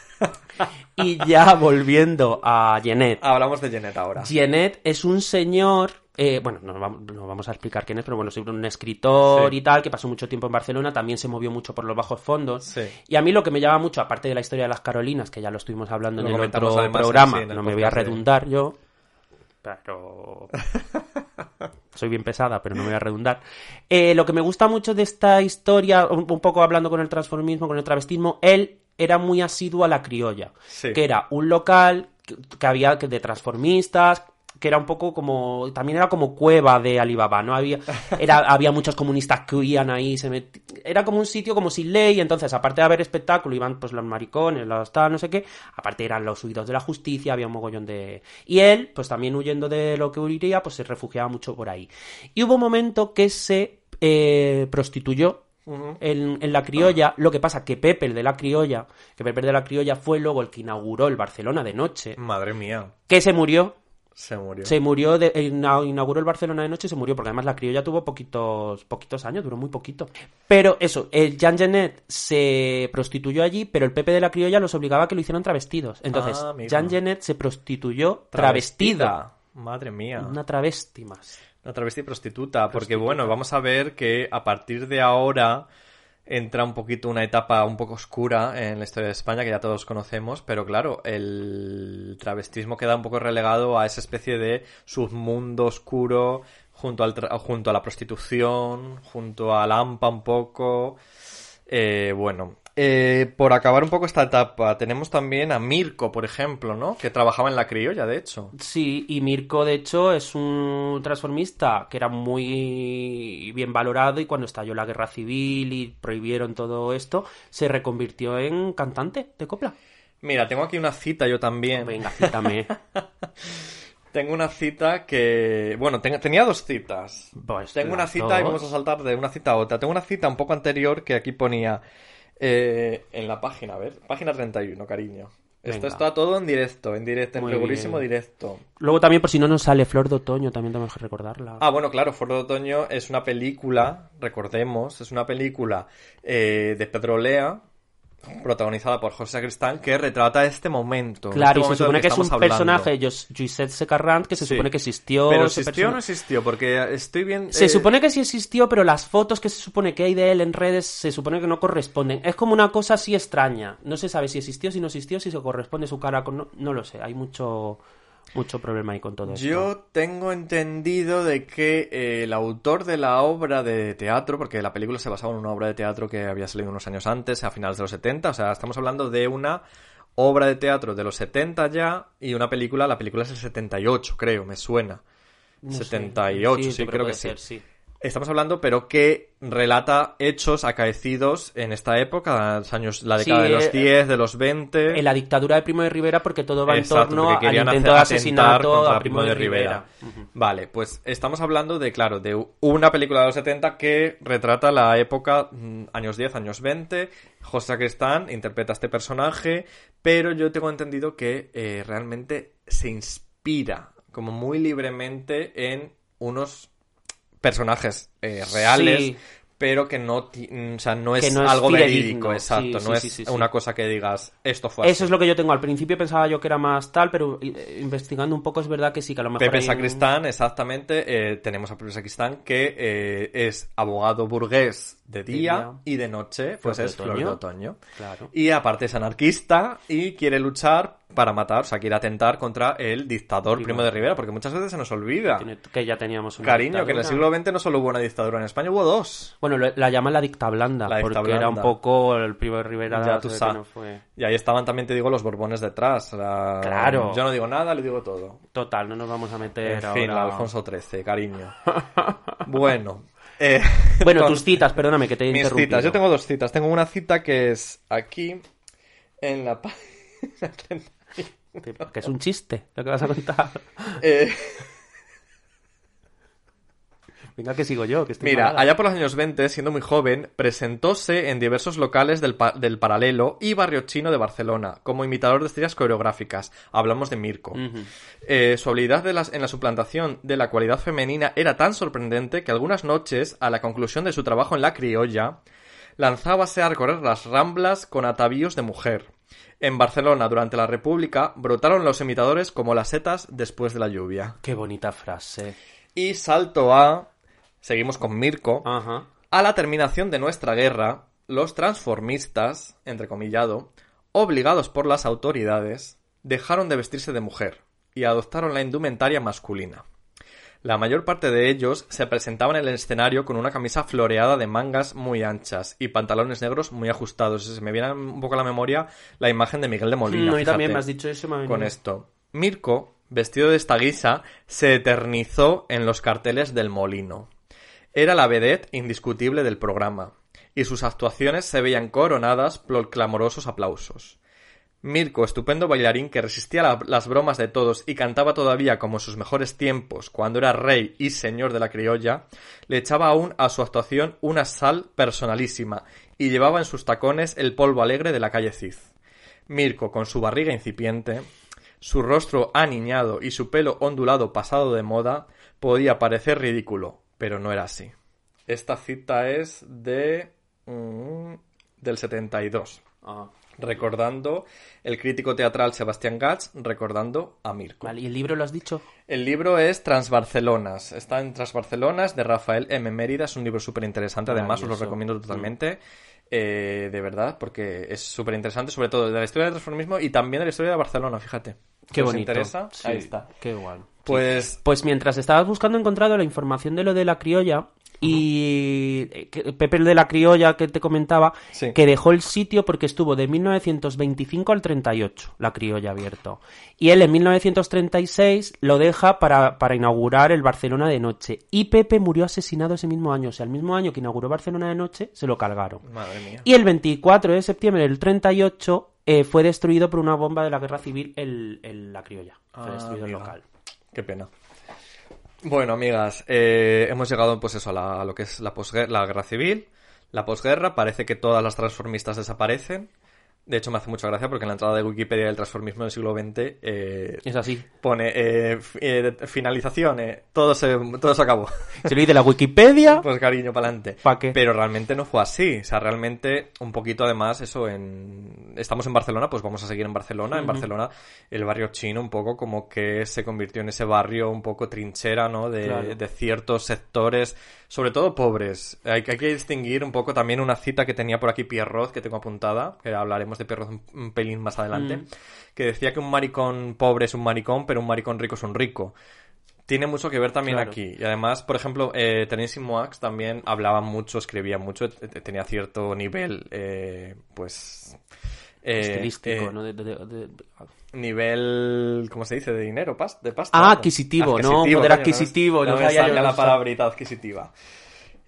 Y ya volviendo a Jeanette. Hablamos de Jeanette ahora. Jeanette es un señor, eh, bueno, no vamos, no vamos a explicar quién es, pero bueno, es un escritor Sí. y tal, que pasó mucho tiempo en Barcelona, también se movió mucho por los bajos fondos. Sí. Y a mí lo que me llama mucho, aparte de la historia de las Carolinas, que ya lo estuvimos hablando Lo en el otro programa, sí, en el no me voy a de- redundar yo, pero... soy bien pesada, pero no me voy a redundar. Eh, lo que me gusta mucho de esta historia, un, un poco hablando con el transformismo, con el travestismo, él era muy asiduo a la criolla, Sí. que era un local que, que había que- de transformistas, que era un poco como, también era como cueva de Alibaba, ¿no? Había, era, había muchos comunistas que huían ahí, se met- era como un sitio como sin ley, entonces aparte de haber espectáculo, iban pues los maricones, los tal, no sé qué, aparte eran los huidos de la justicia, había un mogollón de... Y él, pues también huyendo de lo que huiría, pues se refugiaba mucho por ahí. Y hubo un momento que se eh, prostituyó en, en la criolla. Lo que pasa que Pepe, el de la criolla, que Pepe el de la criolla fue luego el que inauguró el Barcelona de noche, Madre mía, que se murió. Se murió. Se murió, de, ina- inauguró el Barcelona de noche y se murió, porque además la criolla tuvo poquitos, poquitos años, duró muy poquito. Pero eso, el Jean Genet se prostituyó allí, pero el Pepe de la criolla los obligaba a que lo hicieran travestidos. Entonces, Ah. Jean Genet se prostituyó travestida. Madre mía. Una travesti más. Una travesti prostituta, porque bueno, vamos a ver que a partir de ahora entra un poquito una etapa un poco oscura en la historia de España que ya todos conocemos, pero claro, el travestismo queda un poco relegado a esa especie de submundo oscuro junto, al tra- junto a la prostitución, junto a la AMPA un poco. Eh, bueno, eh, por acabar un poco esta etapa, tenemos también a Mirko, por ejemplo, ¿no? Que trabajaba en la criolla, de hecho. Sí, y Mirko, de hecho, es un transformista que era muy bien valorado y cuando estalló la guerra civil y prohibieron todo esto, se reconvirtió en cantante de copla. Mira, tengo aquí una cita yo también. Venga, cítame. Tengo una cita que... Bueno, ten- tenía dos citas. Pues Tengo una cita y vamos a saltar de una cita a otra. Tengo una cita un poco anterior que aquí ponía eh, en la página, a ver, página 31, cariño. Esto está todo en directo, en directo, en Muy bien. directo. Luego también, por si no nos sale Flor de Otoño, también tenemos que recordarla. Ah, bueno, claro, Foro de Otoño es una película, recordemos, es una película eh, de Pedro Lea, protagonizada por José Sacristán, que retrata este momento. claro, y este se momento supone que es un hablando. personaje, Jos- Josep Secarrant, que se Sí. supone que existió. Pero existió o no existió, porque estoy bien... Se eh, supone que sí existió, pero las fotos que se supone que hay de él en redes se supone que no corresponden. Es como una cosa así extraña. No se sabe si existió, si no existió, si se corresponde su cara con... No, no lo sé, hay mucho mucho problema ahí con todo esto. Yo tengo entendido de que eh, el autor de la obra de teatro, porque la película se basaba en una obra de teatro que había salido unos años antes, a finales de los 70, o sea, estamos hablando de una obra de teatro de los 70 ya y una película, la película es el 78, creo, me suena. No sé. 78, sí, pero creo que sí. sí. Estamos hablando, pero que relata hechos acaecidos en esta época, los años, la Sí, década de los eh, 10, de los 20. En la dictadura de Primo de Rivera porque todo va en torno al intento de asesinato a Primo de Rivera. Vale, pues estamos hablando de, claro, de una película de los 70 que retrata la época, mm, años 10, años 20. José Sacristán interpreta a este personaje, pero yo tengo entendido que eh, realmente se inspira como muy libremente en unos personajes eh, reales. Sí. Pero que no, o sea, no es Que no es algo verídico, exacto. sí, no es una cosa que digas, esto fue así. Eso es lo que yo tengo. Al principio pensaba yo que era más tal, pero eh, investigando un poco es verdad que sí, que a lo mejor Pepe un- Sacristán, exactamente. eh, tenemos a Pepe Sacristán que eh, es abogado burgués de día, día. y de noche, pues de es flor de otoño. Claro. Y aparte es anarquista y quiere luchar para matar, o sea, quiere atentar contra el dictador Primo de Rivera, porque muchas veces se nos olvida. Que ya teníamos una Cariño, que en el siglo XX no solo hubo una dictadura, en España hubo dos. Bueno, la llaman la dicta blanda, La dicta porque era un poco el Primo de Rivera. Ya tú sabes. no fue- Y ahí estaban también, te digo, los Borbones detrás. Claro. Yo no digo nada, le digo todo. Total, no nos vamos a meter En fin, Alfonso XIII, cariño. bueno. Eh, Bueno, tus citas, perdóname que te he Mis interrumpido. citas, yo tengo dos citas. Tengo una cita que es aquí, en la página 30. Que es un chiste lo que vas a contar. Eh, Venga, que sigo yo, que estoy mira, allá por los años 20, siendo muy joven, presentóse en diversos locales del, pa- del Paralelo y Barrio Chino de Barcelona como imitador de estrellas coreográficas. Hablamos de Mirko. Eh, su habilidad de las- en la suplantación de la cualidad femenina era tan sorprendente que algunas noches, a la conclusión de su trabajo en la criolla, lanzábase a recorrer las ramblas con atavíos de mujer. En Barcelona, durante la República, brotaron los imitadores como las setas después de la lluvia. Qué bonita frase. Y salto a... Seguimos con Mirko. Ajá. A la terminación de nuestra guerra, los transformistas, entrecomillado, obligados por las autoridades, dejaron de vestirse de mujer y adoptaron la indumentaria masculina. La mayor parte de ellos se presentaban en el escenario con una camisa floreada de mangas muy anchas y pantalones negros muy ajustados. Se me viene un poco a la memoria la imagen de Miguel de Molina. No, y también me has dicho eso. me Con esto. Mirko, vestido de esta guisa, se eternizó en los carteles del molino. Era la vedette indiscutible del programa, y sus actuaciones se veían coronadas por clamorosos aplausos. Mirko, estupendo bailarín que resistía la- las bromas de todos y cantaba todavía como en sus mejores tiempos, cuando era rey y señor de la criolla, le echaba aún a su actuación una sal personalísima y llevaba en sus tacones el polvo alegre de la calle Cid. Mirko, con su barriga incipiente, su rostro aniñado y su pelo ondulado pasado de moda, podía parecer ridículo, pero no era así. Esta cita es de... mm, del 72 Ah, recordando el crítico teatral Sebastián Gats, recordando a Mirko. vale, ¿y el libro lo has dicho? El libro es Transbarcelonas, está en Transbarcelonas de Rafael M. Mérida, es un libro súper interesante, además os lo recomiendo totalmente, eh, de verdad, porque es súper interesante, sobre todo de la historia del transformismo y también de la historia de Barcelona, fíjate. Qué os bonito. interesa? Sí, Ahí está. Qué guay. Pues Pues mientras estabas buscando, he encontrado la información de lo de la criolla y eh, Pepe el de la criolla que te comentaba, Sí. que dejó el sitio porque estuvo de 1925 al 38, la criolla abierto. Y él en 1936 lo deja para, para inaugurar el Barcelona de noche. Y Pepe murió asesinado ese mismo año, o sea, el mismo año que inauguró Barcelona de noche, se lo cargaron. Madre mía. Y el 24 de septiembre del 38 eh, fue destruido por una bomba de la guerra civil el, el- la criolla. Fue Ah, destruido el local. Qué pena. Bueno, amigas, eh, hemos llegado pues eso a, la- a lo que es la, la guerra civil, la posguerra. Parece que todas las transformistas desaparecen. De hecho, me hace mucha gracia porque en la entrada de Wikipedia del transformismo del siglo XX eh, Es así. pone eh, eh, finalización, eh, todo, se, todo se acabó. Se lo dice la Wikipedia. Pues cariño, para adelante. ¿Pa qué? Pero realmente no fue así. O sea, realmente un poquito además eso en... Estamos en Barcelona, pues vamos a seguir en Barcelona. En Barcelona el barrio chino un poco como que se convirtió en ese barrio un poco trinchera, ¿no? De, Claro. de ciertos sectores, sobre todo pobres. Hay, que- hay que distinguir un poco también una cita que tenía por aquí Pierrot, que tengo apuntada, que hablaremos de Pierrot un, pelín más adelante, Mm. que decía que un maricón pobre es un maricón, pero un maricón rico es un rico tiene mucho que ver también Claro. aquí. Y además, por ejemplo, eh, Tennessee Moax también hablaba mucho, escribía mucho, tenía cierto nivel, eh, pues... eh, Estilístico, eh, ¿no? De- de- de- de- Nivel, ¿cómo se dice? De dinero, de pasta. Ah, adquisitivo, ¿no? Poder adquisitivo, No, no me salía la palabrita adquisitiva.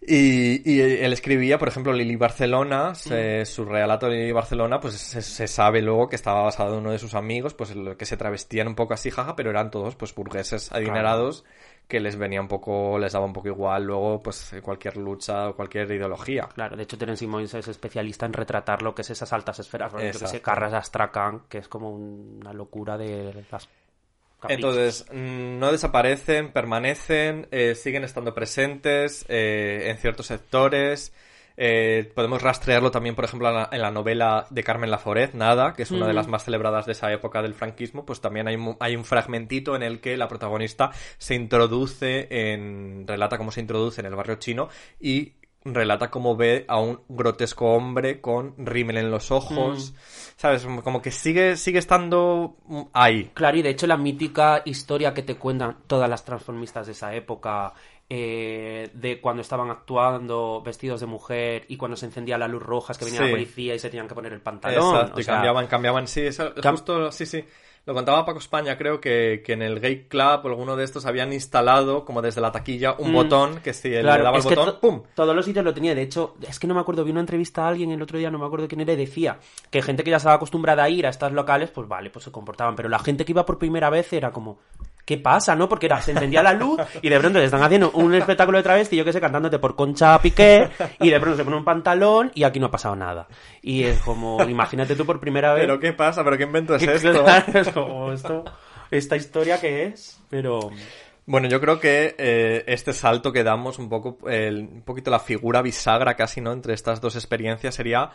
Y, y él escribía, por ejemplo, Lili Barcelona, se- su relato de Lili Barcelona, pues se, se sabe luego que estaba basado en uno de sus amigos, pues que se travestían un poco así, jaja, pero eran todos pues burgueses adinerados que les venía un poco, les daba un poco igual luego pues cualquier lucha o cualquier ideología. Claro, de hecho Terence Simons es especialista en retratar lo que es esas altas esferas. Bueno, yo que sé. Carras Astrakhan, que es como una locura de las caprichos. Entonces, no desaparecen, permanecen, eh, siguen estando presentes eh, en ciertos sectores. Eh, podemos rastrearlo también, por ejemplo, en la, en la novela de Carmen Laforet, Nada, que es una de las más celebradas de esa época del franquismo, pues también hay, mu- hay un fragmentito en el que la protagonista se introduce en... relata cómo se introduce en el barrio chino y relata cómo ve a un grotesco hombre con rímel en los ojos, ¿sabes? Como que sigue, sigue estando mm, ahí. Claro, y de hecho la mítica historia que te cuentan todas las transformistas de esa época, eh, de cuando estaban actuando vestidos de mujer y cuando se encendía la luz roja, es que venía Sí. la policía y se tenían que poner el pantalón. Exacto, o y sea, cambiaban, cambiaban, sí, eso, Cam- justo, sí, sí. Lo contaba Paco España, creo que, que en el Gay Club o alguno de estos habían instalado, como desde la taquilla, un Mm. botón que si él Claro, le daba el botón, to- ¡pum! Todos los sitios lo tenía. De hecho, es que no me acuerdo, vi una entrevista a alguien el otro día, no me acuerdo quién era, y decía que gente que ya estaba acostumbrada a ir a estas locales, pues vale, pues se comportaban. Pero la gente que iba por primera vez era como, ¿qué pasa, no? Porque era, se encendía la luz y de pronto le están haciendo un espectáculo de travesti, yo que sé, cantándote por Concha Piqué, y de pronto se pone un pantalón y aquí no ha pasado nada. Y es como, imagínate tú por primera vez. ¿Pero qué pasa? ¿Pero qué invento es esto? Es como esto, esta historia que es, pero... Bueno, yo creo que eh, este salto que damos un poco, un poquito la figura bisagra casi, ¿no? Entre estas dos experiencias sería,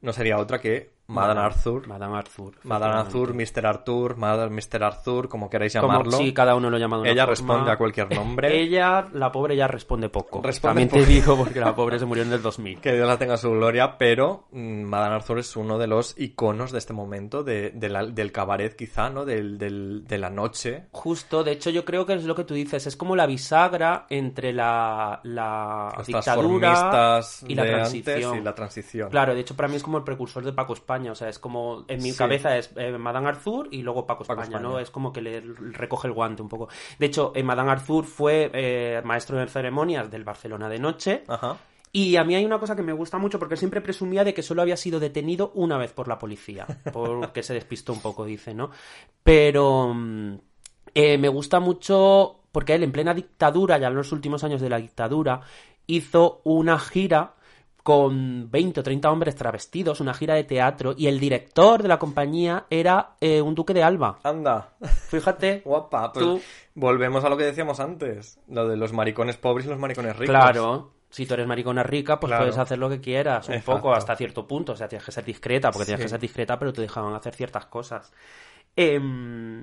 no sería otra que Madame Arthur. Madame Arthur. Madame Arthur. Mr. Arthur, Madame Mr. Arthur, como queráis Como- llamarlo. sí, cada uno lo llama de una Ella forma. responde a cualquier nombre. Ella, la pobre, ya responde poco. Responde También te poco. digo porque la pobre se murió en el 2000. Que Dios la tenga en su gloria, pero mm, Madame Arthur es uno de los iconos de este momento, de, de la- del cabaret quizá, ¿no? Del, del- de la noche. Justo, de hecho yo creo que es lo que tú dices, es como la bisagra entre la, la dictadura y la transición. y la transición. Claro, de hecho para mí es como el precursor de Paco España, o sea, es como en mi Sí. cabeza es eh, Madame Arthur y luego Paco, Paco España, ¿no? Es como que le recoge el guante un poco. De hecho, eh, Madame Arthur fue eh, maestro de ceremonias del Barcelona de noche Ajá. y a mí hay una cosa que me gusta mucho porque siempre presumía de que solo había sido detenido una vez por la policía, porque se despistó un poco, dice, ¿no? Pero mm, eh, me gusta mucho porque él en plena dictadura, ya en los últimos años de la dictadura, hizo una gira con 20 o 30 hombres travestidos, una gira de teatro, y el director de la compañía era eh, un duque de Alba. Anda. Fíjate, Guapa. Pues Tú- volvemos a lo que decíamos antes. Lo de los maricones pobres y los maricones ricos. Claro, si tú eres maricona rica, pues Claro. puedes hacer lo que quieras, un Exacto. poco, hasta cierto punto. O sea, tienes que ser discreta, porque tienes Sí. que ser discreta, pero te dejaban hacer ciertas cosas. Em,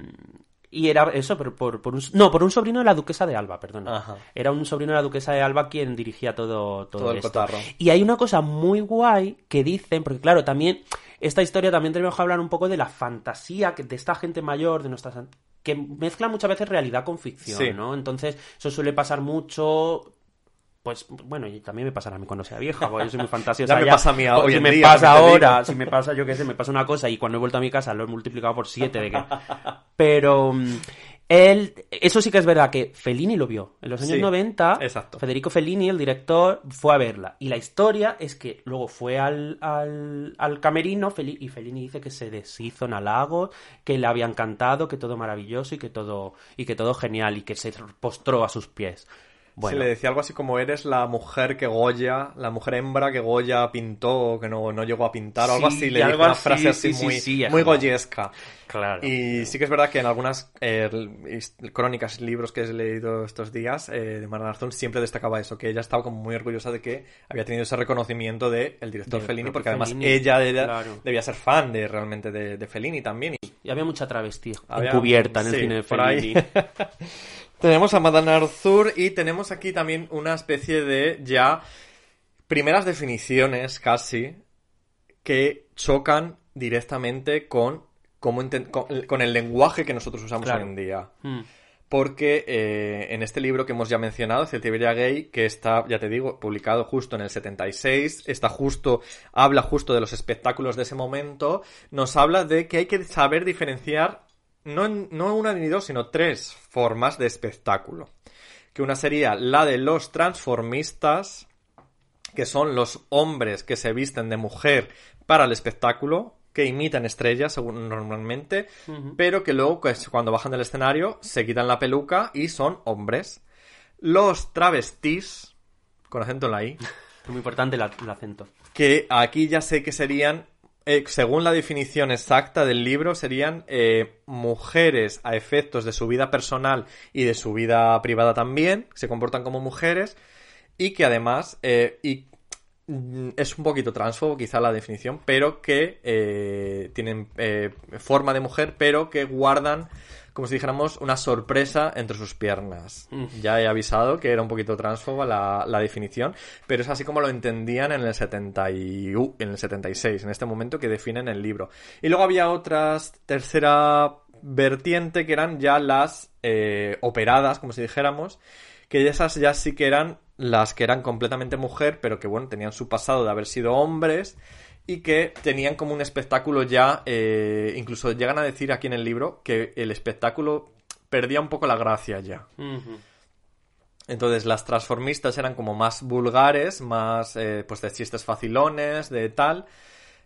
y era eso, pero por, por un, no, por un sobrino de la duquesa de Alba, perdón. Ajá. Era un sobrino de la duquesa de Alba quien dirigía todo, todo, Todo el esto. cotarro. Y hay una cosa muy guay que dicen, porque claro, también esta historia también tenemos que hablar un poco de la fantasía de esta gente mayor, de nuestras que mezcla muchas veces realidad con ficción, Sí. ¿no? Entonces, eso suele pasar mucho. Pues bueno, y también me pasará a mí cuando sea vieja, porque yo soy muy fantasiosa. Ya me pasa a mí hoy si en me día, pasa ahora, si me pasa, yo qué sé, me pasa una cosa y cuando he vuelto a mi casa lo he multiplicado por siete de que... Pero mm, él, eso sí que es verdad que Fellini lo vio. En los años Sí, 90, exacto. Federico Fellini, el director, fue a verla. Y la historia es que luego fue al, al, al camerino y Fellini dice que se deshizo en halagos, que le había encantado, que todo maravilloso y que todo, y que todo genial y que se postró a sus pies. Bueno, Se le decía algo así como eres la mujer que Goya, la mujer hembra que Goya pintó que no, no llegó a pintar o algo Sí, así. Le algo dijo una así, frase así sí, muy, sí, muy goyesca. claro. Y sí que es verdad que en algunas eh, crónicas, libros que he leído estos días eh, de Marna Arzón siempre destacaba eso, que ella estaba como muy orgullosa de que había tenido ese reconocimiento del director Del Fellini, porque además Fellini, ella era- claro. debía ser fan de realmente de, de Fellini también. Y Y había mucha travesti había- encubierta en el cine de. Fellini. tenemos a Madame Arthur y tenemos aquí también una especie de ya primeras definiciones casi que chocan directamente con, cómo con, con el lenguaje que nosotros usamos Claro. hoy en día. Mm. Porque eh, en este libro que hemos ya mencionado, Celtiberia Gay, que está, ya te digo, publicado justo en el 76, está justo, habla justo de los espectáculos de ese momento, nos habla de que hay que saber diferenciar no, no una ni dos, sino tres formas de espectáculo. Que una sería la de los transformistas, que son los hombres que se visten de mujer para el espectáculo, que imitan estrellas normalmente, pero que luego pues, cuando bajan del escenario se quitan la peluca y son hombres. Los travestis, con acento en la I, Es muy importante el, el acento. que aquí ya sé que serían, eh, según la definición exacta del libro, serían eh, mujeres a efectos de su vida personal y de su vida privada también, se comportan como mujeres y que además, eh, y mm, es un poquito transfobo quizá la definición, pero que tienen forma de mujer, pero que guardan, como si dijéramos, una sorpresa entre sus piernas. Mm. Ya he avisado que era un poquito transfoba la, la definición, pero es así como lo entendían en el, 70 y, uh, en el 76, en este momento que definen el libro. Y luego había otras, tercera vertiente, que eran ya las eh, operadas, como si dijéramos, que esas ya sí que eran las que eran completamente mujer, pero que bueno, tenían su pasado de haber sido hombres y que tenían como un espectáculo ya, eh, incluso llegan a decir aquí en el libro que el espectáculo perdía un poco la gracia ya. Entonces las transformistas eran como más vulgares, más eh, pues de chistes facilones, de tal.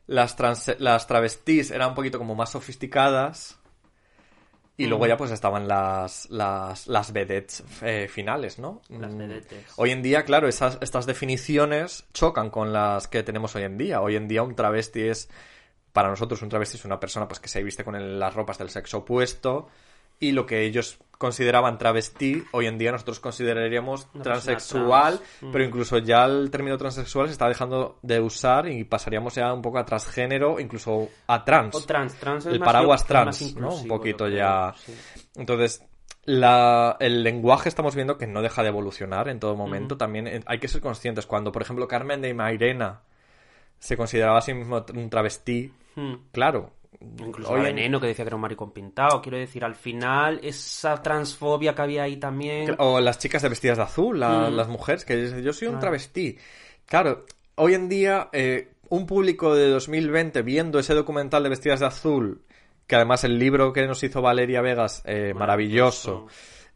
Las, trans- las travestis eran un poquito como más sofisticadas. Y luego ya pues estaban las, las, las vedettes eh, finales, ¿no? Las Mm. vedettes. Hoy en día, claro, esas, estas definiciones chocan con las que tenemos hoy en día. Hoy en día un travesti es, para nosotros un travesti es una persona pues que se viste con el- las ropas del sexo opuesto y lo que ellos consideraban travesti, hoy en día nosotros consideraríamos Una transexual, trans. pero Mm. incluso ya el término transexual se está dejando de usar y pasaríamos ya un poco a transgénero, incluso a trans. O trans, trans es el más- paraguas trans, ¿no? Un poquito ya. sí. Entonces, la, el lenguaje estamos viendo que no deja de evolucionar en todo momento. También eh, hay que ser conscientes. Cuando, por ejemplo, Carmen de Mairena se consideraba a sí mismo un travesti, Hmm. claro. Incluso en- Veneno que decía que era un maricón pintado. Quiero decir, al final, esa transfobia que había ahí también. O las chicas de vestidas de azul, la- Mm. las mujeres, que dicen, yo soy un Claro. travesti. Claro, hoy en día, eh, un público de 2020 viendo ese documental de vestidas de azul, que además el libro que nos hizo Valeria Vegas, eh, maravilloso.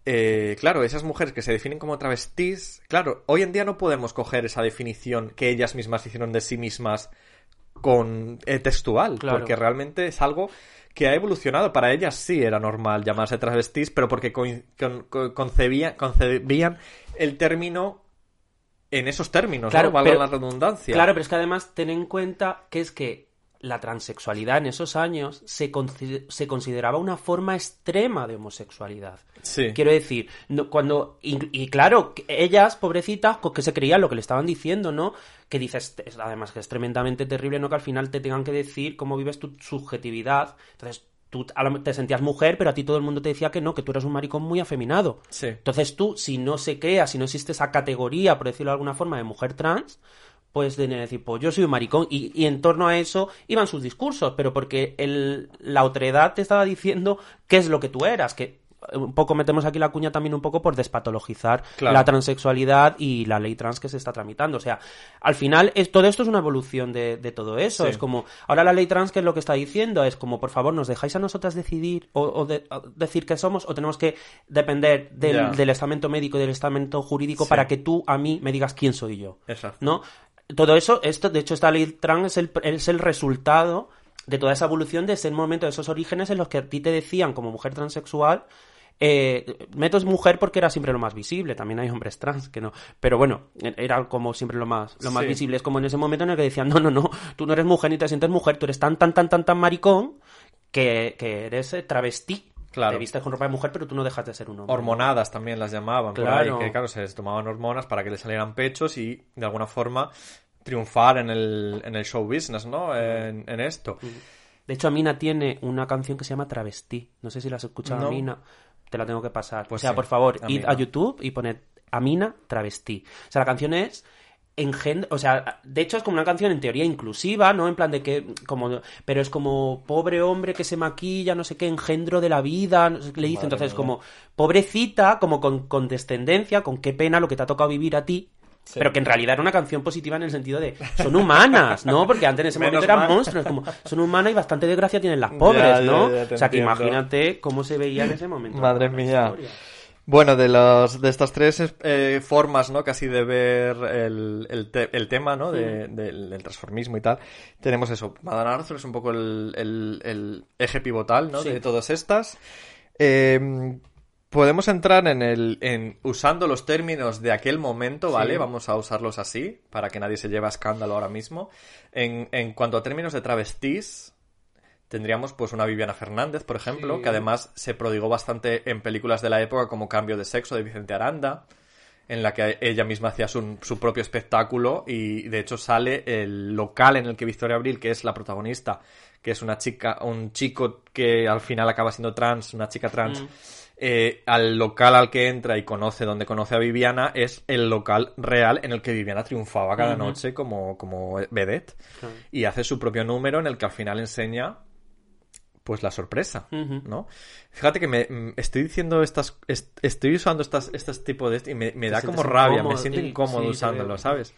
eh, claro, esas mujeres que se definen como travestis, claro, hoy en día no podemos coger esa definición que ellas mismas hicieron de sí mismas con eh, textual, Claro. porque realmente es algo que ha evolucionado. Para ellas sí era normal llamarse travestis, pero porque coin- con- con- concebían, concebían el término en esos términos, Claro, ¿no? Valga pero- la redundancia. Claro, pero es que además ten en cuenta que es que la transexualidad en esos años se, se consideraba una forma extrema de homosexualidad. Sí. Quiero decir, no- cuando. Y, y claro, ellas, pobrecitas, co- que se creían lo que le estaban diciendo, ¿no? Que dices, es- además que es tremendamente terrible, ¿no? Que al final te tengan que decir cómo vives tu subjetividad. Entonces, tú te sentías mujer, pero a ti todo el mundo te decía que no, que tú eres un maricón muy afeminado. Sí. Entonces tú, si no se crea, si no existe esa categoría, por decirlo de alguna forma, de mujer trans, pues de decir, pues yo soy un maricón. Y, y en torno a eso iban sus discursos, pero porque el, la otredad te estaba diciendo qué es lo que tú eras, que un poco metemos aquí la cuña también un poco por despatologizar Claro. la transexualidad y la ley trans que se está tramitando. O sea, al final es, todo esto es una evolución de, de todo eso. Sí. Es como, ahora la ley trans, ¿qué es lo que está diciendo? Es como, por favor, ¿nos dejáis a nosotras decidir o, o de- decir que somos o tenemos que depender del, del estamento médico y del estamento jurídico Sí. para que tú a mí me digas quién soy yo? Exacto. ¿No? Todo eso, esto, de hecho, esta ley trans es el, es el resultado de toda esa evolución de ese momento, de esos orígenes en los que a ti te decían como mujer transexual eh, meto es mujer porque era siempre lo más visible, también hay hombres trans que no, pero bueno, era como siempre lo más, lo más Sí. visible, es como en ese momento en el que decían, no, no, no, tú no eres mujer ni te sientes mujer, tú eres tan, tan, tan, tan, tan maricón que, que eres eh, travesti. Claro. Te vistes con ropa de mujer, pero tú no dejas de ser un hombre. Hormonadas también las llamaban por Claro. ahí, que claro, se les tomaban hormonas para que les salieran pechos y de alguna forma triunfar en el, en el show business, ¿no? En, en esto. De hecho, Amina tiene una canción que se llama Travesti. No sé si la has escuchado, No. Amina. Te la tengo que pasar. Pues o sea, sí, por favor, id a YouTube y poned Amina Travesti. O sea, la canción es engendro, o sea, de hecho es como una canción en teoría inclusiva, ¿no? En plan de que, como, pero es como pobre hombre que se maquilla, no sé qué, engendro de la vida, no sé qué le dice, Madre entonces mía. como, pobrecita, como con, con descendencia, con qué pena lo que te ha tocado vivir a ti, pero que en realidad era una canción positiva en el sentido de son humanas, ¿no? Porque antes en ese Menos momento eran mal. monstruos, como son humanas y bastante desgracia tienen las pobres, Ya, ¿no? ya o sea que imagínate cómo se veía en ese momento. Madre mía. historia. Bueno, de, los, de estas tres eh, formas, ¿no? Casi de ver el, el, te- el tema, ¿no? De- del, del transformismo y tal. Tenemos eso. Madame Arthur es un poco el, el- el eje pivotal, ¿no? Sí. De todas estas. Eh, podemos entrar en el, en usando los términos de aquel momento, ¿vale? Sí. Vamos a usarlos así, para que nadie se lleve a escándalo ahora mismo. En, en cuanto a términos de travestis, tendríamos pues una Viviana Fernández, por ejemplo, Sí. que además se prodigó bastante en películas de la época como Cambio de Sexo de Vicente Aranda, en la que ella misma hacía su, su propio espectáculo y de hecho sale el local en el que Victoria Abril, que es la protagonista, que es una chica, un chico que al final acaba siendo trans, una chica trans, Mm. eh, al local al que entra y conoce, donde conoce a Viviana, es el local real en el que Viviana triunfaba cada noche como, como vedette y hace su propio número en el que al final enseña pues la sorpresa. ¿no? Fíjate que me mm, estoy diciendo estas est- estoy usando estas estos tipos de esto y me, da como rabia, me siento incómodo sí, usándolo. ¿sabes?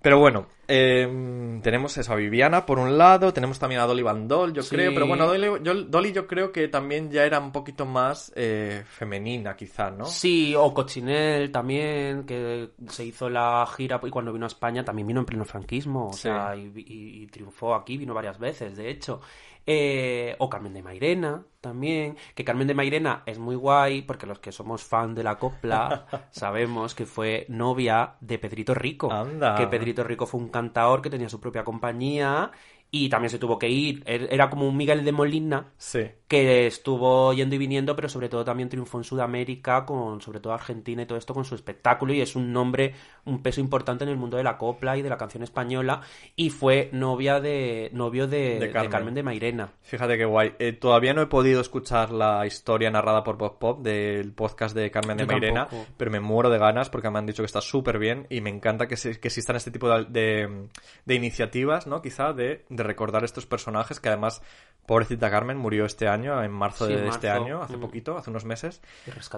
Pero bueno, eh, tenemos eso a Viviana por un lado, tenemos también a Dolly Van Doll, yo Sí. creo, pero bueno, Dolly yo, Dolly yo creo que también ya era un poquito más eh, femenina, quizá, ¿no? Sí, o Cochinel también, que se hizo la gira y cuando vino a España también vino en pleno franquismo, o Sí. sea, y, y- y triunfó aquí, vino varias veces, de hecho. Eh, o Carmen de Mairena también, que Carmen de Mairena es muy guay porque los que somos fan de la copla sabemos que fue novia de Pedrito Rico, Anda. que Pedrito Rico fue un cantador que tenía su propia compañía y también se tuvo que ir, Er- era como un Miguel de Molina Sí. Que estuvo yendo y viniendo, pero sobre todo también triunfó en Sudamérica, con sobre todo Argentina y todo esto con su espectáculo, y es un nombre, un peso importante en el mundo de la copla y de la canción española, y fue novia de novio de, De de Carmen. Carmen. de Mairena. Fíjate qué guay. Eh, todavía no he podido escuchar la historia narrada por Pop Pop del podcast de Carmen de Yo Mairena, tampoco. pero me muero de ganas porque me han dicho que está súper bien y me encanta que, se- que existan este tipo de, de- de iniciativas, ¿no? Quizá de, de recordar estos personajes que además, pobrecita Carmen, murió este año, en marzo Sí, de este año, hace Mm. poquito, hace unos meses.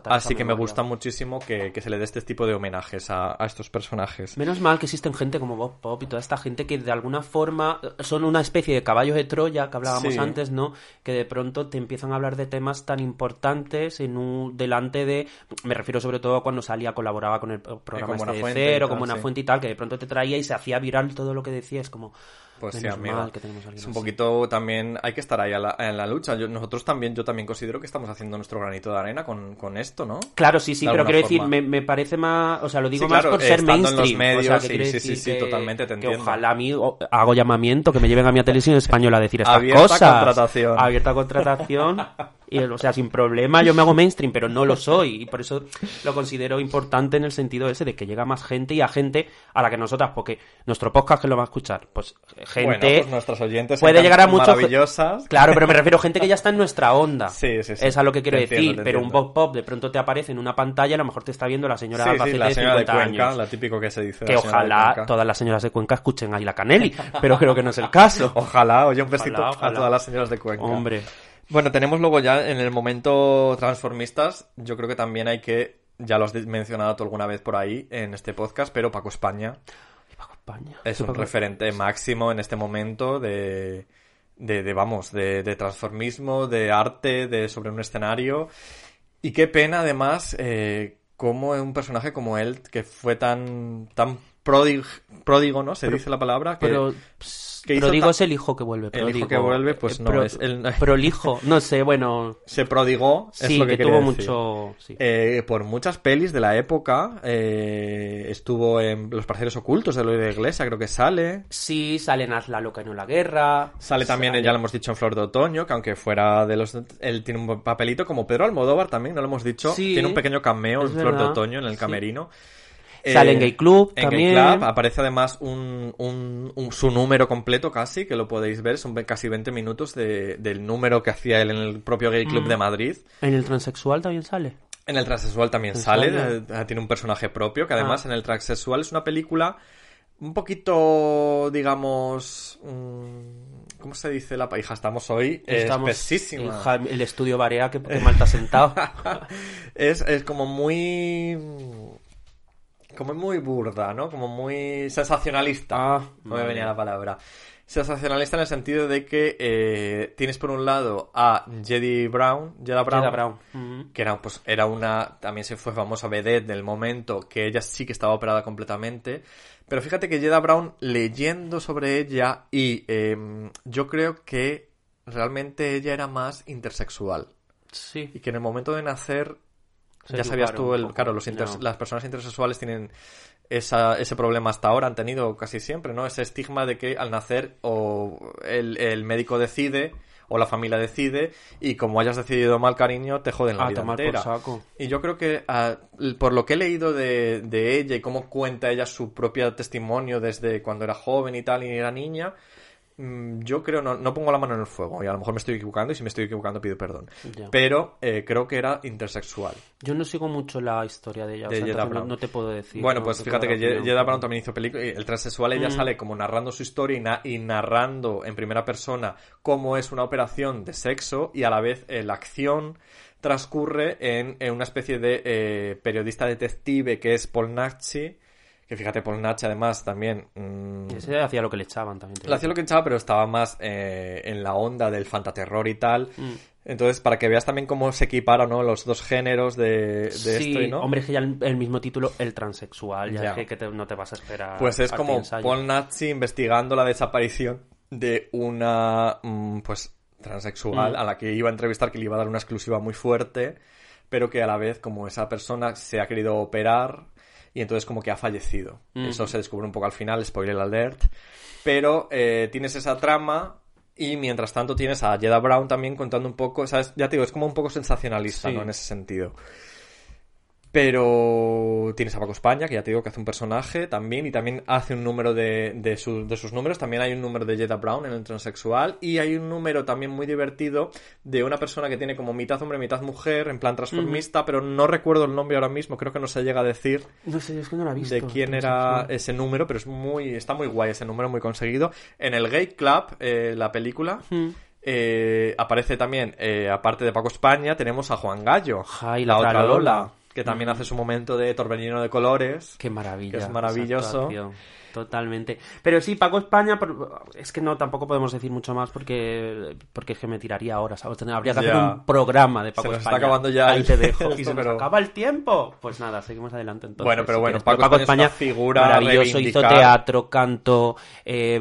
Así que me gusta muchísimo que, que se le dé este tipo de homenajes a, a estos personajes. Menos mal que existen gente como Bob Pop y toda esta gente que de alguna forma eh, son una especie de caballos de Troya que hablábamos Sí. antes, ¿no? Que de pronto te empiezan a hablar de temas tan importantes en un delante de me refiero sobre todo a cuando salía colaboraba con el programa con este de cero, tal, como una sí. fuente y tal, que de pronto te traía y se hacía viral todo lo que decía, es como Pues sí, amiga. mal que tenemos Es un así. poquito también, hay que estar ahí la- en la lucha. Yo- nosotros también, yo también considero que estamos haciendo nuestro granito de arena con, con esto, ¿no? Claro, sí, sí, de pero quiero decir, forma. me, me parece más, o sea, lo digo Sí, más claro, por ser estando en los mainstream. medios, o sea, que sí, sí, decir sí, sí, que- totalmente te que entiendo. ojalá a mí hago llamamiento, que me lleven a mi televisión española a decir estas Abierta cosas. contratación. Abierta contratación. Y, o sea, sin problema, yo me hago mainstream, pero no lo soy. Y por eso lo considero importante en el sentido ese de que llega más gente y a gente a la que nosotras, porque nuestro podcast que lo va a escuchar, pues gente Bueno, pues nuestros oyentes puede llegar a muchos maravillosas. Claro, pero me refiero a gente que ya está en nuestra onda. Sí, sí, sí. Es a lo que quiero Te decir. entiendo, pero un pop pop de pronto te aparece en una pantalla, a lo mejor te está viendo la señora Sí, la señora de 50 Cuenca, años. la típico que se dice. Que ojalá todas las señoras de Cuenca escuchen ahí la Canelli, pero creo que no es el caso. Ojalá, oye, un besito Ojalá, a todas las señoras de Cuenca. Hombre, Bueno, tenemos luego ya en el momento transformistas, yo creo que también hay que, ya lo has mencionado tú alguna vez por ahí en este podcast, pero Paco España España. es un referente máximo en este momento de, de, de, vamos, de, de transformismo, de arte, de sobre un escenario. Y qué pena, además, eh, cómo un personaje como él, que fue tan, tan pródigo, pródigo, ¿no? Se dice la palabra. Que, Pero, que hizo prodigo ta- es el hijo que vuelve. El hijo que vuelve, pues Eh, no, es el- Prolijo, no sé, bueno, se prodigó, es sí, lo que, tuvo decir. mucho... sí. Eh, por muchas pelis de la época, eh, estuvo en Los Parceros Ocultos de de Iglesia, creo que sale. Sí, salen Haz la loca y no la guerra. Sale también, Sale- ya lo hemos dicho, en Flor de Otoño, que aunque fuera de los... Él tiene un papelito como Pedro Almodóvar también, no lo hemos dicho. Sí, tiene un pequeño cameo en Flor de Otoño, en el sí. Sale en Gay Club en también. Gay Club aparece además un, un- un- su número completo casi, que lo podéis ver, son casi 20 minutos de- del número que hacía él en el propio Gay Mm. Club de Madrid. En el transexual también sale. En el transexual también sale, ¿no? eh, tiene un personaje propio, que además Ah. en el transexual es una película un poquito, digamos, mm, ¿cómo se dice la hija? Estamos hoy Estamos- espesísima. el estudio Barea, que, que mal has sentado. es, es como muy... Como muy burda, ¿no? Como muy sensacionalista. Ah, no me vale. venía la palabra. Sensacionalista en el sentido de que eh, tienes por un lado a Jedi Brown, Jedi Brown, Brown. Que era pues era una también se fue famosa vedette del momento que ella sí que estaba operada completamente pero fíjate que Jeda Brown leyendo sobre ella y em, yo creo que realmente ella era más intersexual Sí. y que en el momento de nacer Se ya sabías tú el claro los inter- no. las personas intersexuales tienen esa, ese problema hasta ahora han tenido casi siempre, ¿no? Ese estigma de que al nacer o el, el médico decide o la familia decide y como hayas decidido mal cariño te joden la A vida tomar por entera. saco. Y yo creo que ah, por lo que he leído de, de ella y cómo cuenta ella su propio testimonio desde cuando era joven y tal y era niña, yo creo, no, no pongo la mano en el fuego y a lo mejor me estoy equivocando y si me estoy equivocando pido perdón. Ya. Pero eh, creo que era intersexual. Yo no sigo mucho la historia de ella, o De sea, entonces no, te puedo decir. bueno, no pues te fíjate que. Jeda Brown también hizo película y el transexual ella Mm. sale como narrando su historia y, na- y narrando en primera persona cómo es una operación de sexo y a la vez eh, la acción transcurre en, en una especie de eh, periodista detective que es Paul Nachi que fíjate Paul Nachi además también mm, Ese hacía lo que le echaban también. le hacía lo que echaba, pero estaba más eh, en la onda del fantaterror y tal. Mm. Entonces, para que veas también cómo se equiparan ¿no? los dos géneros de, de sí, esto y no. hombre, es que ya el, el mismo título, el transexual, ya, que, que te- no te vas a esperar. Pues es como. Paul Nazi investigando la desaparición de una, mm, pues, transexual Mm. a la que iba a entrevistar, que le iba a dar una exclusiva muy fuerte, pero que a la vez, como esa persona se ha querido operar y entonces como que ha fallecido. Mm. Eso se descubre un poco al final, spoiler alert. Pero eh, tienes esa trama Y mientras tanto tienes a Jeda Brown también contando un poco, ¿sabes? Ya te digo, es como un poco sensacionalista, Sí. ¿no? En ese sentido. Pero tienes a Paco España, que ya te digo que hace un personaje también, y también hace un número de, de, su- de sus números. También hay un número de Jeda Brown en el transexual, y hay un número también muy divertido de una persona que tiene como mitad hombre, mitad mujer, en plan transformista, pero no recuerdo el nombre ahora mismo, creo que no se llega a decir No sé, es que no la he visto. de quién era ese número, pero es muy, está muy guay ese número, muy conseguido. En el Gay Club, eh, la película, eh, aparece también, eh, aparte de Paco España, tenemos a Juan Gallo, Ay, la otra Lola. Que también hace su momento de torbellino de colores. Qué maravilla. Que es maravilloso. Totalmente. Pero sí, Paco España, es que no, tampoco podemos decir mucho más porque, porque es que me tiraría horas. ¿sabes? Habría que hacer un programa de Paco Se nos está España. acabando ya Ahí el- te dejo. esto, y se nos acaba el tiempo. Pues nada, seguimos adelante entonces. Bueno, pero bueno, quieres. Paco España es una figura maravilloso. Hizo teatro, canto, eh,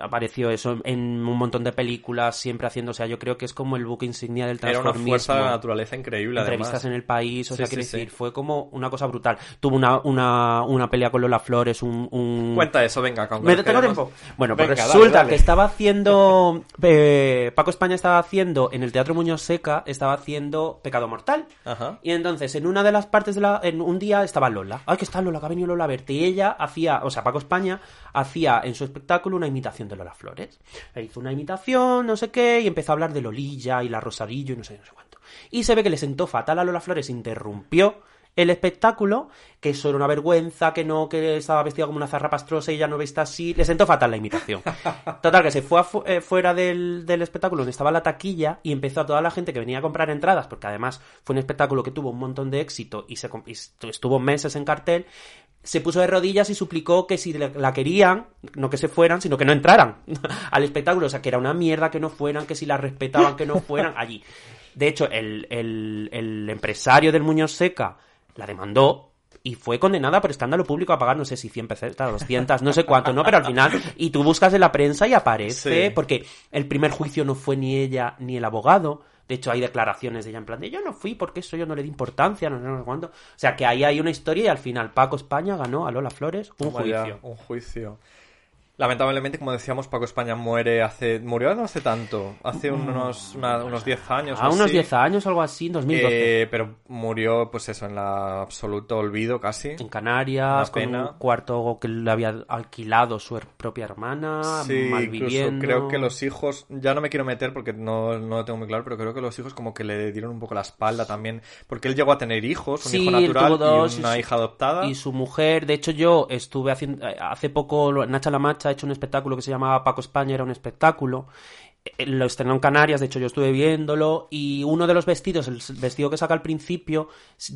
apareció eso en un montón de películas, siempre haciendo, o sea, yo creo que es como el buque insignia del Era una transformismo fuerza de la naturaleza increíble, entrevistas además. en el país, o sea, sí, quiero sí. decir, fue como una cosa brutal. Tuvo una, una, una pelea con Lola Flores, un... un... Cuenta eso, venga, aunque Me tengo tiempo. Bueno, pues Venga, dale, resulta dale. que estaba haciendo. eh, Paco España estaba haciendo en el Teatro Muñoz Seca, estaba haciendo Pecado Mortal. Ajá. Y entonces, en una de las partes de la. En un día estaba Lola. Ay, que está Lola, que ha venido Lola a verte. Y ella hacía. O sea, Paco España hacía en su espectáculo una imitación de Lola Flores. E hizo una imitación, no sé qué, y empezó a hablar de Lolilla y la Rosarillo y no sé, no sé cuánto. Y se ve que le sentó fatal a Lola Flores, interrumpió el espectáculo, que eso era una vergüenza, que no, que estaba vestida como una zarra pastrosa y ya no vista así, le sentó fatal la imitación. Total, que se fue afu- eh, fuera del, del espectáculo donde estaba la taquilla y empezó a toda la gente que venía a comprar entradas, porque además fue un espectáculo que tuvo un montón de éxito y, se, y estuvo meses en cartel, se puso de rodillas y suplicó que si la la querían, no que se fueran, sino que no entraran al espectáculo. O sea, que era una mierda que no fueran, que si la respetaban, que no fueran allí. De hecho, el, el- el empresario del Muñoz Seca la demandó y fue condenada por escándalo público a pagar, no sé si 100 pesetas, 200, no sé cuánto, ¿no? Pero al final, y tú buscas en la prensa y aparece, Sí. porque el primer juicio no fue ni ella ni el abogado. De hecho, hay declaraciones de ella en plan de yo no fui porque eso yo no le di importancia, no sé, no cuánto. O sea, que ahí hay una historia y al final Paco España ganó a Lola Flores un juicio. un juicio. Lamentablemente, como decíamos, Paco España muere hace... Murió no hace tanto, hace unos, una- unos 10 años. A o unos así. 10 años, algo así, en 2012. Eh, pero murió, pues eso, en la absoluto olvido casi. en Canarias, con un cuarto que le había alquilado su propia hermana, Sí, incluso creo que los hijos, ya no me quiero meter porque no, no lo tengo muy claro, pero creo que los hijos como que le dieron un poco la espalda también, porque él llegó a tener hijos, un Sí, hijo natural dos, y una y su- hija adoptada. Y su mujer, de hecho yo estuve haciendo, eh, hace poco Nacha La Macha ha hecho un espectáculo que se llamaba Paco España, era un espectáculo. Eh, Lo estrenó en Canarias, de hecho yo estuve viéndolo y uno de los vestidos, el vestido que saca al principio,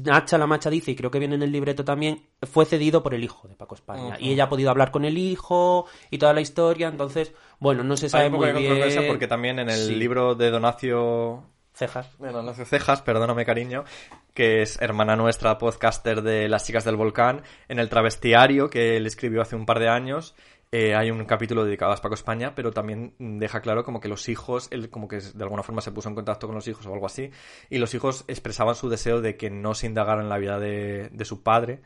Nacha La Macha dice, y creo que viene en el libreto también, fue cedido por el hijo de Paco España. Ujú. Y ella ha podido hablar con el hijo y toda la historia, entonces, bueno, no se Hay sabe poco muy de bien. controversia porque también en el Sí. libro de Donacio Cejas. de Donacio Cejas, perdóname cariño, que es hermana nuestra, podcaster de Las Chicas del Volcán, en el travestiario que él escribió hace un par de años, eh, hay un capítulo dedicado a Paco España, pero también deja claro como que los hijos, él como que de alguna forma se puso en contacto con los hijos o algo así, y los hijos expresaban su deseo de que no se indagara en la vida de, de su padre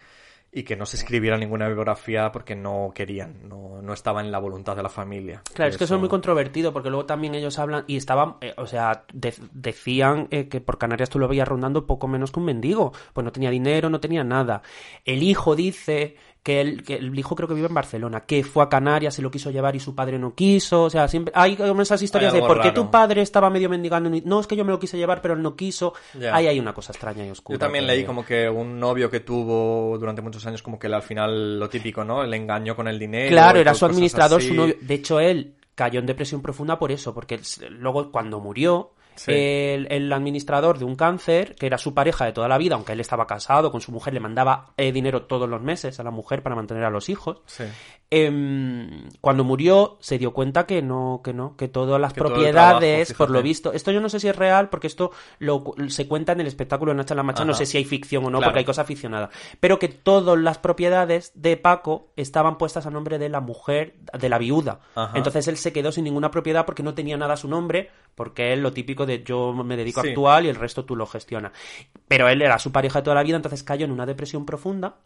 y que no se escribiera ninguna biografía porque no querían, no, no estaba en la voluntad de la familia. Claro, es que eso es muy controvertido porque luego también ellos hablan y estaban, eh, o sea, de- decían eh, que por Canarias tú lo veías rondando poco menos que un mendigo, pues no tenía dinero, no tenía nada. El hijo dice que el, que el hijo creo que vive en Barcelona, que fue a Canarias, se lo quiso llevar y su padre no quiso, o sea, siempre hay como esas historias de por qué tu padre estaba medio mendigando, y no es que yo me lo quise llevar pero él no quiso, Ya. ahí hay una cosa extraña y oscura. Yo también leí como que un novio que tuvo durante muchos años, como que al final lo típico, ¿no? Le engañó con el dinero. Claro, era su administrador, así. su novio. De hecho, él cayó en depresión profunda por eso, porque luego cuando murió, Sí. el, el administrador de un cáncer, que era su pareja de toda la vida, aunque él estaba casado con su mujer, le mandaba eh, dinero todos los meses a la mujer para mantener a los hijos. Sí. Em, cuando murió se dio cuenta que no, que no, que todas las Que propiedades, trabajo, por lo visto, esto yo no sé si es real, porque esto lo, se cuenta en el espectáculo de Nacha la Macha, no Ajá. sé si hay ficción o no, Claro. porque hay cosa aficionada, pero que todas las propiedades de Paco estaban puestas a nombre de la mujer, de la viuda. Ajá. Entonces él se quedó sin ninguna propiedad porque no tenía nada a su nombre, porque él lo típico de yo me dedico Sí. a actuar y el resto tú lo gestionas. Pero él era su pareja de toda la vida, entonces cayó en una depresión profunda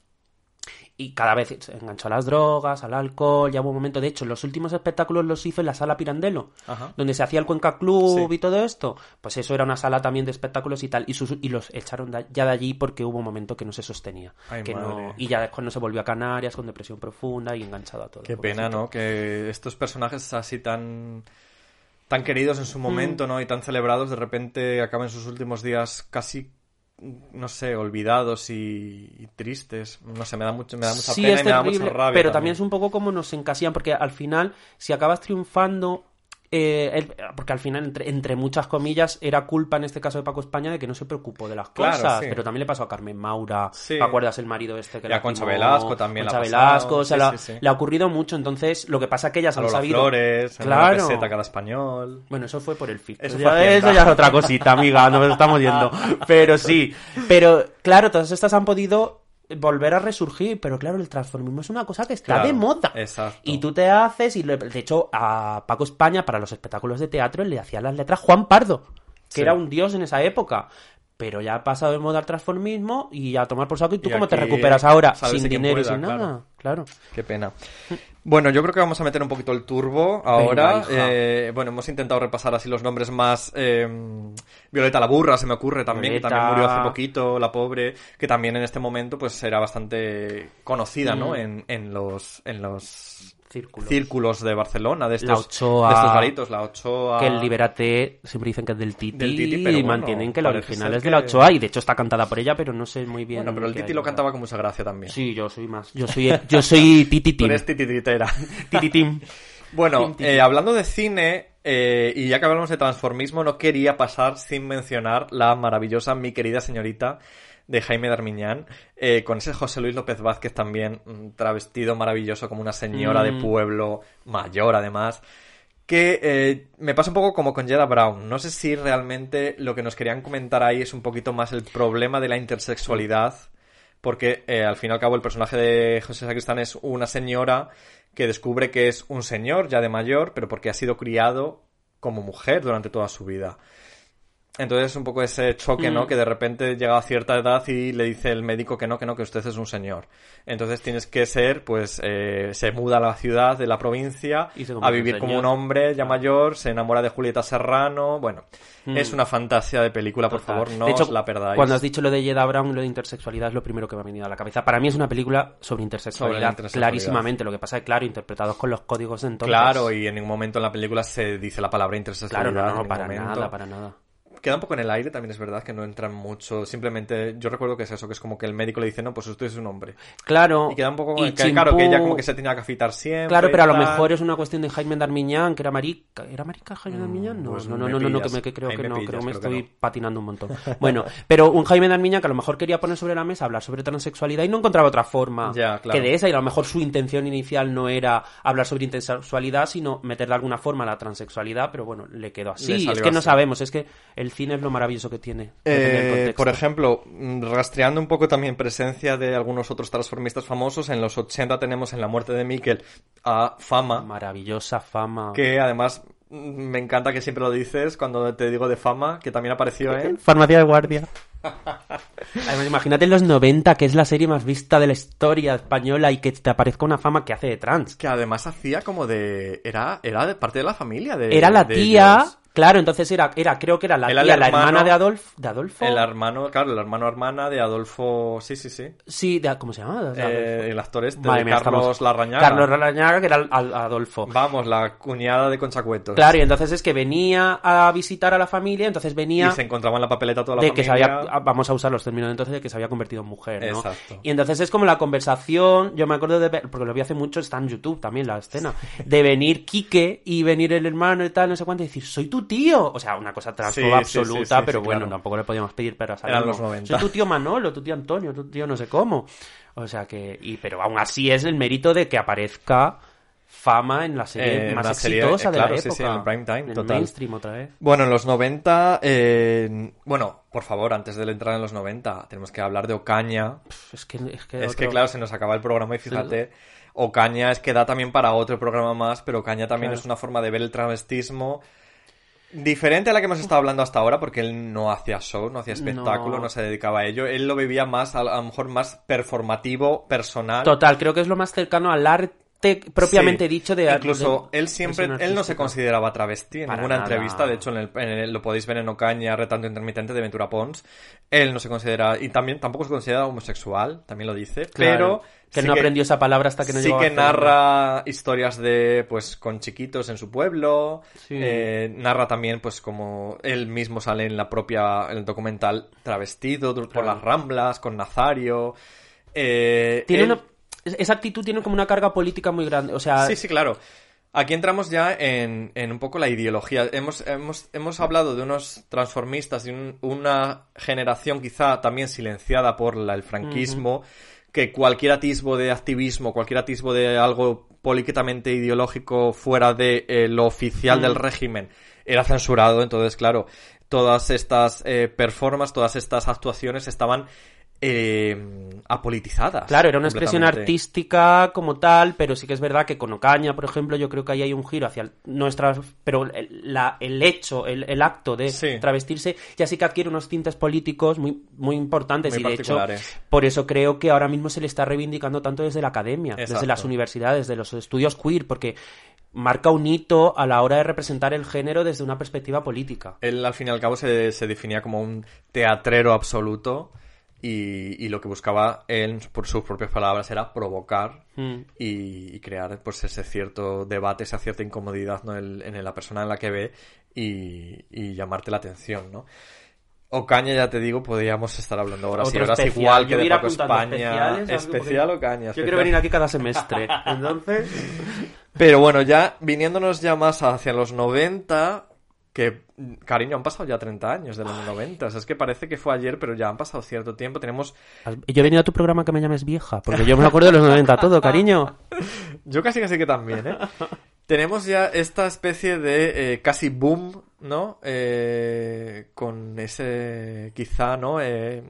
y cada vez se enganchó a las drogas, al alcohol, ya hubo un momento, de hecho, los últimos espectáculos los hizo en la sala Pirandello, Ajá. donde se hacía el Cuenca Club Sí. y todo esto, pues eso era una sala también de espectáculos y tal, y, sus- y los echaron de- ya de allí porque hubo un momento que no se sostenía, Ay, que no, madre. y ya después no se volvió a Canarias con depresión profunda y enganchado a todo. Qué pena, ¿no? Que estos personajes así tan tan queridos en su Mm. momento, ¿no? Y tan celebrados, de repente acaban sus últimos días casi no sé, olvidados y, y tristes. No sé, me da mucho, me da mucha sí, pena es y me da mucha rabia. pero también es un poco como nos encasillan, porque al final, si acabas triunfando, eh, porque al final, entre, entre muchas comillas, era culpa en este caso de Paco España de que no se preocupó de las Claro, cosas, sí. pero también le pasó a Carmen Maura, Sí. ¿te acuerdas el marido este que Y a la Concha? Velasco también Concha pasado, Velasco, o sea, la- le ha ocurrido mucho, entonces lo que pasa es que ella se A lo ha Lola sabido. Flores, Claro. Peseta cada español. Bueno, eso fue por el filtro. Eso ya, eso ya es otra cosita, amiga, nos estamos yendo. Pero sí, pero claro, todas estas han podido volver a resurgir, pero claro, el transformismo es una cosa que está Claro, de moda. exacto. Y tú te haces, y le- de hecho a Paco España para los espectáculos de teatro le hacía las letras Juan Pardo, que Sí. era un dios en esa época. Pero ya ha pasado de moda el transformismo y a tomar por saco. ¿Y tú Y cómo te recuperas ahora? Sin dinero y sin nada. Claro. Qué pena. Bueno, yo creo que vamos a meter un poquito el turbo ahora. Venga. Eh, bueno, hemos intentado repasar así los nombres más... eh, Violeta la burra se me ocurre también, que también murió hace poquito, la pobre, que también en este momento pues era bastante conocida, ¿no? Mm. En, en los... En los Círculos. círculos de Barcelona, de La estos, Ochoa. de estos garitos, la Ochoa. Que el Liberate siempre dicen que es del Titi, Del Titi, pero y bueno, mantienen que la original es de la que- Ochoa y de hecho está cantada por ella, pero no sé muy bien. Bueno, pero el Titi lo cantaba con mucha gracia también. Sí, yo soy más. Yo soy, yo soy Titi Tú Tim. eres titititera. Titi Tim. Bueno, eh, hablando de cine, eh, y ya que hablamos de transformismo, no quería pasar sin mencionar la maravillosa Mi querida señorita de Jaime Darmiñán, eh, con ese José Luis López Vázquez también mm, travestido maravilloso como una señora de Mm. pueblo, mayor además, que eh, me pasa un poco como con Jeda Brown. No sé si realmente lo que nos querían comentar ahí es un poquito más el problema de la intersexualidad, porque eh, al fin y al cabo el personaje de José Sacristán es una señora que descubre que es un señor ya de mayor, pero porque ha sido criado como mujer durante toda su vida. Entonces un poco ese choque, ¿no? Mm. Que de repente llega a cierta edad y le dice el médico que no, que no, que usted es un señor. Entonces tienes que ser, pues, eh, se muda a la ciudad de la provincia a vivir como un hombre ya mayor, se enamora de Julieta Serrano, bueno, Mm. es una fantasía de película, por Total. favor, no de hecho, os la perdáis. Cuando has dicho lo de Jeda Brown lo de intersexualidad es lo primero que me ha venido a la cabeza. Para mí es una película sobre intersexualidad, Sobre la intersexualidad. clarísimamente. Lo que pasa es claro, interpretados con los códigos de entonces. Claro, y en ningún momento en la película se dice la palabra Claro, intersexualidad. no, en no, para momento. nada, para nada. Queda un poco en el aire, también es verdad que no entran mucho. Simplemente, yo recuerdo que es eso, que es como que el médico le dice, no, pues usted es un hombre. Claro. Y queda un poco, y que, claro, que ella como que se tenía que afitar siempre. Claro, pero a lo mejor es una cuestión de Jaime Darmiñán, que era marica. ¿Era marica Jaime Darmiñán? No, pues no, no, no, no, no, que, pillas. me, que creo que no, pillas, creo que me que estoy no. patinando un montón. Bueno, pero un Jaime Darmiñán que a lo mejor quería poner sobre la mesa hablar sobre transexualidad y no encontraba otra forma Ya, claro. que de esa, y a lo mejor su intención inicial no era hablar sobre intersexualidad, sino meterle de alguna forma la transexualidad, pero bueno, le quedó así. Le es que no sabemos, es que el cine es lo maravilloso que tiene. Eh, por ejemplo, mm, rastreando un poco también presencia de algunos otros transformistas famosos, en los 80 tenemos en La muerte de Miquel a Fama, Maravillosa fama. que además mm, me encanta que siempre lo dices cuando te digo de Fama, que también apareció en... Farmacia de guardia. Además, imagínate en los 90, que es la serie más vista de la historia española y que te aparezca una fama que hace de trans. Que además hacía como de... Era, era de parte de la familia de Era la de tía, ellos. Claro, entonces era, era creo que era la Era hermana de, Adolf, de Adolfo. El hermano, claro, el hermano hermana de Adolfo... Sí, sí, sí. Sí, de- ¿cómo se llama? Eh, el actor este, Madre de mía, Carlos estamos- Larrañaga. Carlos Larrañaga, que era al- Adolfo. Vamos, la cuñada de Conchacuetos. Claro, y entonces es que venía a visitar a la familia, entonces venía... Y se encontraba en la papeleta toda la de que familia. se había, ah, vamos a usar los términos de entonces, de que se había convertido en mujer, ¿no? Exacto. Y entonces es como la conversación, yo me acuerdo de ver, porque lo vi hace mucho, está en YouTube también la escena, de venir Quique y venir el hermano y tal, no sé cuánto, y decir, soy tu tío. O sea, una cosa transfoba Sí, absoluta, sí, sí, pero bueno, claro. tampoco le podíamos pedir Eran olmo. los 90. Soy tu tío Manolo, tu tío Antonio, tu tío no sé cómo. O sea que, y pero aún así es el mérito de que aparezca fama en la serie Eh, más serie, exitosa de la sí, época. sí, en el prime time, En el mainstream otra vez. Bueno, en los 90, eh, bueno, por favor, antes de entrar en los 90, tenemos que hablar de Ocaña. Pff, Es que, es que, Es que, otro- claro, se nos acaba el programa y fíjate, Ocaña es que da también para otro programa más, pero Ocaña también Claro. es una forma de ver el travestismo Diferente a la que hemos estado hablando hasta ahora, porque él no hacía show, no hacía espectáculo, no, No. se dedicaba a ello. Él lo vivía más, a, a lo mejor más performativo, personal. Total, creo que es lo más cercano al arte propiamente Sí. dicho de Incluso de él siempre, él no se consideraba travesti en Para ninguna nada. entrevista. De hecho, en el, en el- lo podéis ver en Ocaña, Retanto Intermitente de Ventura Pons. Él no se considera, y también tampoco se considera homosexual, también lo dice. Claro, pero que sí no aprendió esa palabra hasta que no sí llegó a que narra historias de pues con chiquitos en su pueblo Sí. eh, narra también pues como él mismo sale en la propia en el documental travestido por las ramblas con Nazario eh, Tiene él- una- esa actitud tiene como una carga política muy grande, o sea, sí sí claro Aquí entramos ya en, en un poco la ideología. Hemos, hemos, hemos hablado de unos transformistas, de un- una generación quizá también silenciada por la- el franquismo, que cualquier atisbo de activismo, cualquier atisbo de algo políticamente ideológico fuera de eh, lo oficial del régimen era censurado. Entonces, claro, todas estas eh, performances, todas estas actuaciones estaban eh, apolitizadas. Claro, era una expresión artística como tal, pero sí que es verdad que con Ocaña, por ejemplo, yo creo que ahí hay un giro hacia el- nuestra... Pero el, la- el hecho, el, el acto de Sí. travestirse, ya sí que adquiere unos tintes políticos muy, muy importantes Muy y de hecho, por eso creo que ahora mismo se le está reivindicando tanto desde la academia, desde las universidades, desde los estudios queer, porque marca un hito a la hora de representar el género desde una perspectiva política. Él, al fin y al cabo, se, se definía como un teatrero absoluto y, y lo que buscaba él, por sus propias palabras, era provocar Mm. y, y crear pues ese cierto debate, esa cierta incomodidad ¿no? en, en la persona en la que ve y, y llamarte la atención, ¿no? Ocaña, ya te digo, podríamos estar hablando y Otro horas especial. igual que de Paco España. Especial Ocaña. Yo especial. quiero venir aquí cada semestre. Entonces... Pero bueno, ya viniéndonos ya más hacia los 90, que, cariño, han pasado ya 30 años de los 90. O sea, es que parece que fue ayer, pero ya han pasado cierto tiempo. Tenemos, Yo he venido a tu programa que me llames vieja, porque yo me acuerdo de los 90 todo, cariño. yo casi casi que también, ¿eh? Tenemos ya esta especie de eh, casi boom, ¿no? Eh, con ese, quizá, ¿no? Eh,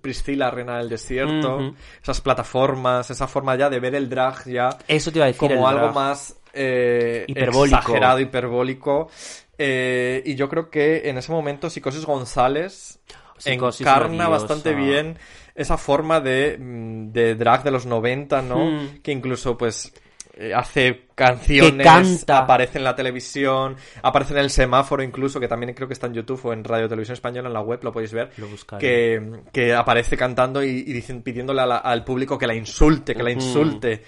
Priscila, Reina del Desierto, esas plataformas, esa forma ya de ver el drag ya Eso te iba a decir. como algo drag. más eh, Hiperbólico. exagerado, hiperbólico. Eh, y yo creo que en ese momento Psicosis González Psicosis encarna bastante bien esa forma de, mm, de drag de los 90, ¿no? Mm. Que incluso pues eh, hace canciones, canta. aparece en la televisión, aparece en el semáforo incluso, que también creo que está en YouTube o en Radio Televisión Española, en la web, lo podéis ver, Lo que, que aparece cantando y, y dicen, pidiéndole la- al público que la insulte, que la insulte.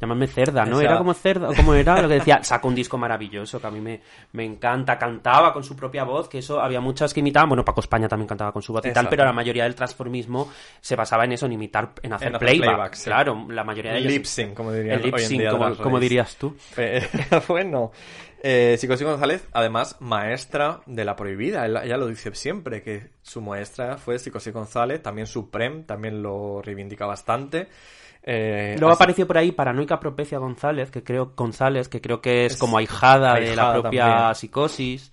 Llámame cerda, ¿no? Era como cerda, como era lo que decía, saca un disco maravilloso que a mí me, me encanta, cantaba con su propia voz, que eso había muchas que imitaban, bueno, Paco España también cantaba con su voz y tal, pero la mayoría del transformismo se basaba en eso, en imitar, en hacer En hacer playback, playback, sí. claro, la mayoría de ellos. Lip sync, como dirían El lip sync, como, dirías tú. Eh, bueno, eh, Psicosis González, además, maestra de la prohibida. Ella, ella lo dice siempre, que su maestra fue Psicosis González, también Supreme, también lo reivindica bastante. Eh, Luego así- apareció por ahí Paranoica Propecia González, que creo, González, que creo que es, Es como ahijada, de la propia también. psicosis.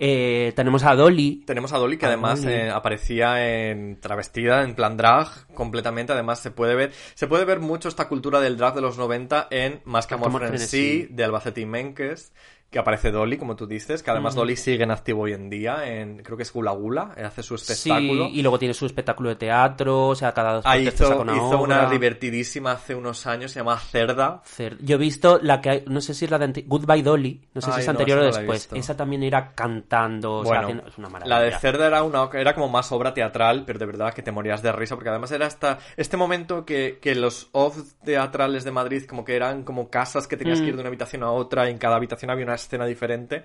Eh, tenemos a Dolly, Tenemos a Dolly que A además Dolly. eh, aparecía en travestida, en plan drag, completamente. Además se puede ver, se puede ver mucho esta cultura del drag de los 90 en Más que amor frenesí. de Albacete y Menkes, que aparece Dolly, como tú dices, que además Dolly sigue en activo hoy en día, en creo que es Gula Gula, eh, hace su espectáculo. Sí, y luego tiene su espectáculo de teatro, o sea, cada dos Ahí hizo, saca una hizo una divertidísima hace unos años, se llama Cerda. Cer- Yo he visto la que no sé si es la de Goodbye Dolly, no sé si Ay, es no, anterior o después. Esa también era cantando, o sea, Bueno, es una maravilla. la de Cerda era una era como más obra teatral, pero de verdad que te morías de risa, porque además era hasta este momento que, que los off teatrales de Madrid como que eran como casas que tenías Mm. que ir de una habitación a otra, y en cada habitación había una escena diferente.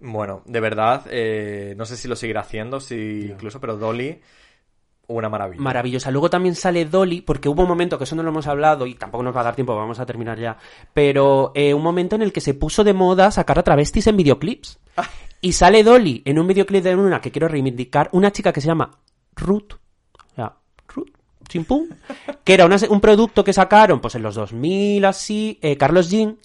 Bueno, de verdad, eh, no sé si lo seguirá haciendo, si incluso, pero Dolly, una maravilla. Maravillosa. Luego también sale Dolly, porque hubo un momento, que eso no lo hemos hablado y tampoco nos va a dar tiempo, vamos a terminar ya, pero eh, un momento en el que se puso de moda sacar a travestis en videoclips. Y sale Dolly en un videoclip de una que quiero reivindicar, una chica que se llama Ruth, o sea, Ruth, chimpum, que era una- un producto que sacaron pues en los 2000 así, eh, Carlos Jean,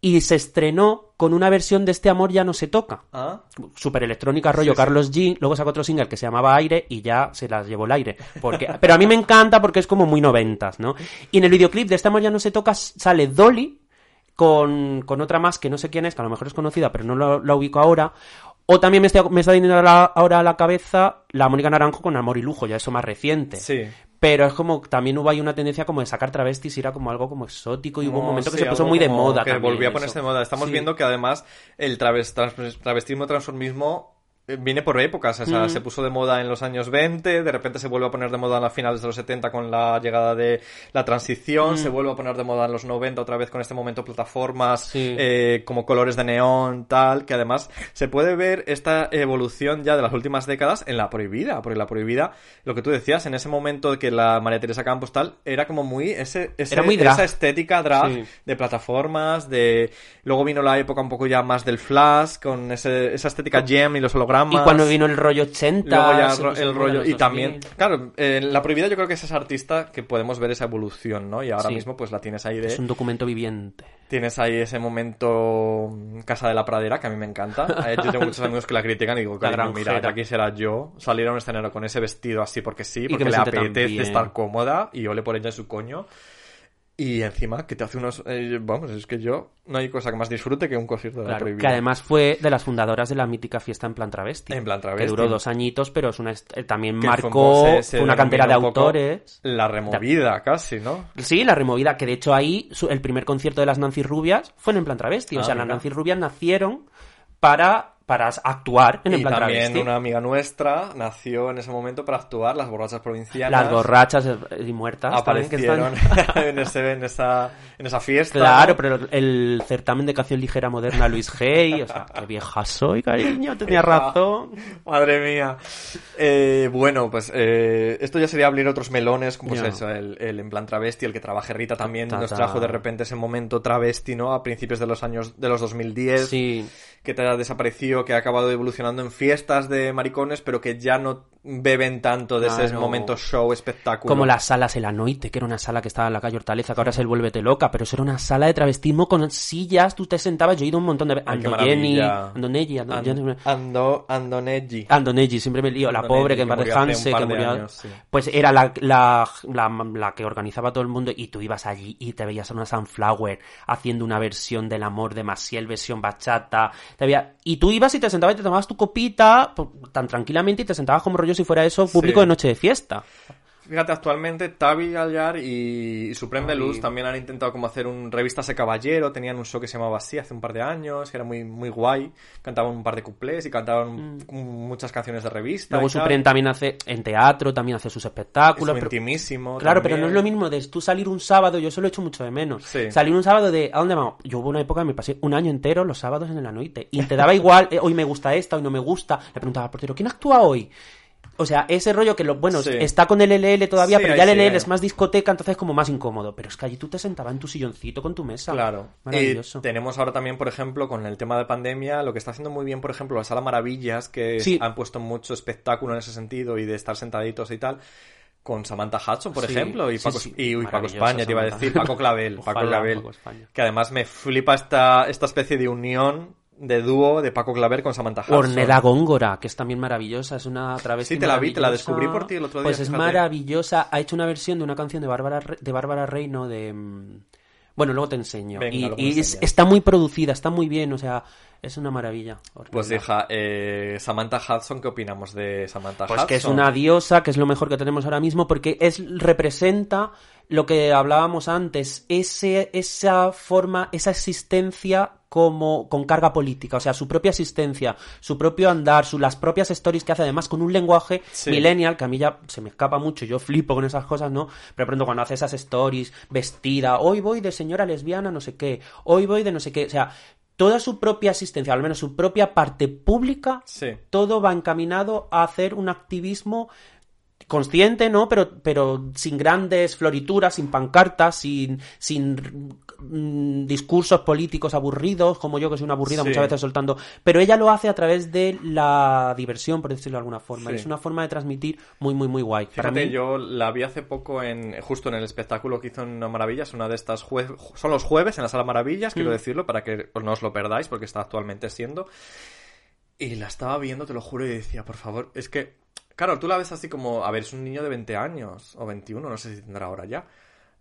y se estrenó con una versión de Este amor ya no se toca ¿Ah? super electrónica rollo Sí, sí. Carlos G, luego sacó otro single que se llamaba Aire y ya se las llevó el aire. Porque, pero a mí me encanta porque es como muy noventas, ¿no? Y en el videoclip de Esta amor ya no se toca sale Dolly con, con otra más que no sé quién es, que a lo mejor es conocida, pero no la, la ubico ahora. O también me, estoy- me está viniendo ahora a la cabeza la Mónica Naranjo con Amor y Lujo, ya eso más reciente. Sí. Pero es como, también hubo ahí una tendencia como de sacar travestis y era como algo como exótico y hubo un momento que se puso muy de moda. Que también volvió a ponerse de moda. Estamos Sí. viendo que además el traves- trans- travestismo transformismo viene por épocas, o sea, Mm. se puso de moda en los años 20, de repente se vuelve a poner de moda a finales de los 70 con la llegada de la transición, Mm. se vuelve a poner de moda en los 90 otra vez con este momento plataformas Sí. eh, como colores de neón, tal, que además se puede ver esta evolución ya de las últimas décadas en la prohibida, porque la prohibida, lo que tú decías, en ese momento que la María Teresa Campos tal, era como muy ese, ese- Era muy esa estética drag Sí. de plataformas, de luego vino la época un poco ya más del flash con ese- esa estética gem y los hologramas. Y cuando vino el rollo 80. Luego ya ro- el rollo y 2000. también claro eh, la prohibida yo creo que es esa artista que podemos ver esa evolución no y ahora Sí. mismo pues la tienes ahí de Es un documento viviente. tienes ahí ese momento mm, casa de la pradera que a mí me encanta Eh, yo tengo muchos amigos que la critican y digo La "Cariño, mira ya quisiera yo salir a un escenario con ese vestido así porque sí que porque le apetece estar cómoda y ole por ella en su coño y encima que te hace unos eh, vamos es que yo no hay cosa que más disfrute que un concierto de la prohibida que además fue de las fundadoras de la mítica fiesta en plan travesti. En plan Que travesti. duró dos añitos, pero es una eh, también Que marcó, fue- se- se fue una cantera de un autores. la removida casi no Sí, la removida, que de hecho ahí el primer concierto de las Nancy Rubias fue en plan travesti. O Ah, sea, las. Nancy Rubias nacieron para, para actuar en el y plan también travesti. una amiga nuestra nació en ese momento para actuar las borrachas provincianas Las borrachas y muertas también que están- aparecieron en, ese, en, esa, en esa fiesta Claro, ¿no? pero el certamen de canción ligera moderna Luis Hay, o sea, qué vieja soy, cariño, tenía razón. Madre mía. Eh, bueno, pues eh, esto ya sería abrir otros melones, como pues eso, el, el en plan travesti, el que trabaje Rita también Ta, nos trajo de repente ese momento travesti, ¿no? A principios de los años de los 2010. Sí, que te ha desaparecido, que ha acabado evolucionando en fiestas de maricones, pero que ya no beben tanto de ese Claro. momento show, espectáculo. como las salas El Anoite, que era una sala que estaba en la calle Hortaleza, que ahora es el Vuélvete Loca, pero eso era una sala de travestismo con sillas, tú te sentabas, yo he ido un montón de veces. Ando Jenny, maravilla. Ando Neggi, Ando, Andoneggi. Andoneggi, siempre me lío, la Andoneggi, pobre que en que murió par que murió. años, sí. Pues era la, la, la, la que organizaba todo el mundo y tú ibas allí y te veías a una Sunflower haciendo una versión del amor de Maciel, versión bachata. Te veía... Y tú ibas y te sentabas y te tomabas tu copita pues, tan tranquilamente y te sentabas como rollo si fuera eso público Sí. de noche de fiesta. Fíjate, actualmente Tavi Gallar y Supreme Tavi. Luz también han intentado como hacer un revistas de caballero, tenían un show que se llamaba así hace un par de años, que era muy, muy guay, cantaban un par de cuplés y cantaban muchas canciones de revista. Mm. Luego. Supreme también hace en teatro, también hace sus Es espectáculos. pero- intimísimo. Claro, pero no es lo mismo de tú salir un sábado, yo eso lo he hecho mucho de menos. Sí. Salir un sábado de, ¿a dónde vamos? Yo hubo una época que me pasé un año entero los sábados en el Anoite. Y te daba igual, eh, hoy me gusta esta, hoy no me gusta. Le preguntaba al portero, ¿quién actúa hoy? O sea, ese rollo que lo, bueno, Sí. está con el LL todavía, Sí, pero ya el LL es más discoteca, entonces es como más incómodo. Pero es que allí tú te sentabas en tu silloncito con tu mesa. Claro. Maravilloso. Y tenemos ahora también, por ejemplo, con el tema de pandemia, lo que está haciendo muy bien, por ejemplo, la Sala Maravillas, que Sí. han puesto mucho espectáculo en ese sentido y de estar sentaditos y tal. Con Samantha Hudson, por Sí, ejemplo, y Paco, sí. y, Paco España, te iba a decir, Paco Clavel, Paco Clavel. Paco. Que además me flipa esta, esta especie de unión de dúo de Paco Clavel con Samantha Hudson. Ornella Góngora, que es también maravillosa, es una travesti Sí, te la vi, te la descubrí por ti el otro día, Pues es fíjate. maravillosa, ha hecho una versión de una canción de Bárbara Re- de Bárbara Reino de mm, bueno, luego te enseño. Venga, y y es- está muy producida, está muy bien, o sea, es una maravilla. Pues hija, eh, Samantha Hudson, ¿qué opinamos de Samantha Pues Hudson? que es una diosa, que es lo mejor que tenemos ahora mismo, porque es representa lo que hablábamos antes, ese, esa forma, esa existencia como con carga política, o sea, su propia existencia, su propio andar, su, las propias stories que hace además con un lenguaje Sí. millennial, que a mí ya se me escapa mucho, yo flipo con esas cosas, ¿no? Pero pronto cuando hace esas stories vestida, hoy voy de señora lesbiana, no sé qué, hoy voy de no sé qué, o sea, toda su propia existencia, al menos su propia parte pública, Sí. todo va encaminado a hacer un activismo consciente, ¿no? Pero, pero sin grandes florituras, sin pancartas, sin, sin mm, discursos políticos aburridos, como yo que soy una aburrida Sí. muchas veces soltando. Pero ella lo hace a través de la diversión, por decirlo de alguna forma. Sí. Es una forma de transmitir muy, muy, muy guay. Para Fíjate, mí, yo la vi hace poco en justo en el espectáculo que hizo en Maravillas, una de estas jue- son los jueves en la sala Maravillas, quiero Mm. decirlo, para que pues, no os lo perdáis, porque está actualmente siendo. Y la estaba viendo, te lo juro, y decía, por favor, es que, claro, tú la ves así como, a ver, es un niño de 20 años, o 21, no sé si tendrá ahora ya.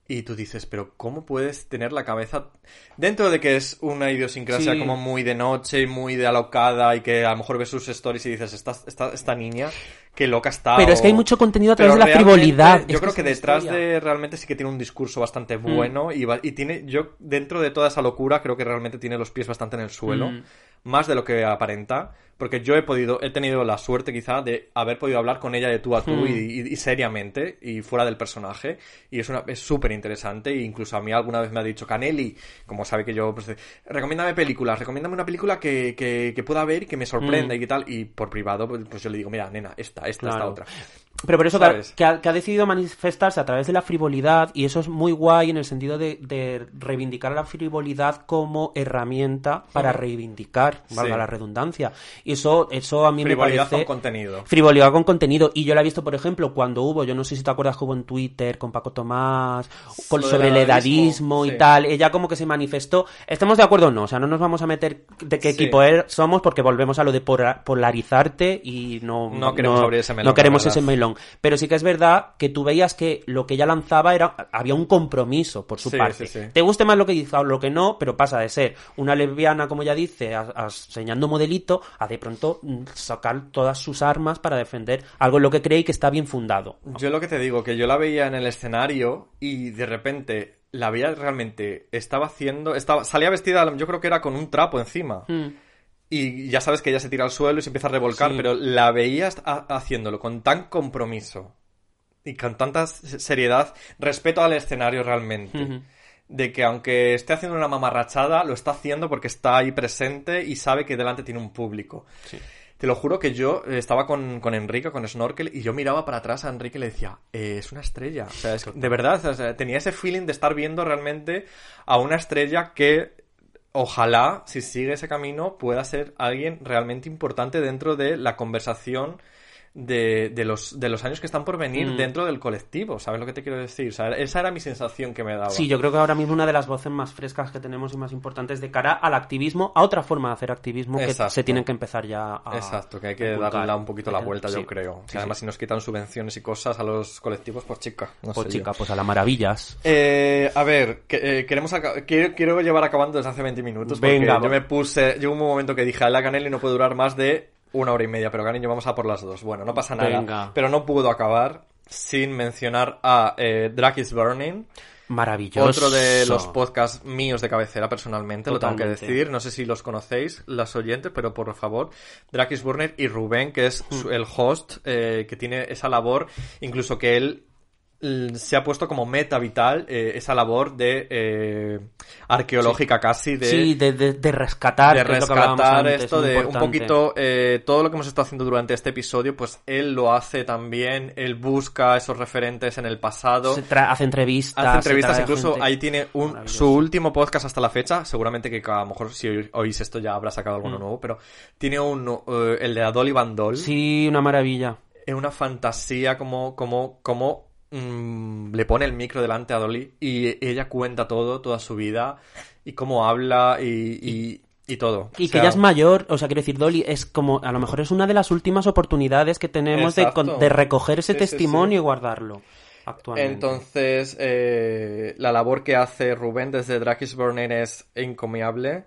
Y tú dices, pero ¿cómo puedes tener la cabeza dentro de que es una idiosincrasia Sí. como muy de noche y muy de alocada y que a lo mejor ves sus stories y dices, esta, esta, esta niña, qué loca está. Pero es que hay mucho contenido a través Pero de la frivolidad. Yo Es creo que detrás historia. de realmente sí que tiene un discurso bastante bueno y, va- y tiene, yo dentro de toda esa locura creo que realmente tiene los pies bastante en el suelo, Mm. Más de lo que aparenta, porque yo he podido, he tenido la suerte quizá de haber podido hablar con ella de tú a tú Mm. y, y- y seriamente y fuera del personaje. Y es una es súper interesante e incluso a mí alguna vez me ha dicho Canelli, como sabe que yo pues, recomiéndame películas, recomiéndame una película que, que, que pueda ver y que me sorprenda Mm. y que tal y por privado pues, pues yo le digo mira nena esta esta esta otra Pero por eso que ha, que ha- que ha decidido manifestarse a través de la frivolidad y eso es muy guay en el sentido de, de reivindicar la frivolidad como herramienta para reivindicar, valga Sí. la redundancia. Y eso, eso a mí frivolidad me parece... con contenido Frivolidad con contenido. Y yo la he visto, por ejemplo, cuando hubo, yo no sé si te acuerdas que hubo en Twitter con Paco Tomás, con, sobre el edadismo, y tal. Ella como que se manifestó. ¿Estamos de acuerdo o no? O sea, no nos vamos a meter de qué Sí. equipo somos porque volvemos a lo de polarizarte y no, No queremos abrir ese melón, No queremos la ese verdad. Melón. Pero sí que es verdad que tú veías que lo que ella lanzaba era había un compromiso por su Sí, parte. sí, sí. Te guste más lo que dice o lo que no, pero pasa de ser una lesbiana, como ella dice, enseñando modelito, a de pronto mm, sacar todas sus armas para defender algo en lo que cree y que está bien fundado. Yo lo que te digo, que yo la veía en el escenario y de repente la veía realmente, estaba haciendo, estaba, salía vestida, yo creo que era con un trapo encima. Mm. Y ya sabes que ella se tira al suelo y se empieza a revolcar, Sí. pero la veías ha- haciéndolo con tan compromiso y con tanta seriedad, respeto al escenario realmente. De que aunque esté haciendo una mamarrachada, lo está haciendo porque está ahí presente y sabe que delante tiene un público. Sí. Te lo juro que yo eh, estaba con, con Enrique, con Snorkel, y yo miraba para atrás a Enrique y le decía, eh, es una estrella. O sea, es- de verdad, o sea, tenía ese feeling de estar viendo realmente a una estrella que ojalá, si sigue ese camino, pueda ser alguien realmente importante dentro de la conversación de, de los, de los años que están por venir Mm. dentro del colectivo. ¿Sabes lo que te quiero decir? O sea, esa era mi sensación que me daba. Sí, yo creo que ahora mismo una de las voces más frescas que tenemos y más importantes de cara al activismo, a otra forma de hacer activismo que se tienen que empezar ya a. Exacto, que hay que darle un poquito la vuelta, Sí. yo creo. Sí, además, sí. si nos quitan subvenciones y cosas a los colectivos, pues chica. No Pues sé yo. chica, pues a las maravillas. Eh, a ver, que- eh, queremos quiero, quiero llevar acabando desde hace 20 minutos. Porque Venga, yo me puse. Llegó un momento que dije, a la Canelli no puede durar más de una hora y media, pero Cariño, vamos a por las dos. Bueno, no pasa nada. Venga. Pero no puedo acabar sin mencionar a eh, Drag is Burning. Maravilloso. Otro de los podcasts míos de cabecera, personalmente, lo tengo que decir. No sé si los conocéis, las oyentes, pero por favor, Drakis Burner y Rubén, que es Mm. su- el host, eh, que tiene esa labor, incluso que él se ha puesto como meta vital eh, esa labor de eh, arqueológica casi de Sí, de, de- de rescatar. de es rescatar antes, esto de un poquito eh, todo lo que hemos estado haciendo durante este episodio pues él lo hace también él busca esos referentes en el pasado Se hace entrevistas. Hace se entrevistas, incluso gente. ahí tiene un, su último podcast hasta la fecha, seguramente que a lo mejor si oí- oís esto ya habrá sacado alguno Mm. nuevo, pero tiene un, eh, el de Adol y Bandol, Sí, una maravilla. es una fantasía como, como, como mm, le pone el micro delante a Dolly y ella cuenta todo, toda su vida y cómo habla y, y, y todo. Y O que ella es mayor, o sea, quiero decir, Dolly es como, a lo mejor es una de las últimas oportunidades que tenemos de, de recoger ese Sí, testimonio sí. y guardarlo actualmente. Entonces, eh, la labor que hace Rubén desde Drakis Burner es encomiable.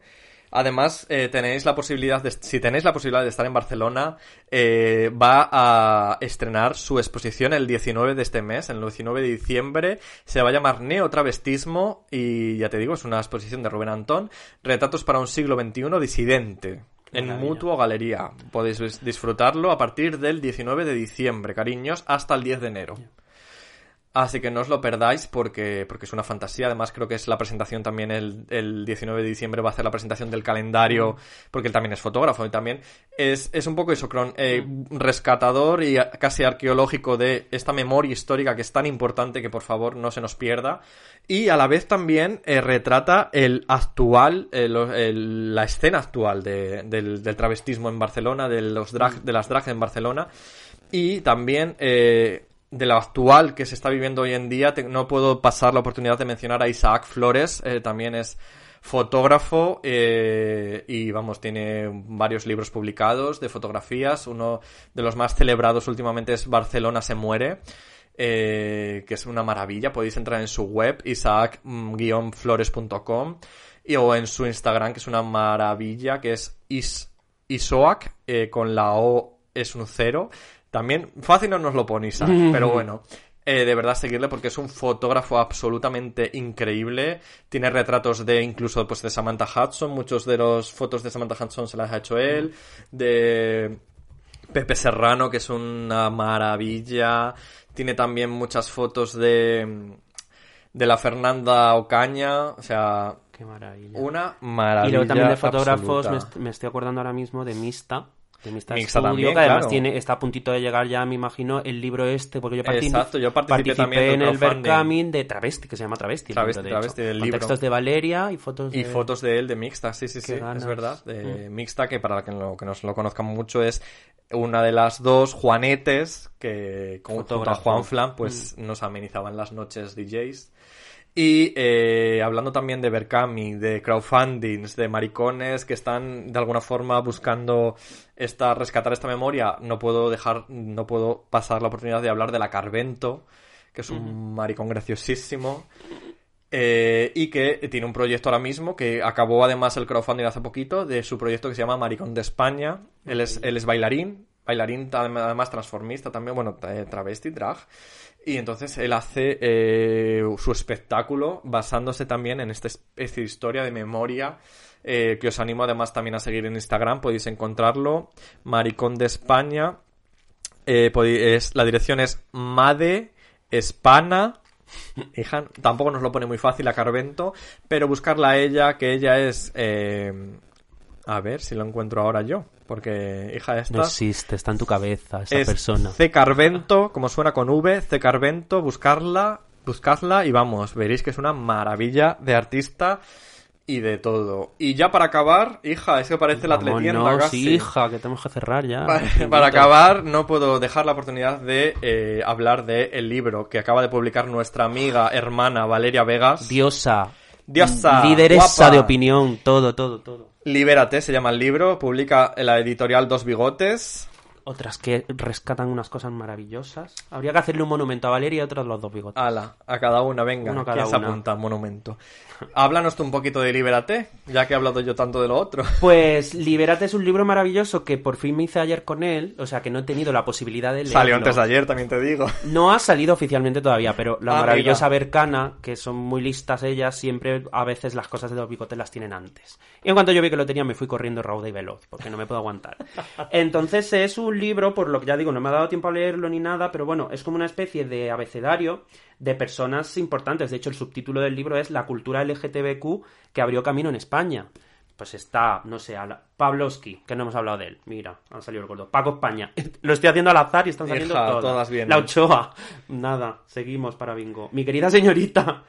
Además, eh, tenéis la posibilidad de, si tenéis la posibilidad de estar en Barcelona, eh, va a estrenar su exposición el 19 de este mes, el 19 de diciembre. Se va a llamar Neotravestismo y ya te digo, es una exposición de Rubén Antón, Retratos para un siglo XXI disidente. En Maravilla. Mutuo Galería. Podéis dis- disfrutarlo a partir del 19 de diciembre, cariños, hasta el 10 de enero. Así que no os lo perdáis porque, porque es una fantasía. Además, creo que es la presentación también el, el 19 de diciembre va a hacer la presentación del calendario, porque él también es fotógrafo y también es, es un poco eso, cron- eh, rescatador y casi arqueológico de esta memoria histórica que es tan importante que por favor no se nos pierda. Y a la vez también eh, retrata el actual, el- el- la escena actual de- del, del travestismo en Barcelona, de, los drag, de las drag en Barcelona. Y también eh, de lo actual que se está viviendo hoy en día, no puedo pasar la oportunidad de mencionar a Isaac Flores, eh, también es fotógrafo eh, y vamos, tiene varios libros publicados de fotografías, uno de los más celebrados últimamente es Barcelona se muere. eh, que es una maravilla. Podéis entrar en su web, isaac-flores.com, y, o en su Instagram, que es una maravilla, que es is, isoac, con la O es un cero. También fácil no nos lo pone Isaac, pero bueno. Eh, de verdad seguirle porque es un fotógrafo absolutamente increíble. Tiene retratos de incluso pues de Samantha Hudson. Muchos de los fotos de Samantha Hudson se las ha hecho él. De Pepe Serrano, que es una maravilla. Tiene también muchas fotos de de la Fernanda Ocaña. O sea, Qué maravilla. una maravilla. Y luego también de fotógrafos, me, estoy acordando ahora mismo de Mista. De Mixta Studio, también, que además claro. tiene, está a puntito de llegar ya, me imagino, el libro este, porque yo participé, Exacto, yo participé también en el. Berkamin de Travesti, que se llama Travesti. el Travesti, libro, de Travesti, hecho. del Con libro. textos de Valeria y fotos de... Y fotos de él de Mixta, sí, sí, sí, ganas. es verdad. De Mixta, que para que, lo, que nos lo conozcan mucho es una de las dos Juanetes que con- junto a. Juan Flan pues nos amenizaban las noches DJs. Y eh, hablando también de Berkami, de crowdfundings, de maricones que están de alguna forma buscando esta, rescatar esta memoria, no puedo dejar, no puedo pasar la oportunidad de hablar de la Carvento, que es un maricón graciosísimo. Eh, y que tiene un proyecto ahora mismo que acabó además el crowdfunding hace poquito de su proyecto que se llama Maricón de España. Él es, él es bailarín, bailarín además transformista también, bueno, tra- travesti, drag. Y entonces él hace eh, su espectáculo basándose también en esta especie de historia de memoria eh, que os animo además también a seguir en Instagram, podéis encontrarlo, Maricón de España. Eh, podéis- es, la dirección es Made Espana. Hija, tampoco nos lo pone muy fácil a Carvento, pero buscarla a ella, que ella es... eh, a ver si lo encuentro ahora yo, porque hija esta... No existe, está en tu cabeza esa es persona. C. Carvento, como suena con V, C. Carvento, buscarla, buscadla y vamos, veréis que es una maravilla de artista y de todo. Y ya para acabar, hija, es que parece la atletienda Vámonos, casi. hija, que tenemos que cerrar ya. Para, acabar, no puedo dejar la oportunidad de eh, hablar de el libro que acaba de publicar nuestra amiga, hermana Valeria Vegas. Diosa. Diosa, Lideresa guapa. de opinión, todo, todo, todo. Libérate, se llama el libro, publica en la editorial Dos Bigotes. Otras que rescatan unas cosas maravillosas. Habría que hacerle un monumento a Valeria y otras los dos bigotes. Ala, a cada una, venga. Uno cada ¿Quién se una. apunta? Monumento. Háblanos tú un poquito de Libérate, ya que he hablado yo tanto de lo otro. Pues Libérate es un libro maravilloso que por fin me hice ayer con él, o sea que no he tenido la posibilidad de leerlo. Salió antes de ayer, también te digo. No ha salido oficialmente todavía, pero la Ah, maravillosa mira. Bercana, que son muy listas ellas, siempre a veces las cosas de los bigotes las tienen antes. Y en cuanto yo vi que lo tenía, me fui corriendo rauda y veloz, porque no me puedo aguantar. Entonces es un libro, por lo que ya digo, no me ha dado tiempo a leerlo ni nada, pero bueno, es como una especie de abecedario de personas importantes. De hecho, el subtítulo del libro es La cultura LGTBQ que abrió camino en España. Pues está, no sé, Pavlovsky, que no hemos hablado de él. Mira, han salido el gordo. Paco España. Lo estoy haciendo al azar y están saliendo Hija, todas. todas vienen. La Ochoa. Nada, seguimos para bingo. Mi querida señorita.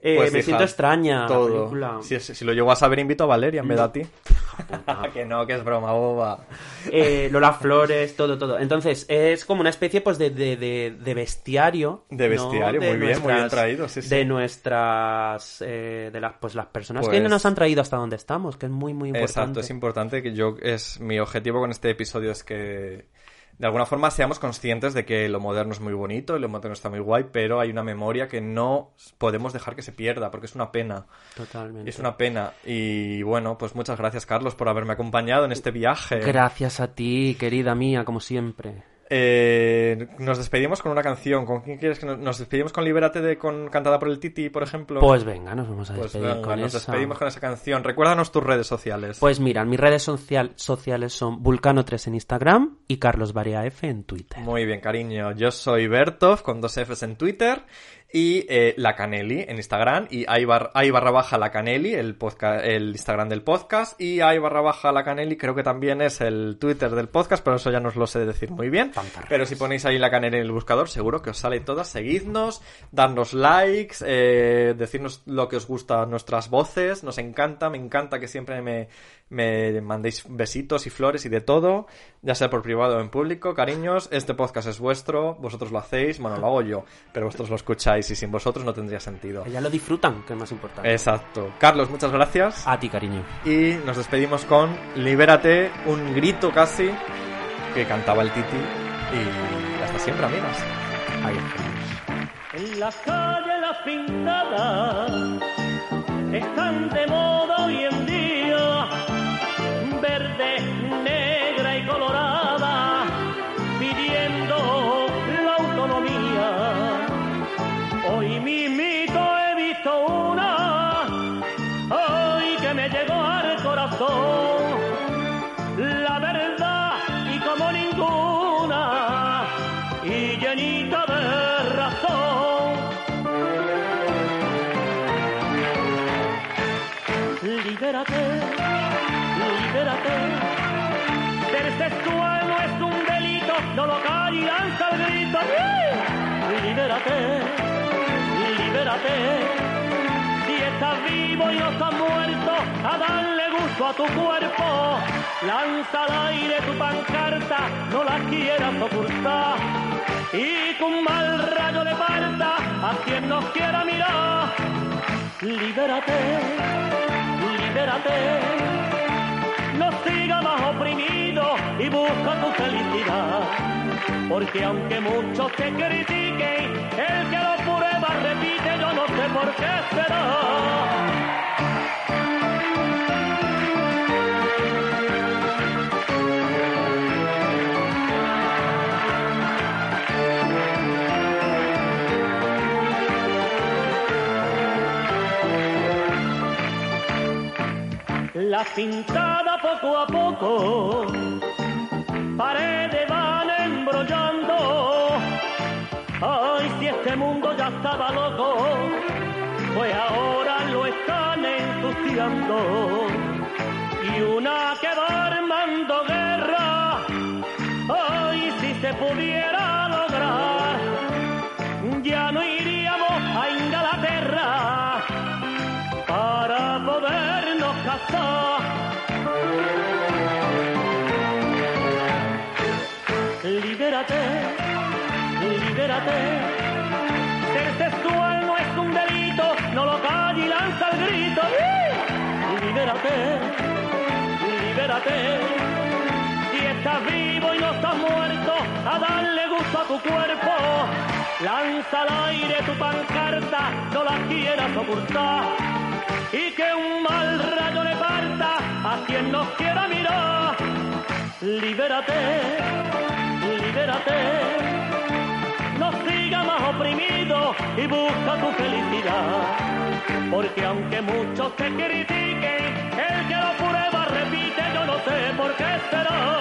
Eh, Pues, me hija, siento extraña. Todo. Si, si lo llego a saber, invito a Valeria en vez de a ti. que no, que es broma, boba. Eh, Lola Flores, todo, todo. Entonces, es como una especie pues de, de, de, de bestiario. De ¿no? bestiario, muy bien, muy bien traído, sí, sí. De nuestras, eh, de las, pues las personas Pues- que nos han traído hasta donde estamos, que es muy, muy importante. Exacto, es importante que yo, es mi objetivo con este episodio es que de alguna forma seamos conscientes de que lo moderno es muy bonito y lo moderno está muy guay, pero hay una memoria que no podemos dejar que se pierda, porque es una pena. Totalmente. Es una pena. Y bueno, pues muchas gracias, Carlos, por haberme acompañado en este viaje. Gracias a ti, querida mía, como siempre. Eh, nos despedimos con una canción. ¿Con quién quieres que nos, nos despedimos con Libérate de con cantada por el Titi, por ejemplo? Pues venga, nos vamos a Pues despedir venga, con nos esa. despedimos con esa canción. Recuérdanos tus redes sociales. Pues mira, mis redes social- sociales son Vulcano3 en Instagram y Carlos F en Twitter. Muy bien, cariño. Yo soy Bertov con dos Fs en Twitter y eh, La Caneli en Instagram y hay, bar- hay barra baja La Caneli, el, podcast, el Instagram del podcast y hay barra baja La Caneli creo que también es el Twitter del podcast, pero eso ya no os lo sé decir muy bien. Pero si ponéis ahí La Caneli en el buscador seguro que os sale todas. Seguidnos, darnos likes, eh, decirnos lo que os gusta nuestras voces. Nos encanta, me encanta que siempre me, me mandéis besitos y flores y de todo, ya sea por privado o en público. Cariños, este podcast es vuestro, vosotros lo hacéis, bueno, lo hago yo, pero vosotros lo escucháis y sin vosotros no tendría sentido. Ya lo disfrutan, que es más importante. Exacto. Carlos, muchas gracias. A ti, cariño. Y nos despedimos con Libérate, un grito casi que cantaba el Titi. Y hasta siempre, amigas. Ahí estamos. En la calle las pintadas están de moda hoy en Libérate, libérate. Si estás vivo y no estás muerto, a darle gusto a tu cuerpo. Lanza al aire tu pancarta, no la quieras ocultar. Y con mal rayo de parta a quien nos quiera mirar. Libérate, libérate. No siga más oprimido y busca tu felicidad. Porque aunque muchos te critiquen, el que lo prueba repite, yo no sé por qué será. La pintada poco a poco, paredes van mundo ya estaba loco, pues ahora lo están ensuciando. Y una que va armando guerra, ay, si se pudiera lograr, ya no iríamos a Inglaterra para podernos casar. Libérate, libérate. Libérate, libérate. Si estás vivo y no estás muerto, a darle gusto a tu cuerpo. Lanza al aire tu pancarta, no la quieras ocultar y que un mal rayo le parta a quien nos quiera mirar. Libérate, libérate, no siga más oprimido y busca tu felicidad. Porque aunque muchos te critiquen, el que lo prueba repite, yo no sé por qué será.